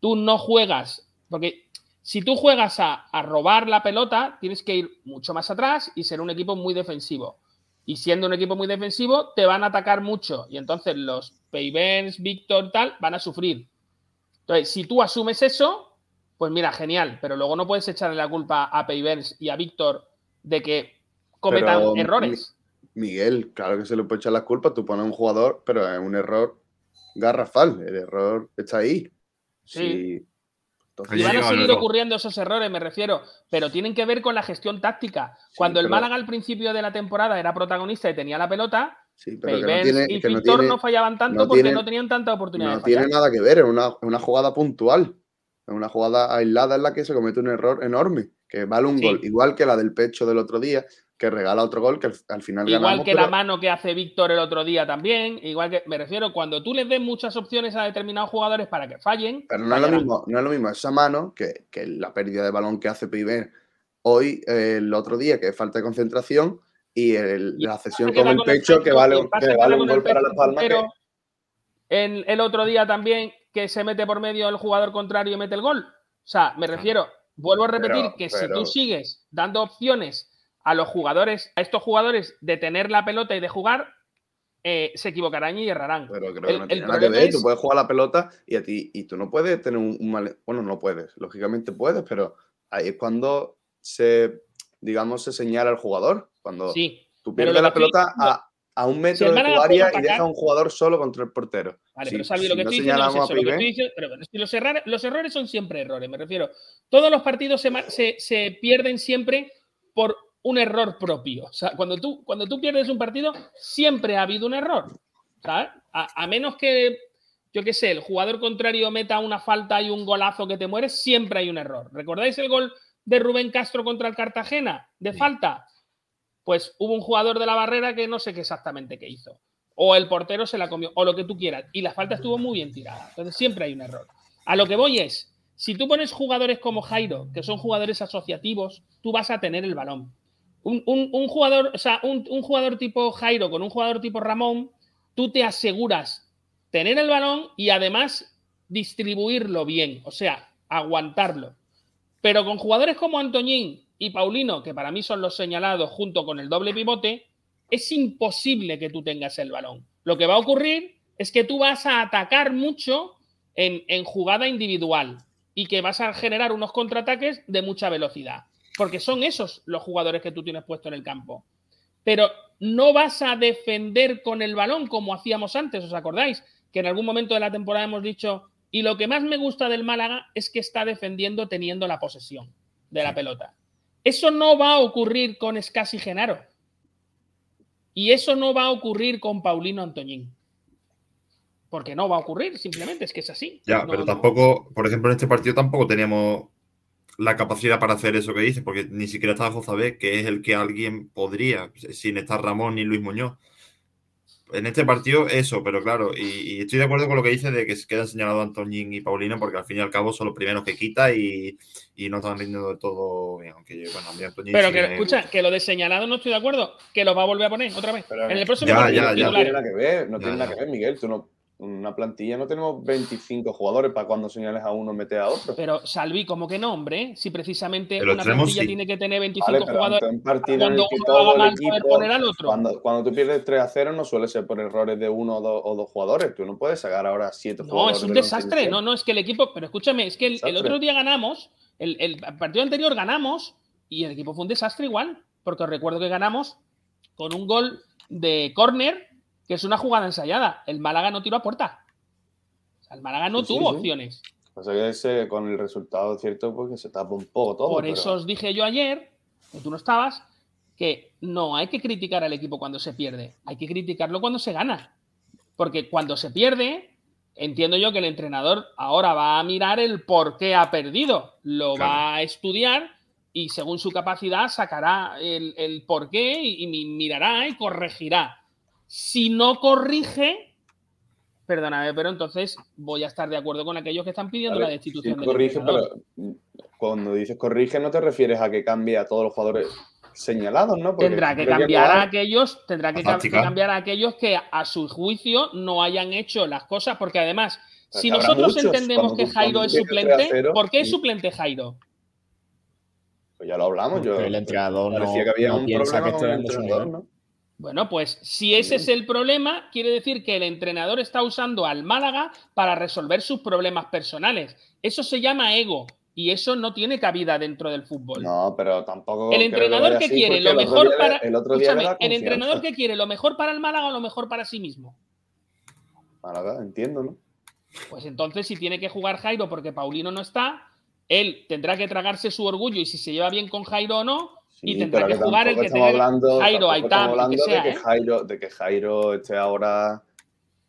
Tú no juegas, porque si tú juegas a, robar la pelota, tienes que ir mucho más atrás y ser un equipo muy defensivo. Y siendo un equipo muy defensivo, te van a atacar mucho. Y entonces los Payvens, Víctor, tal, van a sufrir. Entonces, si tú asumes eso, pues mira, genial. Pero luego no puedes echarle la culpa a Payvens y a Víctor de que cometan errores. Miguel, claro que se le puede echar la culpa, tú pones un jugador, pero es un error garrafal, el error está ahí. Sí. y van a seguir ocurriendo esos errores, me refiero, pero tienen que ver con la gestión táctica. Cuando el Málaga al principio de la temporada era protagonista y tenía la pelota, Sí, pero no tiene, y Víctor no, fallaban tanto porque no tenían tanta oportunidad. No tiene nada que ver, es una, una, jugada puntual. Es una jugada aislada en la que se comete un error enorme, que vale un gol, igual que la del pecho del otro día, que regala otro gol que al, final Igual que la mano que hace Víctor el otro día también, igual que, me refiero, cuando tú les des muchas opciones a determinados jugadores para que fallen. Pero no, es lo, mismo, no es lo mismo esa mano que, la pérdida de balón que hace Piber hoy, el otro día, que es falta de concentración, y, la cesión con el pecho, que vale, un gol para la palma. Pero el otro día también, que se mete por medio el jugador contrario y mete el gol. O sea, me refiero, vuelvo a repetir que si tú sigues dando opciones a los jugadores, a estos jugadores de tener la pelota y de jugar, eh, se equivocarán y errarán. Pero creo que no tiene nada que ver. Tú puedes jugar la pelota y a ti, y tú no puedes tener un, mal. Bueno, no puedes, lógicamente puedes, pero ahí es cuando se, digamos, se señala al jugador. Cuando tú pierdes la pelota a, un metro de tu área y dejas a un jugador solo contra el portero. Vale, pero Salvi, lo que estoy diciendo es eso. Lo que estoy diciendo, pero los, errores, los errores son siempre errores, me refiero. Todos los partidos se, se, se pierden siempre por un error propio. O sea, cuando tú, cuando tú pierdes un partido, siempre ha habido un error. ¿sabes? A, menos que, yo qué sé, el jugador contrario meta una falta y un golazo que te mueres, siempre hay un error. ¿Recordáis el gol de Rubén Castro contra el Cartagena? De falta. Pues hubo un jugador de la barrera que no sé qué exactamente qué hizo. O el portero se la comió, o lo que tú quieras. Y la falta estuvo muy bien tirada. Entonces siempre hay un error. A lo que voy es, si tú pones jugadores como Jairo, que son jugadores asociativos, tú vas a tener el balón. Un, jugador, o sea, un, jugador tipo Jairo con un jugador tipo Ramón, tú te aseguras tener el balón y además distribuirlo bien, o sea, aguantarlo. Pero con jugadores como Antoñín y Paulino, que para mí son los señalados junto con el doble pivote, es imposible que tú tengas el balón. Lo que va a ocurrir es que tú vas a atacar mucho en, en jugada individual y que vas a generar unos contraataques de mucha velocidad porque son esos los jugadores que tú tienes puesto en el campo. Pero no vas a defender con el balón como hacíamos antes, ¿os acordáis? Que en algún momento de la temporada hemos dicho, y lo que más me gusta del Málaga es que está defendiendo teniendo la posesión de la pelota. Eso no va a ocurrir con Scassi Genaro. Y eso no va a ocurrir con Paulino Antoñín. Porque no va a ocurrir, simplemente es que es así. Ya, pero tampoco, por ejemplo, en este partido tampoco teníamos la capacidad para hacer eso que dice, porque ni siquiera estaba José que es el que alguien podría, sin estar Ramón ni Luis Muñoz. en este partido eso, pero claro, y, estoy de acuerdo con lo que dice de que se quedan señalados Antoñín y Paulino, porque al fin y al cabo son los primeros que quita y, no están rindiendo de todo bien, aunque bueno, a mí Pero que escucha, que lo de señalado no estoy de acuerdo, que lo va a volver a poner otra vez. en el próximo ya, ya, ya. No tiene nada que ver, no tiene nada que ver, Miguel, tú no una plantilla no tenemos 25 jugadores para cuando señales a uno mete a otro. Pero Salvi, ¿cómo que no, hombre? Si precisamente una plantilla tiene que tener 25 jugadores cuando uno mal poner al otro. Cuando, tú pierdes 3 a 0 no suele ser por errores de uno o dos, jugadores. Tú no puedes sacar ahora 7 jugadores. No, es un desastre. No, no, es que el equipo... Pero escúchame, es que el, otro día ganamos, el, el partido anterior ganamos y el equipo fue un desastre igual. Porque os recuerdo que ganamos con un gol de córner que es una jugada ensayada. El Málaga no tiró a puerta. el Málaga no tuvo opciones. O sea que ese, con el resultado cierto, porque se tapa un poco todo. Por eso os dije yo ayer, que tú no estabas, que no hay que criticar al equipo cuando se pierde, hay que criticarlo cuando se gana. Porque cuando se pierde, entiendo yo que el entrenador ahora va a mirar el por qué ha perdido, lo va a estudiar y según su capacidad sacará el, el por qué y mirará y corregirá. Si no corrige, perdóname, pero entonces voy a estar de acuerdo con aquellos que están pidiendo la destitución. Sí, corrige, pero cuando dices corrige, no te refieres a que cambie a todos los jugadores señalados, ¿no? tendrá que cambiar a aquellos, tendrá que, cambiar a aquellos que a su juicio no hayan hecho las cosas, porque además, si nosotros entendemos que Jairo es suplente, ¿por qué es suplente Jairo? Pues ya lo hablamos, yo. El entrenador no, que había un piensa que esté ¿no? Bueno, pues si ese es el problema, quiere decir que el entrenador está usando al Málaga para resolver sus problemas personales. Eso se llama ego y eso no tiene cabida dentro del fútbol. No, pero tampoco. El entrenador que, quiere lo mejor para. El, el entrenador que quiere lo mejor para el Málaga o lo mejor para sí mismo. Málaga, entiendo, ¿no? Pues entonces, si tiene que jugar Jairo porque Paulino no está, él tendrá que tragarse su orgullo y si se lleva bien con Jairo o no, y tendrá que, jugar el que tenga hablando, Jairo, hablando de, que ¿eh? Jairo, de que Jairo esté ahora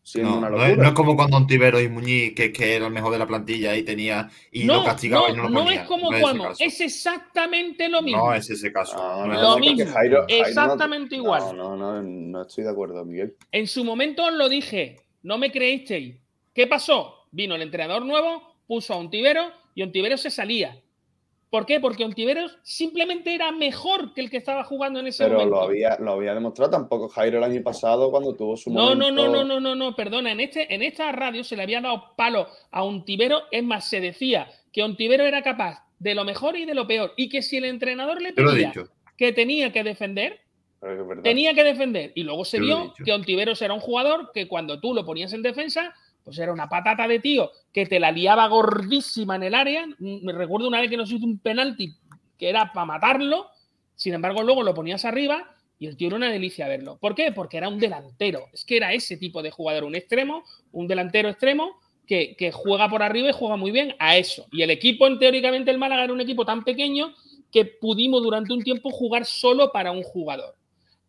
siendo no, una locura. No es, como cuando Ontivero y Muñiz, que, que, era el mejor de la plantilla y tenía y no, lo castigaba y no lo ponía. No es como cuando, es, exactamente lo mismo. No es ese caso. lo mismo, Jairo, exactamente igual. No, no, no, estoy de acuerdo, Miguel. En su momento os lo dije, no me creísteis. ¿Qué pasó? Vino el entrenador nuevo, puso a Ontivero y Ontivero se salía. ¿Por qué? Porque Ontiveros simplemente era mejor que el que estaba jugando en ese momento. Pero lo había, lo había demostrado tampoco Jairo el año pasado cuando tuvo su no, momento. No, no, no, no, no, perdona. En, este, en esta radio se le había dado palo a Ontivero. Es más, se decía que Ontivero era capaz de lo mejor y de lo peor. Y que si el entrenador le pedía que tenía que defender, tenía que defender. Y luego se vio que Ontiveros era un jugador que cuando tú lo ponías en defensa, pues era una patata de tío que te la liaba gordísima en el área. Me recuerdo una vez que nos hizo un penalti que era para matarlo. Sin embargo, luego lo ponías arriba y el tío era una delicia verlo. ¿Por qué? Porque era un delantero. Es que era ese tipo de jugador, un extremo, un delantero extremo que, que juega por arriba y juega muy bien a eso. Y el equipo, en teóricamente, el Málaga era un equipo tan pequeño que pudimos durante un tiempo jugar solo para un jugador.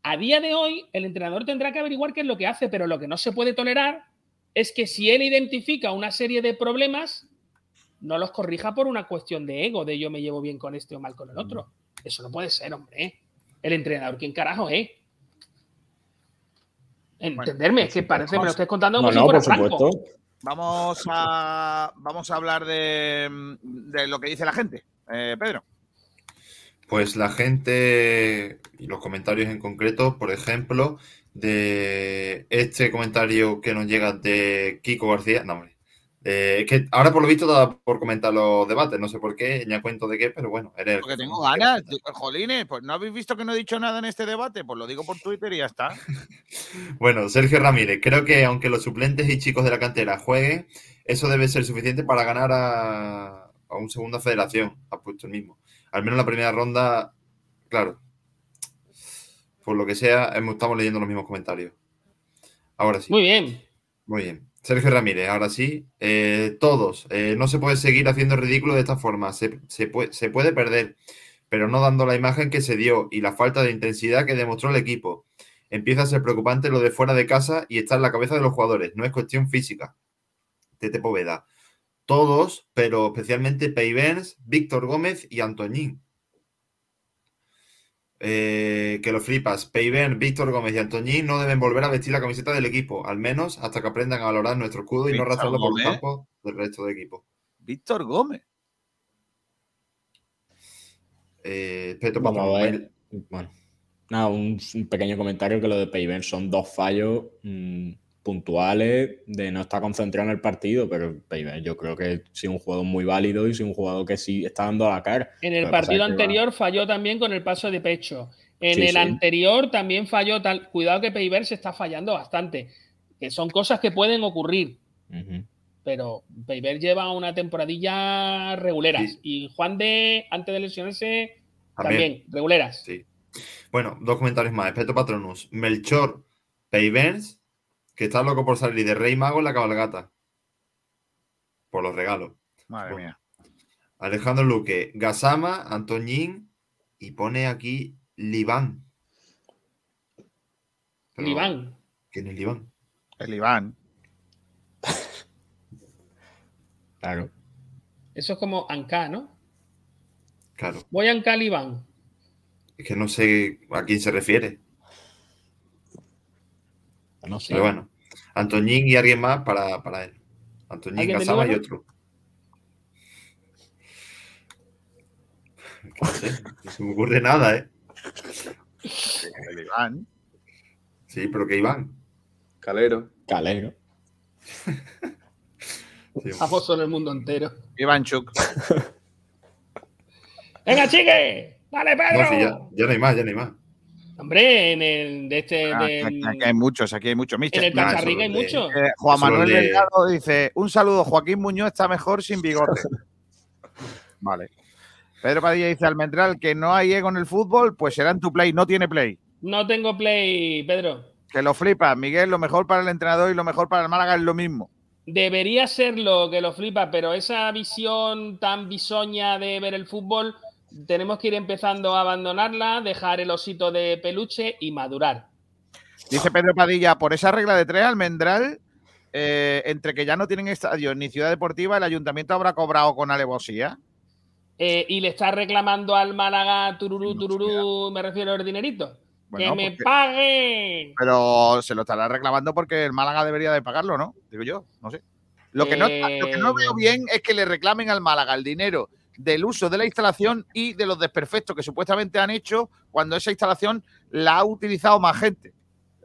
A día de hoy, el entrenador tendrá que averiguar qué es lo que hace, pero lo que no se puede tolerar es que si él identifica una serie de problemas, no los corrija por una cuestión de ego, de yo me llevo bien con este o mal con el otro. Eso no puede ser, hombre. El entrenador, ¿quién carajo es? Entenderme, es que parece, me lo estés contando como no, si fuera Vamos a, vamos a hablar de, lo que dice la gente. Eh, Pedro. Pues la gente y los comentarios en concreto, por ejemplo, de este comentario que nos llega de Kiko García. No, hombre. Eh, es que ahora por lo visto da por comentar los debates, no sé por qué, ya cuento de qué, pero bueno. Eres Porque tengo ganas, jolines, pues no habéis visto que no he dicho nada en este debate, pues lo digo por Twitter y ya está. [LAUGHS] bueno, Sergio Ramírez, creo que aunque los suplentes y chicos de la cantera jueguen, eso debe ser suficiente para ganar a, a un segunda federación, ha puesto el mismo. Al menos la primera ronda, claro, por lo que sea, estamos leyendo los mismos comentarios. Ahora sí. Muy bien. Muy bien. Sergio Ramírez, ahora sí. Eh, todos. Eh, no se puede seguir haciendo ridículo de esta forma. Se, puede, se puede perder, pero no dando la imagen que se dio y la falta de intensidad que demostró el equipo. Empieza a ser preocupante lo de fuera de casa y está en la cabeza de los jugadores. No es cuestión física. Tete Poveda. Todos, pero especialmente Peivens, Víctor Gómez y Antoñín. Eh, que lo flipas. Peiben, Víctor Gómez y Antoñín no deben volver a vestir la camiseta del equipo, al menos hasta que aprendan a valorar nuestro escudo y no arrastrarlo por los campos del resto del equipo. Víctor Gómez. Eh, Vamos a ver. Bueno, nada, un, pequeño comentario que lo de Peiben son dos fallos mm, puntuales de no estar concentrado en el partido, pero yo creo que sí un jugador muy válido y sí un jugador que sí está dando la cara. En el partido anterior falló también con el paso de pecho. En el anterior también falló tal. Cuidado que Peiber se está fallando bastante. Que son cosas que pueden ocurrir. Pero Peiber lleva una temporadilla reguleras. Y Juan de, antes de lesionarse, también, reguleras. Sí. Bueno, dos comentarios más. Espeto Patronus. Melchor Peibers que está loco por salir de Rey Mago en la cabalgata. Por los regalos. Madre mía. Alejandro Luque, Gasama, Antoñín y pone aquí Libán. Libán. ¿Quién es Libán? El Libán. [LAUGHS] claro. Eso es como Anca, ¿no? Claro. Voy a Anca Libán. Es que no sé a quién se refiere. No sé. Pero bueno, Antoñín y alguien más para, para él. Antoñín Casaba y otro. No sé, no se me ocurre nada, ¿eh? El Iván. Sí, pero que Iván. Calero. Calero. [LAUGHS] Famoso en el mundo entero. Iván Chuk. [LAUGHS] ¡Venga, chique! ¡Dale, Pedro! No, sí, ya, ya no hay más, ya no hay más. Hombre, en el de este. Ah, aquí hay muchos, aquí hay muchos. En el Cacharrica hay muchos. Eh, Juan Manuel Delgado dice: Un saludo, Joaquín Muñoz está mejor sin bigote. [LAUGHS] vale. Pedro Padilla dice: Almendral, que no hay ego en el fútbol, pues será en tu play, no tiene play. No tengo play, Pedro. Que lo flipa, Miguel, lo mejor para el entrenador y lo mejor para el Málaga es lo mismo. Debería serlo, que lo flipa, pero esa visión tan bisoña de ver el fútbol tenemos que ir empezando a abandonarla, dejar el osito de peluche y madurar. Dice Pedro Padilla, por esa regla de tres, Almendral, eh, entre que ya no tienen estadio ni ciudad deportiva, el ayuntamiento habrá cobrado con alevosía. Eh, y le está reclamando al Málaga tururú, tururú, me refiero al dinerito. ¡Que me paguen! Pero se lo estará reclamando porque el Málaga debería de pagarlo, ¿no? Digo yo, no sé. Lo que, no, lo que no veo eh, bien es que le reclamen al Málaga el dinero del uso de la instalación y de los desperfectos que supuestamente han hecho cuando esa instalación la ha utilizado más gente.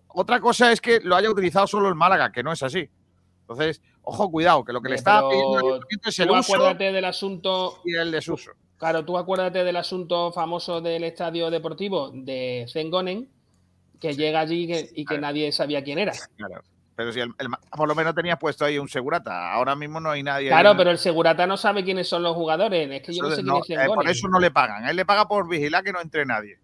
Otra cosa es que lo haya utilizado solo el Málaga, que no es así. Entonces, ojo, cuidado, que lo que le está pidiendo es el uso acuérdate del asunto y el desuso. Claro, tú acuérdate del asunto famoso del estadio deportivo de Zengonen, que llega allí y que, nadie sabía quién era. Claro. Pero si el, por lo menos tenías puesto ahí un segurata, ahora mismo no hay nadie. Claro, pero el segurata no sabe quiénes son los jugadores. Es que yo no sé quién es eh, Por eso no le pagan. Él le paga por vigilar que no entre nadie.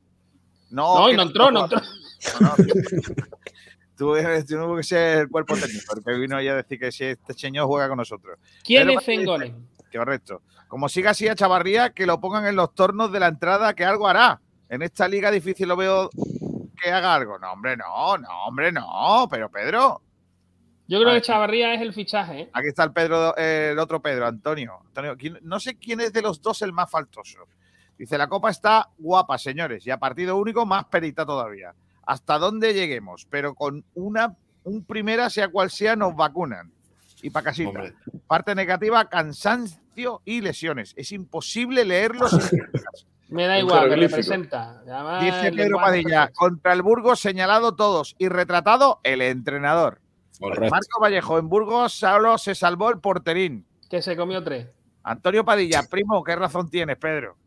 No, no y no entró, no entró. [LAUGHS] tú, no que ser el cuerpo técnico, porque vino ya a decir que si este señor juega con nosotros. ¿Quién es Fengonen? Correcto. Como siga así a Chavarría, que lo pongan en los tornos de la entrada, que algo hará. En esta liga difícil lo veo que haga algo. No, hombre, no, no, hombre, no. Pero Pedro, yo creo que Chavarría es el fichaje. ¿eh? Aquí está el Pedro, el otro Pedro, Antonio. Antonio no sé quién es de los dos el más faltoso. Dice, la copa está guapa, señores, y a partido único más perita todavía. Hasta dónde lleguemos, pero con una un primera, sea cual sea, nos vacunan. Y para casita. Parte negativa, cansancio y lesiones. Es imposible leerlos. [LAUGHS] Me da igual, me representa. Dice Pedro Padilla, contra el Burgos señalado todos y retratado el entrenador. Marco Vallejo, en Burgos solo se salvó el porterín. Que se comió tres. Antonio Padilla, primo, ¿qué razón tienes, Pedro?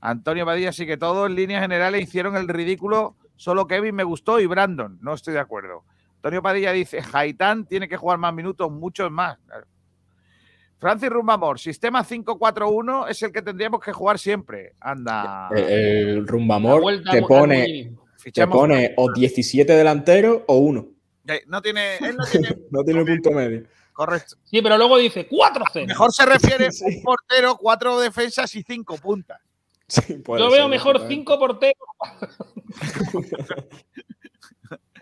Antonio Padilla, sí que todos en líneas generales hicieron el ridículo, solo Kevin me gustó y Brandon, no estoy de acuerdo. Antonio Padilla dice, Haitán tiene que jugar más minutos, muchos más. Francis Rumbamor, sistema 5-4-1 es el que tendríamos que jugar siempre. Anda. El, Rumbamor te pone, te pone o 17 delanteros o uno. No tiene, él no tiene, [LAUGHS] no tiene punto medio. Correcto. Sí, pero luego dice 4 0 Mejor se refiere [LAUGHS] a un portero, cuatro defensas y cinco puntas. Yo veo mejor cinco porteros.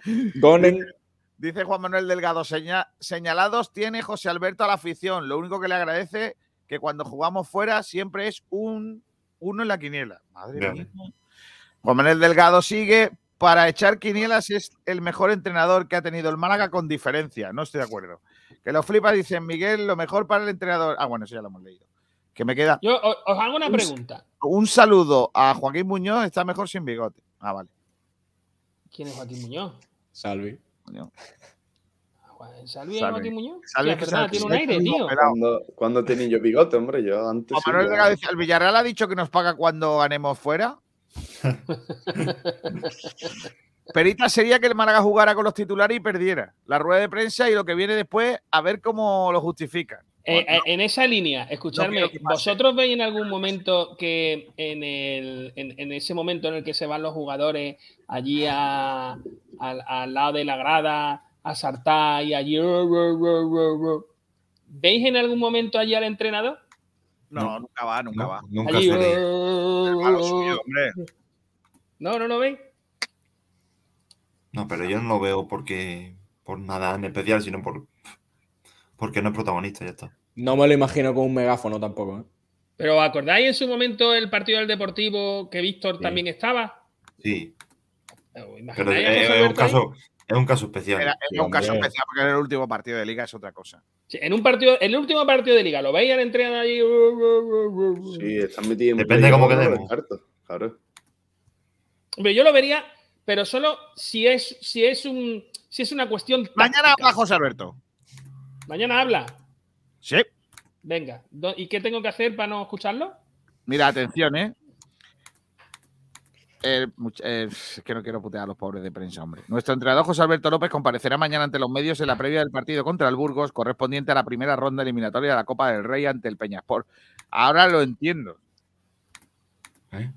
[LAUGHS] Gonen. Dice Juan Manuel Delgado, señalados tiene José Alberto a la afición. Lo único que le agradece que cuando jugamos fuera siempre es un uno en la quiniela. Madre mía. Juan Manuel Delgado sigue. Para echar quinielas es el mejor entrenador que ha tenido el Málaga con diferencia. No estoy de acuerdo. Que lo flipa, dicen Miguel, lo mejor para el entrenador. Ah, bueno, eso ya lo hemos leído. Que me queda. Yo os hago una pregunta. Un saludo a Joaquín Muñoz, está mejor sin bigote. Ah, vale. ¿Quién es Joaquín Muñoz? Salvi. ¿Salvi es Joaquín Muñoz? Salvi que tiene un aire, tío. Cuando, cuando tenía yo bigote, hombre, yo antes. el Villarreal ha dicho que nos paga cuando ganemos fuera. [LAUGHS] Perita sería que el Málaga jugara con los titulares y perdiera la rueda de prensa y lo que viene después a ver cómo lo justifican. Eh, eh, en esa línea, escuchadme, ¿vosotros veis en algún momento que en, el, en, ese momento en el que se van los jugadores allí al lado de la grada, a saltar y allí... ¿Veis en algún momento allí al entrenador? No, nunca va, nunca va. Nunca allí, no, no lo veis. No, pero yo no lo veo porque por nada en especial, sino por porque no es protagonista, ya está. No me lo imagino con un megáfono tampoco. ¿eh? Pero ¿acordáis en su momento el partido del Deportivo que Víctor también estaba? Sí. Pero, es, un caso, es un caso especial. es un caso especial porque era el último partido de liga, es otra cosa. en un partido, el último partido de liga, ¿lo veían entrenando allí? Sí, están metidos Depende de cómo quedemos. Claro. Hombre, yo lo vería, pero solo si es, si es un si es una cuestión. Mañana habla José Alberto. Mañana habla. Sí. Venga, ¿y qué tengo que hacer para no escucharlo? Mira, atención, ¿eh? Es que no quiero putear a los pobres de prensa, hombre. Nuestro entrenador José Alberto López comparecerá mañana ante los medios en la previa del partido contra el Burgos, correspondiente a la primera ronda eliminatoria de la Copa del Rey ante el Peñaspor. Ahora lo entiendo. ¿Eh?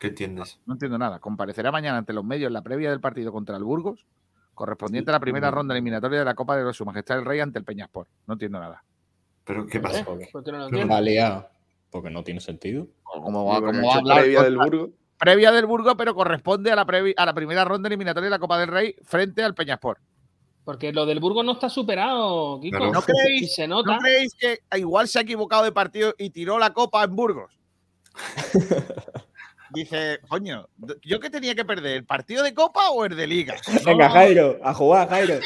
¿Qué entiendes? No entiendo nada. Comparecerá mañana ante los medios en la previa del partido contra el Burgos, correspondiente a la primera ronda eliminatoria de la Copa de Su Majestad el Rey ante el Peñaspor. No entiendo nada. ¿Pero qué pasa? no porque no tiene sentido. ¿Cómo va, a hablar previa del Burgos? Previa del Burgos, pero corresponde a la, a la primera ronda eliminatoria de la Copa del Rey frente al Peñaspor. Porque lo del Burgos no está superado, Kiko. ¿No, creéis, se nota. ¿No creéis que igual se ha equivocado de partido y tiró la copa en Burgos? [LAUGHS] dice, coño, ¿yo qué tenía que perder? ¿El partido de Copa o el de Liga? Venga, Jairo, a jugar, Jairo.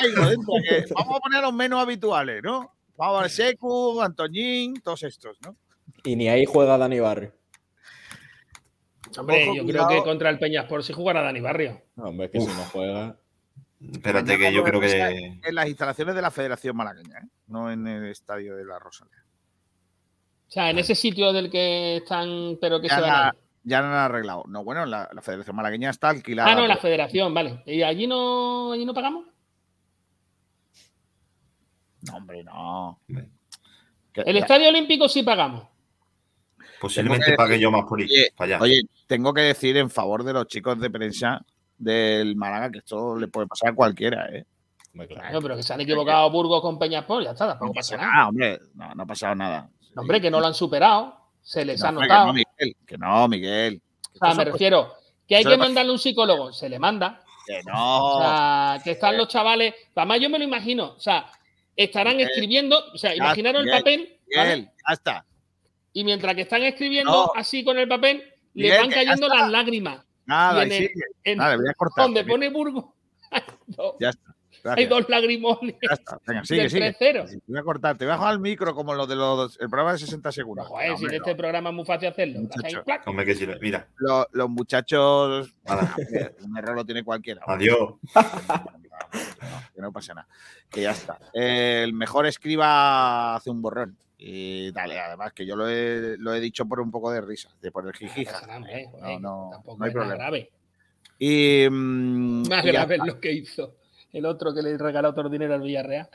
vamos a poner los menos habituales, ¿no? Vamos a ver Secu, Antoñín, todos estos, ¿no? Y ni ahí juega Dani Barrio. Hombre, yo creo que contra el Peñaspor sí jugará Dani Barrio. No, hombre, es que si no juega. Espérate, que yo creo que. En las instalaciones de la Federación Malagueña, ¿eh? no en el estadio de la Rosalía. O sea, en ese sitio del que están, pero que se van ya no han arreglado. No, bueno, la, Federación Malagueña está alquilada. Ah, no, la Federación, vale. ¿Y allí no, allí no pagamos? No, hombre, no. El Estadio Olímpico sí pagamos. Posiblemente pague yo más por ir para allá. Oye, tengo que decir en favor de los chicos de prensa del Málaga que esto le puede pasar a cualquiera, ¿eh? Claro, pero que se han equivocado Burgos con Peñaspor, ya está, tampoco no pasa nada. hombre, no, no ha pasado nada. hombre, que no lo han superado se les ha notado. Que no, Miguel. o sea, me refiero que hay que mandarle un psicólogo, se le manda. Que no. O sea, que están los chavales. Además, yo me lo imagino. O sea, estarán escribiendo. O sea, imaginaron el papel. Miguel, ya está. Y mientras que están escribiendo así con el papel, le van cayendo las lágrimas. Nada, y, en Nada, voy a cortar. Donde pone Burgo. [LAUGHS] ya está. Hay dos lagrimones. Ya está. Venga, sigue, sigue. Voy a cortar. Te voy a dejar el micro como lo de los, el programa de 60 segundos. joder, si en este programa es muy fácil hacerlo. Hombre, que sirve. Mira. Los, los muchachos. [LAUGHS] un error lo tiene cualquiera. Adiós. [LAUGHS] que no pasa nada. Que ya está. El mejor escriba hace un borrón. Y dale, además que yo lo he, lo he dicho por un poco de risa, de por el jijija. No, no, no, hay problema. Grave. Y, mm, más grave es lo que hizo el otro que le regaló todo el dinero al Villarreal.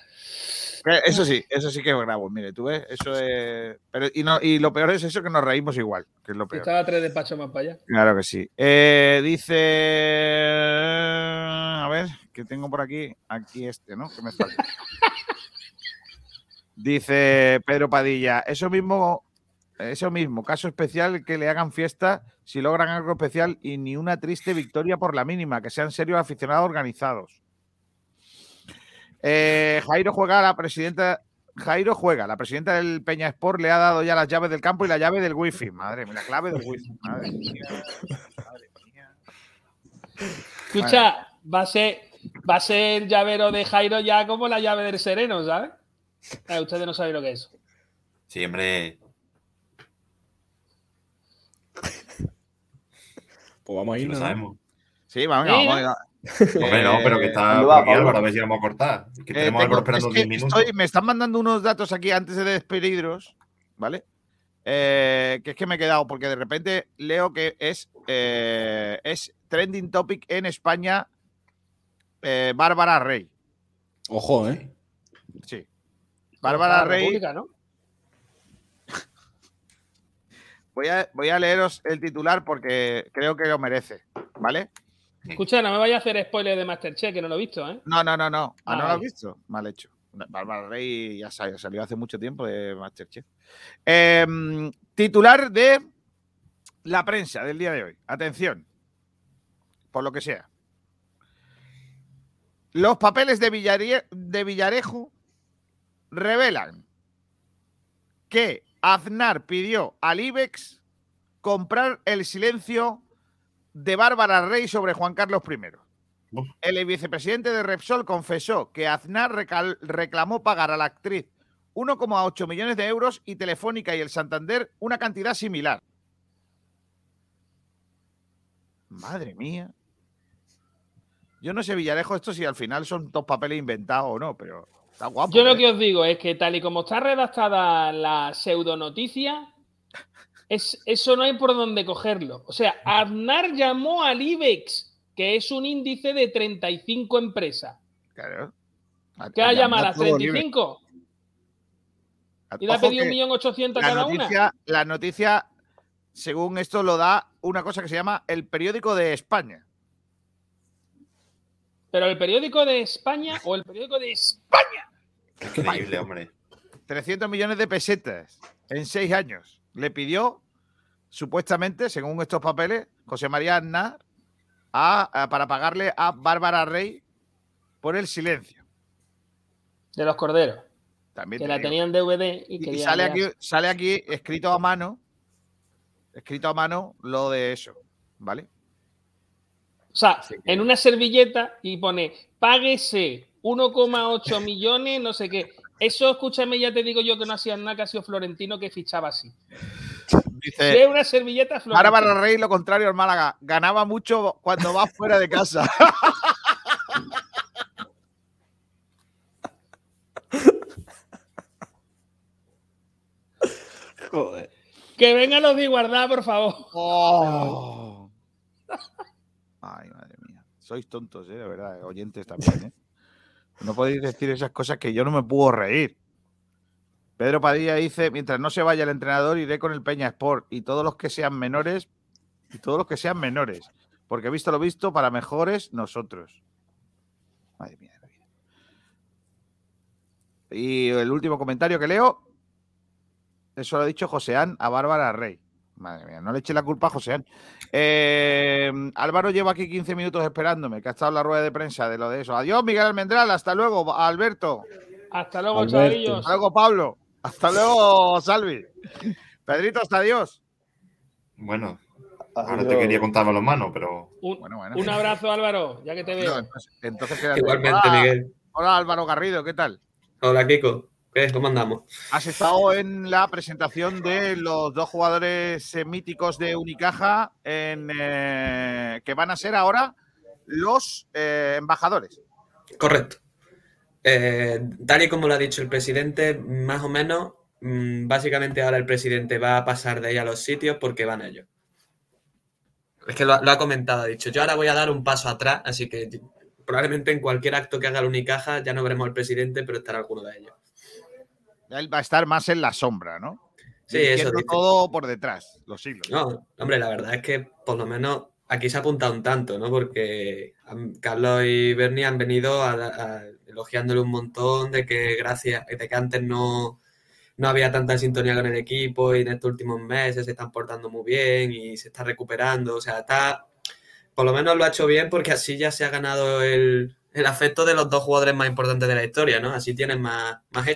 Eh, eso sí, eso sí que es bravo. Mire, tú ves, eso es. Pero, y, no, y lo peor es eso que nos reímos igual, que es lo peor. Estaba tres despachos más para allá. Claro que sí. Eh, dice. A ver, que tengo por aquí. Aquí este, ¿no? Que me falta. [LAUGHS] dice Pedro Padilla. Eso mismo. Eso mismo, caso especial que le hagan fiesta si logran algo especial y ni una triste victoria por la mínima, que sean serios aficionados organizados. Eh, Jairo juega la presidenta. Jairo juega, la presidenta del Peña Sport le ha dado ya las llaves del campo y la llave del wifi. Madre mía, la clave del wifi. Madre mía. Escucha, va a ser va a ser llavero de Jairo ya como la llave del sereno, ¿sabes? Eh, ustedes no saben lo que es. Siempre. Pues vamos a ir, lo sabemos. Sí, vamos, vamos, vamos. Hombre, no, pero que está por aquí Álvaro, a ver si vamos a cortar. Que eh, tenemos algo esperando 10 minutos. me están mandando unos datos aquí antes de despediros, ¿vale? Eh, que es que me he quedado, porque de repente leo que es, eh, es trending topic en España Bárbara Rey. Ojo, ¿eh? Sí. Bárbara Rey. [LAUGHS] Voy a, voy a leeros el titular porque creo que lo merece, ¿vale? Escucha, no me vaya a hacer spoiler de Masterchef, que no lo he visto, ¿eh? No, no, no, no. Ah, ¿no lo has visto? Mal hecho. Bárbara Rey ya salió, salió hace mucho tiempo de Masterchef. Em, titular de la prensa del día de hoy. Atención. Por lo que sea. Los papeles de, de Villarejo revelan que Aznar pidió al IBEX comprar el silencio de Bárbara Rey sobre Juan Carlos I. El vicepresidente de Repsol confesó que Aznar reclamó pagar a la actriz 1,8 millones de euros y Telefónica y el Santander una cantidad similar. Madre mía. Yo no sé, Villarejo, esto si al final son dos papeles inventados o no, pero está guapo. Yo lo que os digo es que tal y como está redactada la pseudonoticia, es, eso no hay por dónde cogerlo. O sea, Aznar llamó al IBEX, que es un índice de 35 empresas. Claro. ¿Qué va a llamar a 35? Y le ha pedido 1.800.000 cada una. La noticia, según esto, lo da una cosa que se llama el periódico de España. ¿Pero el periódico de España o el periódico de España? Increíble, hombre. 300 millones de pesetas en seis años le pidió, supuestamente, según estos papeles, José María Aznar, para pagarle a Bárbara Rey por el silencio. De los corderos. También que la tenían DVD y, sale, aquí, sale aquí escrito a mano, escrito a mano lo de eso, ¿vale? O sea, en una servilleta y pone, páguese 1,8 millones, no sé qué. Eso, escúchame, ya te digo yo que no hacía nada que ha sido Florentino que fichaba así. Dice, una servilleta Bárbara Rey, lo contrario al Málaga. Ganaba mucho cuando va fuera de casa. Joder. Que vengan los de igualdad, por favor. Oh. Ay, madre mía. Sois tontos, ¿eh? de verdad. Oyentes también, ¿eh? No podéis decir esas cosas que yo no me puedo reír. Pedro Padilla dice, mientras no se vaya el entrenador, iré con el Peña Sport y todos los que sean menores, y todos los que sean menores. Porque visto lo visto, para mejores nosotros. Madre mía. Y el último comentario que leo, eso lo ha dicho Joseán a Bárbara Rey. Madre mía, no le eche la culpa a José. Eh, Álvaro lleva aquí 15 minutos esperándome, que ha estado en la rueda de prensa de lo de eso. Adiós, Miguel Almendral. Hasta luego, Alberto. Hasta luego, chavalillos. Hasta luego, Pablo. Hasta luego, Salvi. Pedrito, hasta adiós. Bueno, ahora te quería contar los manos, pero. Un, un abrazo, Álvaro, ya que te veo. entonces, Igualmente, Miguel. Hola, Álvaro Garrido, ¿qué tal? Hola, Kiko. ¿Cómo andamos? Has estado en la presentación de los dos jugadores eh, míticos de Unicaja eh, que van a ser ahora los eh, embajadores. Correcto. tal y como lo ha dicho el presidente, más o menos, mm, básicamente ahora el presidente va a pasar de ahí a los sitios porque van ellos. Es que lo, lo ha comentado, ha dicho, yo ahora voy a dar un paso atrás, así que probablemente en cualquier acto que haga el Unicaja ya no veremos al presidente, pero estará alguno de ellos. Él va a estar más en la sombra, ¿no? Sí, eso. todo por detrás, los siglos. No, hombre, la verdad es que por lo menos aquí se ha apuntado un tanto, ¿no? Porque Carlos y Bernie han venido elogiándole un montón de que gracias, de que antes no, no había tanta sintonía con el equipo y en estos últimos meses se están portando muy bien y se está recuperando. O sea, está, por lo menos lo ha hecho bien porque así ya se ha ganado el, el afecto de los dos jugadores más importantes de la historia, ¿no? Así tienen más, más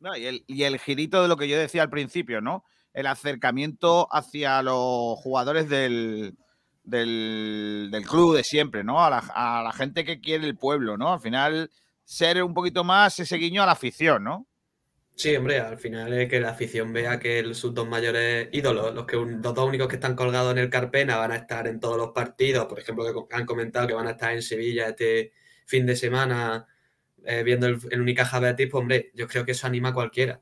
hechos y, el, girito de lo que yo decía al principio, ¿no? El acercamiento hacia los jugadores del, del, club de siempre, ¿no? A la, gente que quiere el pueblo, ¿no? Al final, ser un poquito más ese guiño a la afición, ¿no? Sí, hombre, al final es que la afición vea que sus dos mayores ídolos, los, que, los dos únicos que están colgados en el Carpena, van a estar en todos los partidos. Por ejemplo, que han comentado que van a estar en Sevilla este fin de semana eh, viendo el, el Unicaja Betis, pues hombre, yo creo que eso anima a cualquiera.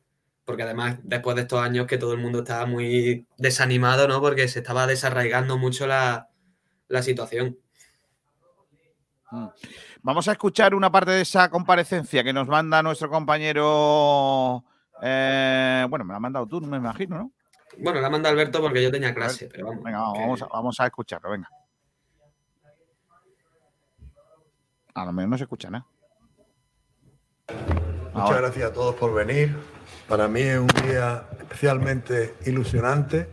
Porque además, después de estos años que todo el mundo estaba muy desanimado, ¿no? Porque se estaba desarraigando mucho la, situación. Mm. Vamos a escuchar una parte de esa comparecencia que nos manda nuestro compañero. Eh, bueno, me la ha mandado tú, me imagino, ¿no? Bueno, la ha mandado Alberto porque yo tenía clase, pero vamos. Venga, vamos, a, vamos a escucharlo, venga. A lo mejor no se escucha nada. Muchas gracias a todos por venir. Para mí es un día especialmente ilusionante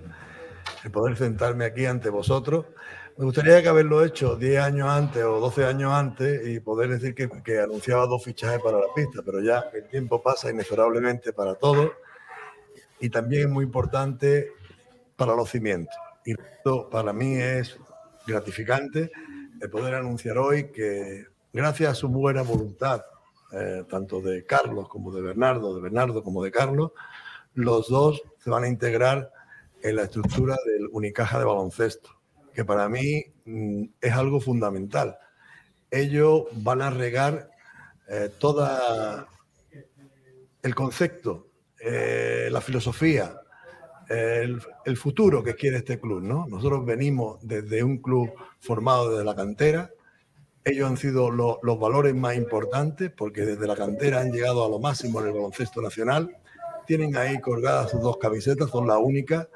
el poder sentarme aquí ante vosotros. Me gustaría que haberlo hecho 10 años antes o 12 años antes y poder decir que, que anunciaba dos fichajes para la pista, pero ya el tiempo pasa inexorablemente para todos y también es muy importante para los cimientos. Y esto para mí es gratificante el poder anunciar hoy que gracias a su buena voluntad eh, tanto de Carlos como de Bernardo, de Bernardo como de Carlos, los dos se van a integrar en la estructura del Unicaja de baloncesto, que para mí mm, es algo fundamental. Ellos van a regar eh, toda el concepto, eh, la filosofía, el, futuro que quiere este club. ¿no? Nosotros venimos desde un club formado desde la cantera, ellos han sido los valores más importantes porque desde la cantera han llegado a lo máximo en el baloncesto nacional. Tienen ahí colgadas sus dos camisetas, son las únicas.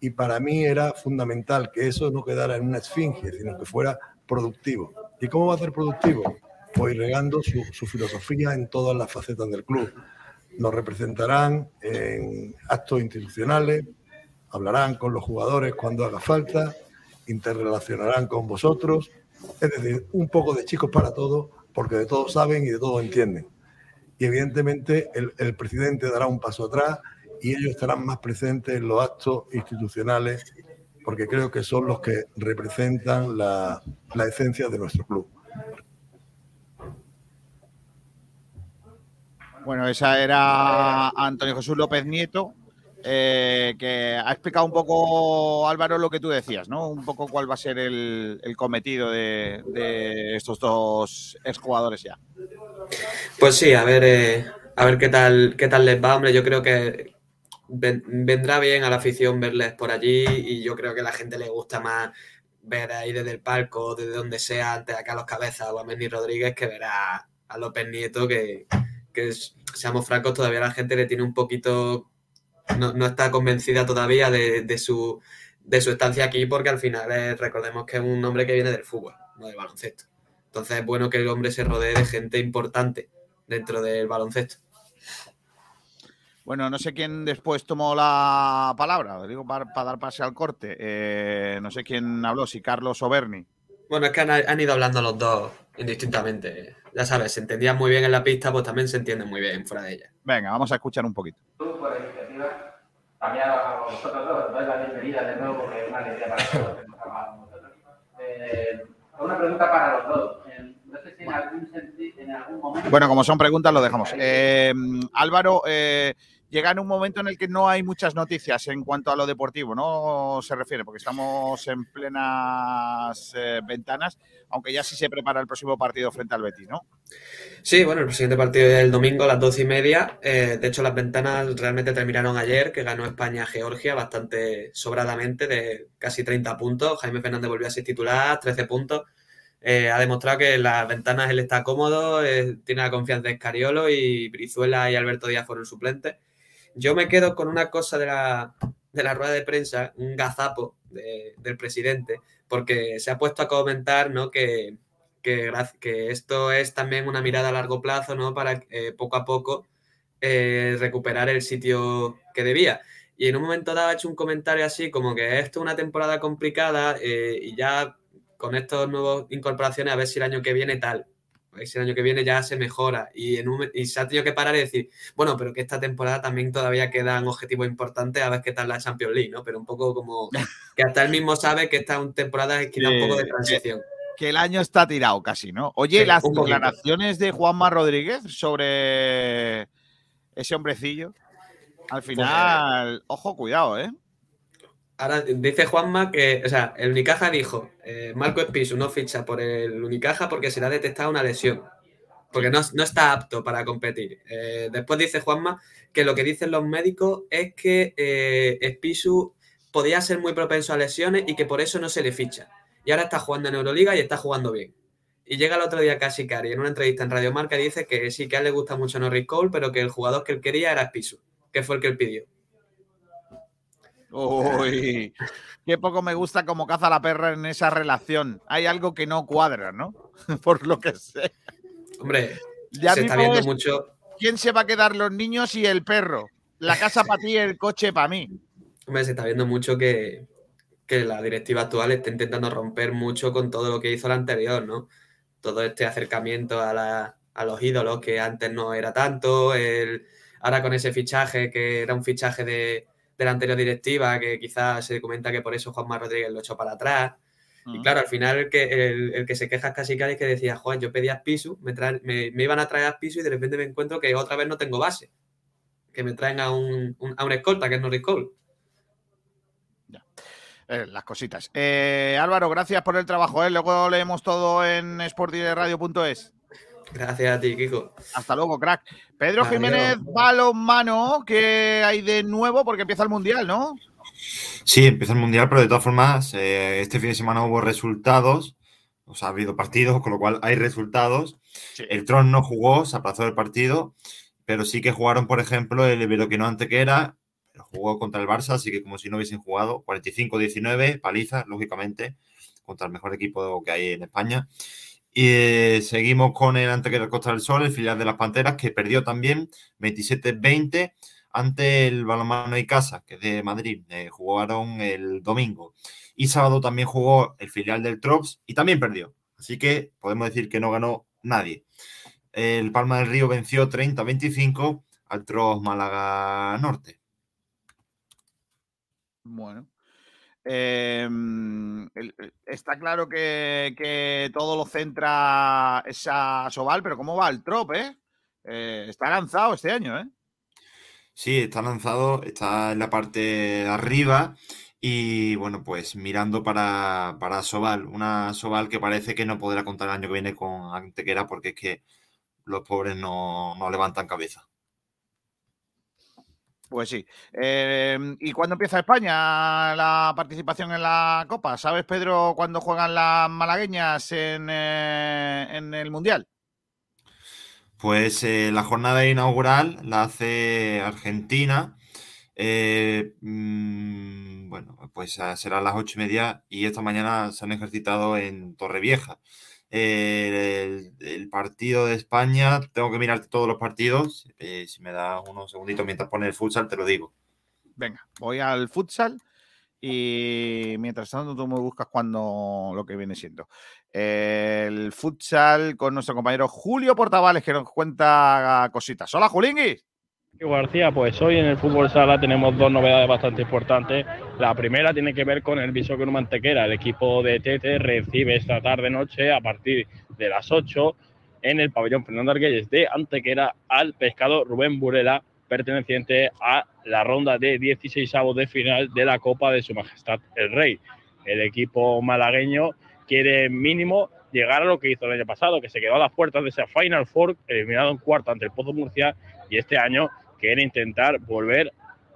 Y para mí era fundamental que eso no quedara en una esfinge, sino que fuera productivo. ¿Y cómo va a ser productivo? Pues regando su, su filosofía en todas las facetas del club. Nos representarán en actos institucionales, hablarán con los jugadores cuando haga falta, interrelacionarán con vosotros es decir, un poco de chicos para todos, porque de todos saben y de todos entienden. Y evidentemente el, presidente dará un paso atrás y ellos estarán más presentes en los actos institucionales, porque creo que son los que representan la, la esencia de nuestro club. Bueno, esa era Antonio Jesús López Nieto, eh, que ha explicado un poco, Álvaro, lo que tú decías, ¿no? Un poco cuál va a ser el, cometido de, estos dos exjugadores ya. Pues sí, a ver, eh, a ver qué tal, qué tal les va, hombre. Yo creo que vendrá bien a la afición verles por allí y yo creo que a la gente le gusta más ver ahí desde el palco, desde donde sea, ante acá los cabezas o a Mendy Rodríguez, que verá a López Nieto, que, que seamos francos, todavía la gente le tiene un poquito no, está convencida todavía de, su, de su estancia aquí porque al final eh, recordemos que es un hombre que viene del fútbol, no del baloncesto. Entonces es bueno que el hombre se rodee de gente importante dentro del baloncesto. Bueno, no sé quién después tomó la palabra, digo para, dar pase al corte. Eh, no sé quién habló, si Carlos o Berni. Bueno, es que han, ido hablando los dos indistintamente. Ya sabes, se entendían muy bien en la pista, pues también se entienden muy bien fuera de ella. Venga, vamos a escuchar un poquito también a vosotros dos, os doy la bienvenida de nuevo porque es una alegría para todos. Eh, una pregunta para los dos. Eh, no sé si en algún, sentido, en algún momento... Bueno, como son preguntas, lo dejamos. Eh, Álvaro, eh, llega en un momento en el que no hay muchas noticias en cuanto a lo deportivo, ¿no? Se refiere, porque estamos en plenas eh, ventanas, aunque ya sí se prepara el próximo partido frente al Betis, ¿no? Sí, bueno, el siguiente partido es el domingo a las doce y media. Eh, de hecho, las ventanas realmente terminaron ayer, que ganó España Georgia bastante sobradamente, de casi 30 puntos. Jaime Fernández volvió a ser titular, 13 puntos. Eh, ha demostrado que en las ventanas él está cómodo, tiene la confianza de Escariolo y Brizuela y Alberto Díaz fueron suplentes. Yo me quedo con una cosa de la, rueda de prensa, un gazapo del presidente, porque se ha puesto a comentar ¿no? que, que, esto es también una mirada a largo plazo ¿no? para eh, poco a poco eh, recuperar el sitio que debía. Y en un momento dado ha hecho un comentario así como que esto es una temporada complicada eh, y ya con estas nuevas incorporaciones a ver si el año que viene tal. A ver si el año que viene ya se mejora. Y, en y se ha tenido que parar y decir, bueno, pero que esta temporada también todavía quedan objetivos importantes a ver qué tal la Champions League, ¿no? Pero un poco como [LAUGHS] que hasta él mismo sabe que esta temporada es queda un poco de transición. Que el año está tirado casi, ¿no? Oye, las declaraciones de Juanma Rodríguez sobre ese hombrecillo, al pues, final, ojo, cuidado, ¿eh? Ahora dice Juanma que, o sea, el Unicaja dijo, eh, Marco Espisu no ficha por el Unicaja porque se le ha detectado una lesión, porque no, está apto para competir. Eh, después dice Juanma que lo que dicen los médicos es que eh, Espisu podía ser muy propenso a lesiones y que por eso no se le ficha. Y ahora está jugando en Euroliga y está jugando bien. Y llega el otro día casi Cari en una entrevista en Radio Marca y dice que sí, que a él le gusta mucho Norris Cole, pero que el jugador que él quería era Espisu, que fue el que él pidió. Uy, qué poco me gusta cómo caza la perra en esa relación. Hay algo que no cuadra, ¿no? [LAUGHS] Por lo que sé. Hombre, ya se está viendo mucho. ¿Quién se va a quedar los niños y el perro? La casa para ti y el coche para mí. Hombre, se está viendo mucho que, la directiva actual está intentando romper mucho con todo lo que hizo la anterior, ¿no? Todo este acercamiento a, a los ídolos que antes no era tanto, el, ahora con ese fichaje que era un fichaje de, de la anterior directiva, que quizás se comenta que por eso Juanma Rodríguez lo echó para atrás. Y claro, al final el que, el, que se queja casi casi es que decía, Juan, yo pedía Pisu, me, me, iban a traer a Pisu y de repente me encuentro que otra vez no tengo base. Que me traen a un, a un escolta, que es Norris Cole. Eh, las cositas. Eh, Álvaro, gracias por el trabajo. ¿eh? Luego leemos todo en sportiradio.es. Gracias a ti, Kiko. Hasta luego, crack. Pedro Jiménez, balonmano, ¿qué hay de nuevo? Porque empieza el Mundial, ¿no? Sí, empieza el Mundial, pero de todas formas, eh, este fin de semana hubo resultados, o sea, ha habido partidos, con lo cual hay resultados. El Tron no jugó, se aplazó el partido, pero sí que jugaron, por ejemplo, el Iberoquino Antequera, jugó contra el Barça, así que como si no hubiesen jugado, 45-19, paliza, lógicamente, contra el mejor equipo que hay en España. Y eh, seguimos con el Antequera Costa del Sol, el filial de las Panteras, que perdió también 27-20 ante el Balonmano y Casa, que es de Madrid. Eh, jugaron el domingo. Y sábado también jugó el filial del Trops y también perdió. Así que podemos decir que no ganó nadie. El Palma del Río venció 30-25 al Trops Málaga Norte. Bueno, eh, está claro que, todo lo centra esa Sobal, pero ¿cómo va el trop, eh? eh? Está lanzado este año, ¿eh? Sí, está lanzado, está en la parte de arriba y bueno, pues mirando para, para Sobal, una Sobal que parece que no podrá contar el año que viene con Antequera porque es que los pobres no levantan cabeza. Pues sí. Em, ¿Y cuándo empieza España la participación en la Copa? ¿Sabes, Pedro, cuándo juegan las malagueñas en, eh, el Mundial? Pues eh, la jornada inaugural la hace Argentina. Eh, mm, bueno, pues será a las ocho y media y esta mañana se han ejercitado en Torrevieja el, partido de España, tengo que mirar todos los partidos. Eh, si me da unos segunditos mientras pone el futsal, te lo digo. Venga, voy al futsal y mientras tanto tú me buscas cuando lo que viene siendo. El futsal con nuestro compañero Julio Portavales que nos cuenta cositas. Hola, Julinguis. García, pues hoy en el fútbol sala tenemos dos novedades bastante importantes. La primera tiene que ver con el Bisóquero Mantequera. El equipo de Tete recibe esta tarde noche a partir de las 8 en el pabellón Fernando Arguelles de Antequera al pescado Rubén Burela, perteneciente a la ronda de 16 avos de final de la Copa de Su Majestad el Rey. El equipo malagueño quiere mínimo llegar a lo que hizo el año pasado, que se quedó a las puertas de esa Final Four, eliminado en cuarto ante el Pozo Murcia, y este año quiere intentar volver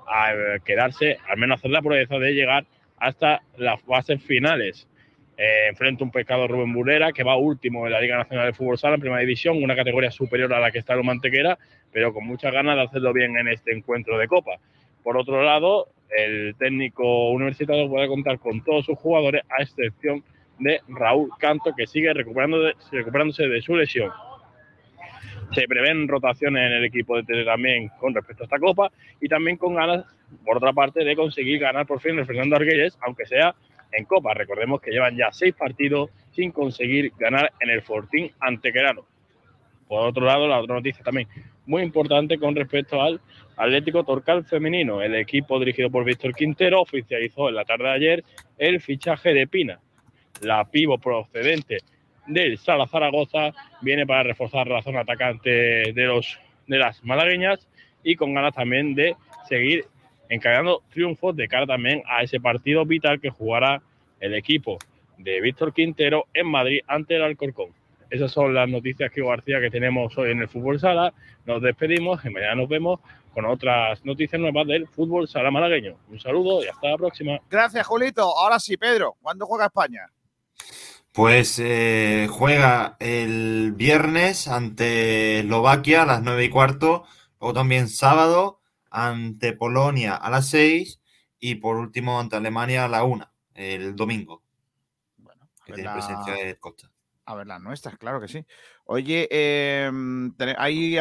a quedarse, al menos hacer la proeza de llegar hasta las bases finales. Eh, enfrenta un pescado Rubén Burera, que va último en la Liga Nacional de Fútbol Sala en Primera División, una categoría superior a la que está el Mantequera, pero con muchas ganas de hacerlo bien en este encuentro de Copa. Por otro lado, el técnico universitario puede contar con todos sus jugadores, a excepción de Raúl Canto, que sigue recuperándose de su lesión. Se prevén rotaciones en el equipo de Tele también con respecto a esta copa y también con ganas, por otra parte, de conseguir ganar por fin el Fernando Arguelles, aunque sea en copa. Recordemos que llevan ya seis partidos sin conseguir ganar en el Fortín Antequerano. Por otro lado, la otra noticia también muy importante con respecto al Atlético Torcal femenino. El equipo dirigido por Víctor Quintero oficializó en la tarde de ayer el fichaje de Pina. La pivo procedente del Sala Zaragoza viene para reforzar la zona atacante de, los, de las malagueñas y con ganas también de seguir encargando triunfos de cara también a ese partido vital que jugará el equipo de Víctor Quintero en Madrid ante el Alcorcón. Esas son las noticias que García que tenemos hoy en el Fútbol Sala. Nos despedimos y mañana nos vemos con otras noticias nuevas del Fútbol Sala malagueño. Un saludo y hasta la próxima. Gracias, Julito. Ahora sí, Pedro, ¿cuándo juega España? Pues eh, juega el viernes ante Eslovaquia a las nueve y cuarto, luego también sábado ante Polonia a las seis y por último ante Alemania a la una, el domingo. Bueno, que tiene presencia de Costa. A ver, las nuestras, claro que sí. Oye, eh,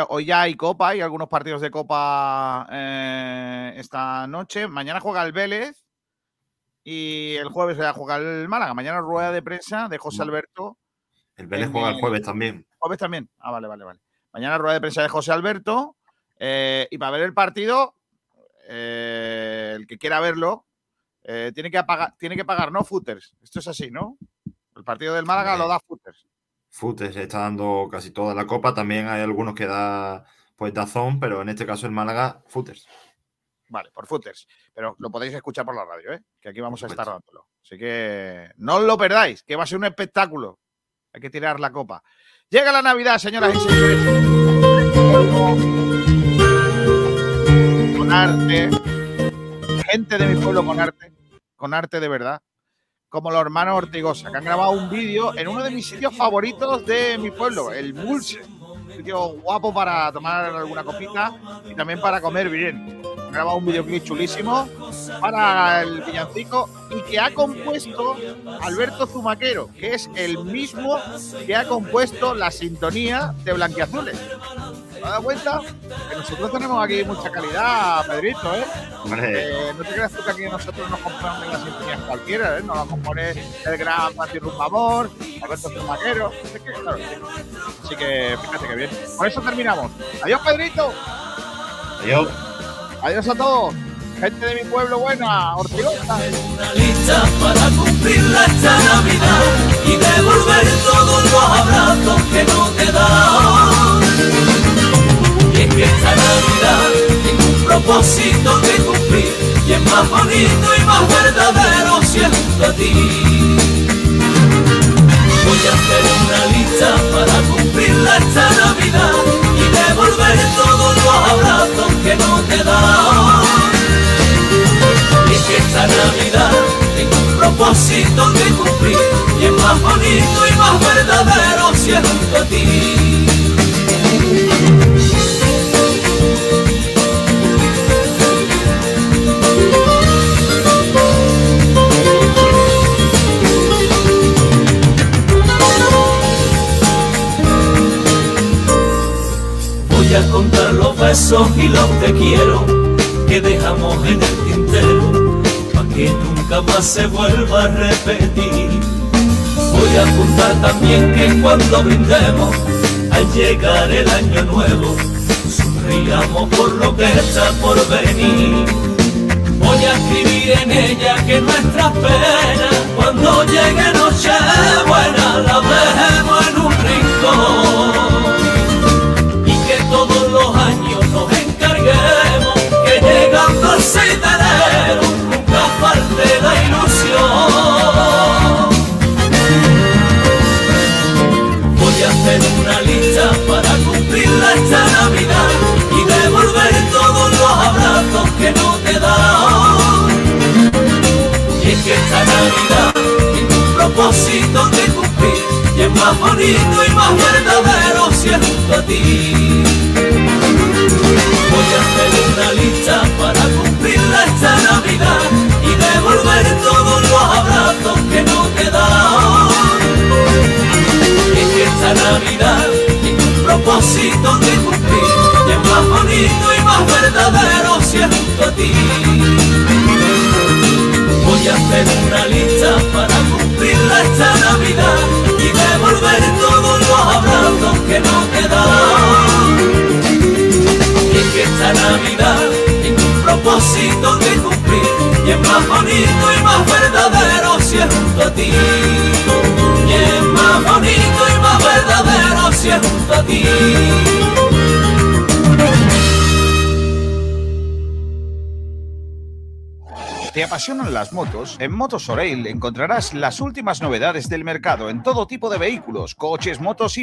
hoy ya hay Copa, hay algunos partidos de Copa eh, esta noche. Mañana juega el Vélez y el jueves va a jugar el Málaga. Mañana rueda de prensa de José Alberto. El Vélez juega el jueves también. Jueves también. Ah, vale, vale, vale. Mañana rueda de prensa de José Alberto. Eh, y para ver el partido, eh, el que quiera verlo, tiene, que tiene que pagar, ¿no? Footers. Esto es así, ¿no? El partido del Málaga lo da Footers. Footers está dando casi toda la copa. También hay algunos que da pues Dazón, pero en este caso el Málaga, Footers. Vale, por Footers. Pero lo podéis escuchar por la radio, ¿eh? Que aquí vamos a estar dándolo. Así que no os lo perdáis, que va a ser un espectáculo. Hay que tirar la copa. Llega la Navidad, señoras y señores. Con arte. Gente de mi pueblo con arte. Con arte de verdad como los hermanos Ortigosa, que han grabado un vídeo en uno de mis sitios favoritos de mi pueblo, el Bulse. Un sitio guapo para tomar alguna copita y también para comer bien. Grabado un videoclip chulísimo para el villancico y que ha compuesto Alberto Zumaquero, que es el mismo que ha compuesto la sintonía de Blanquiazules. ¿Te has dado cuenta? Que nosotros tenemos aquí mucha calidad, Pedrito, ¿eh? eh no te creas tú que aquí nosotros nos compramos las sintonías cualquiera, ¿eh? Nos la compone el gran Pati Rumbamor, Alberto Zumaquero. Claro, Así que fíjate que bien. Por eso terminamos. Adiós, Pedrito. Adiós. Adiós a todos. Gente de mi pueblo buena, Ortigosa. Una lista para cumplirla esta Navidad y devolver todos los abrazos que no te dan es que esta Navidad tiene un propósito que cumplir y es más bonito y más verdadero si es junto a ti. Voy a hacer una lista para cumplirla esta Navidad y devolver todos los abrazos que no te dan. Y que esta Navidad tiene un propósito que cumplir y es más bonito y más verdadero si es junto a ti. Voy a contar los besos y los te quiero que dejamos en el tintero, para que nunca más se vuelva a repetir. Voy a contar también que cuando brindemos al llegar el año nuevo, sonriamos por lo que está por venir. Voy a escribir en ella que nuestras penas, cuando llegue noche buena, la dejemos en un rincón llegando al 6 de enero nunca falte la ilusión. Voy a hacer una lista para cumplirla esta Navidad y devolver todos los abrazos que no te dan. Y es que esta Navidad un propósito de cumplir y es más bonito y más verdadero si es junto a ti. Voy a hacer una lista para cumplirla esta y devolver todos los abrazos que no te dan. Es esta Navidad ningún propósito de cumplir y es más bonito y más verdadero si es junto a ti. Voy a hacer una lista para cumplirla esta Navidad y devolver todos los abrazos que no te dan. Y es que esta Navidad propósito que cumplir y es más bonito y más verdadero si es junto a ti. Y es más bonito y más verdadero si es junto a ti. ¿Te apasionan las motos? En Motos Oreil encontrarás las últimas novedades del mercado en todo tipo de vehículos, coches, motos y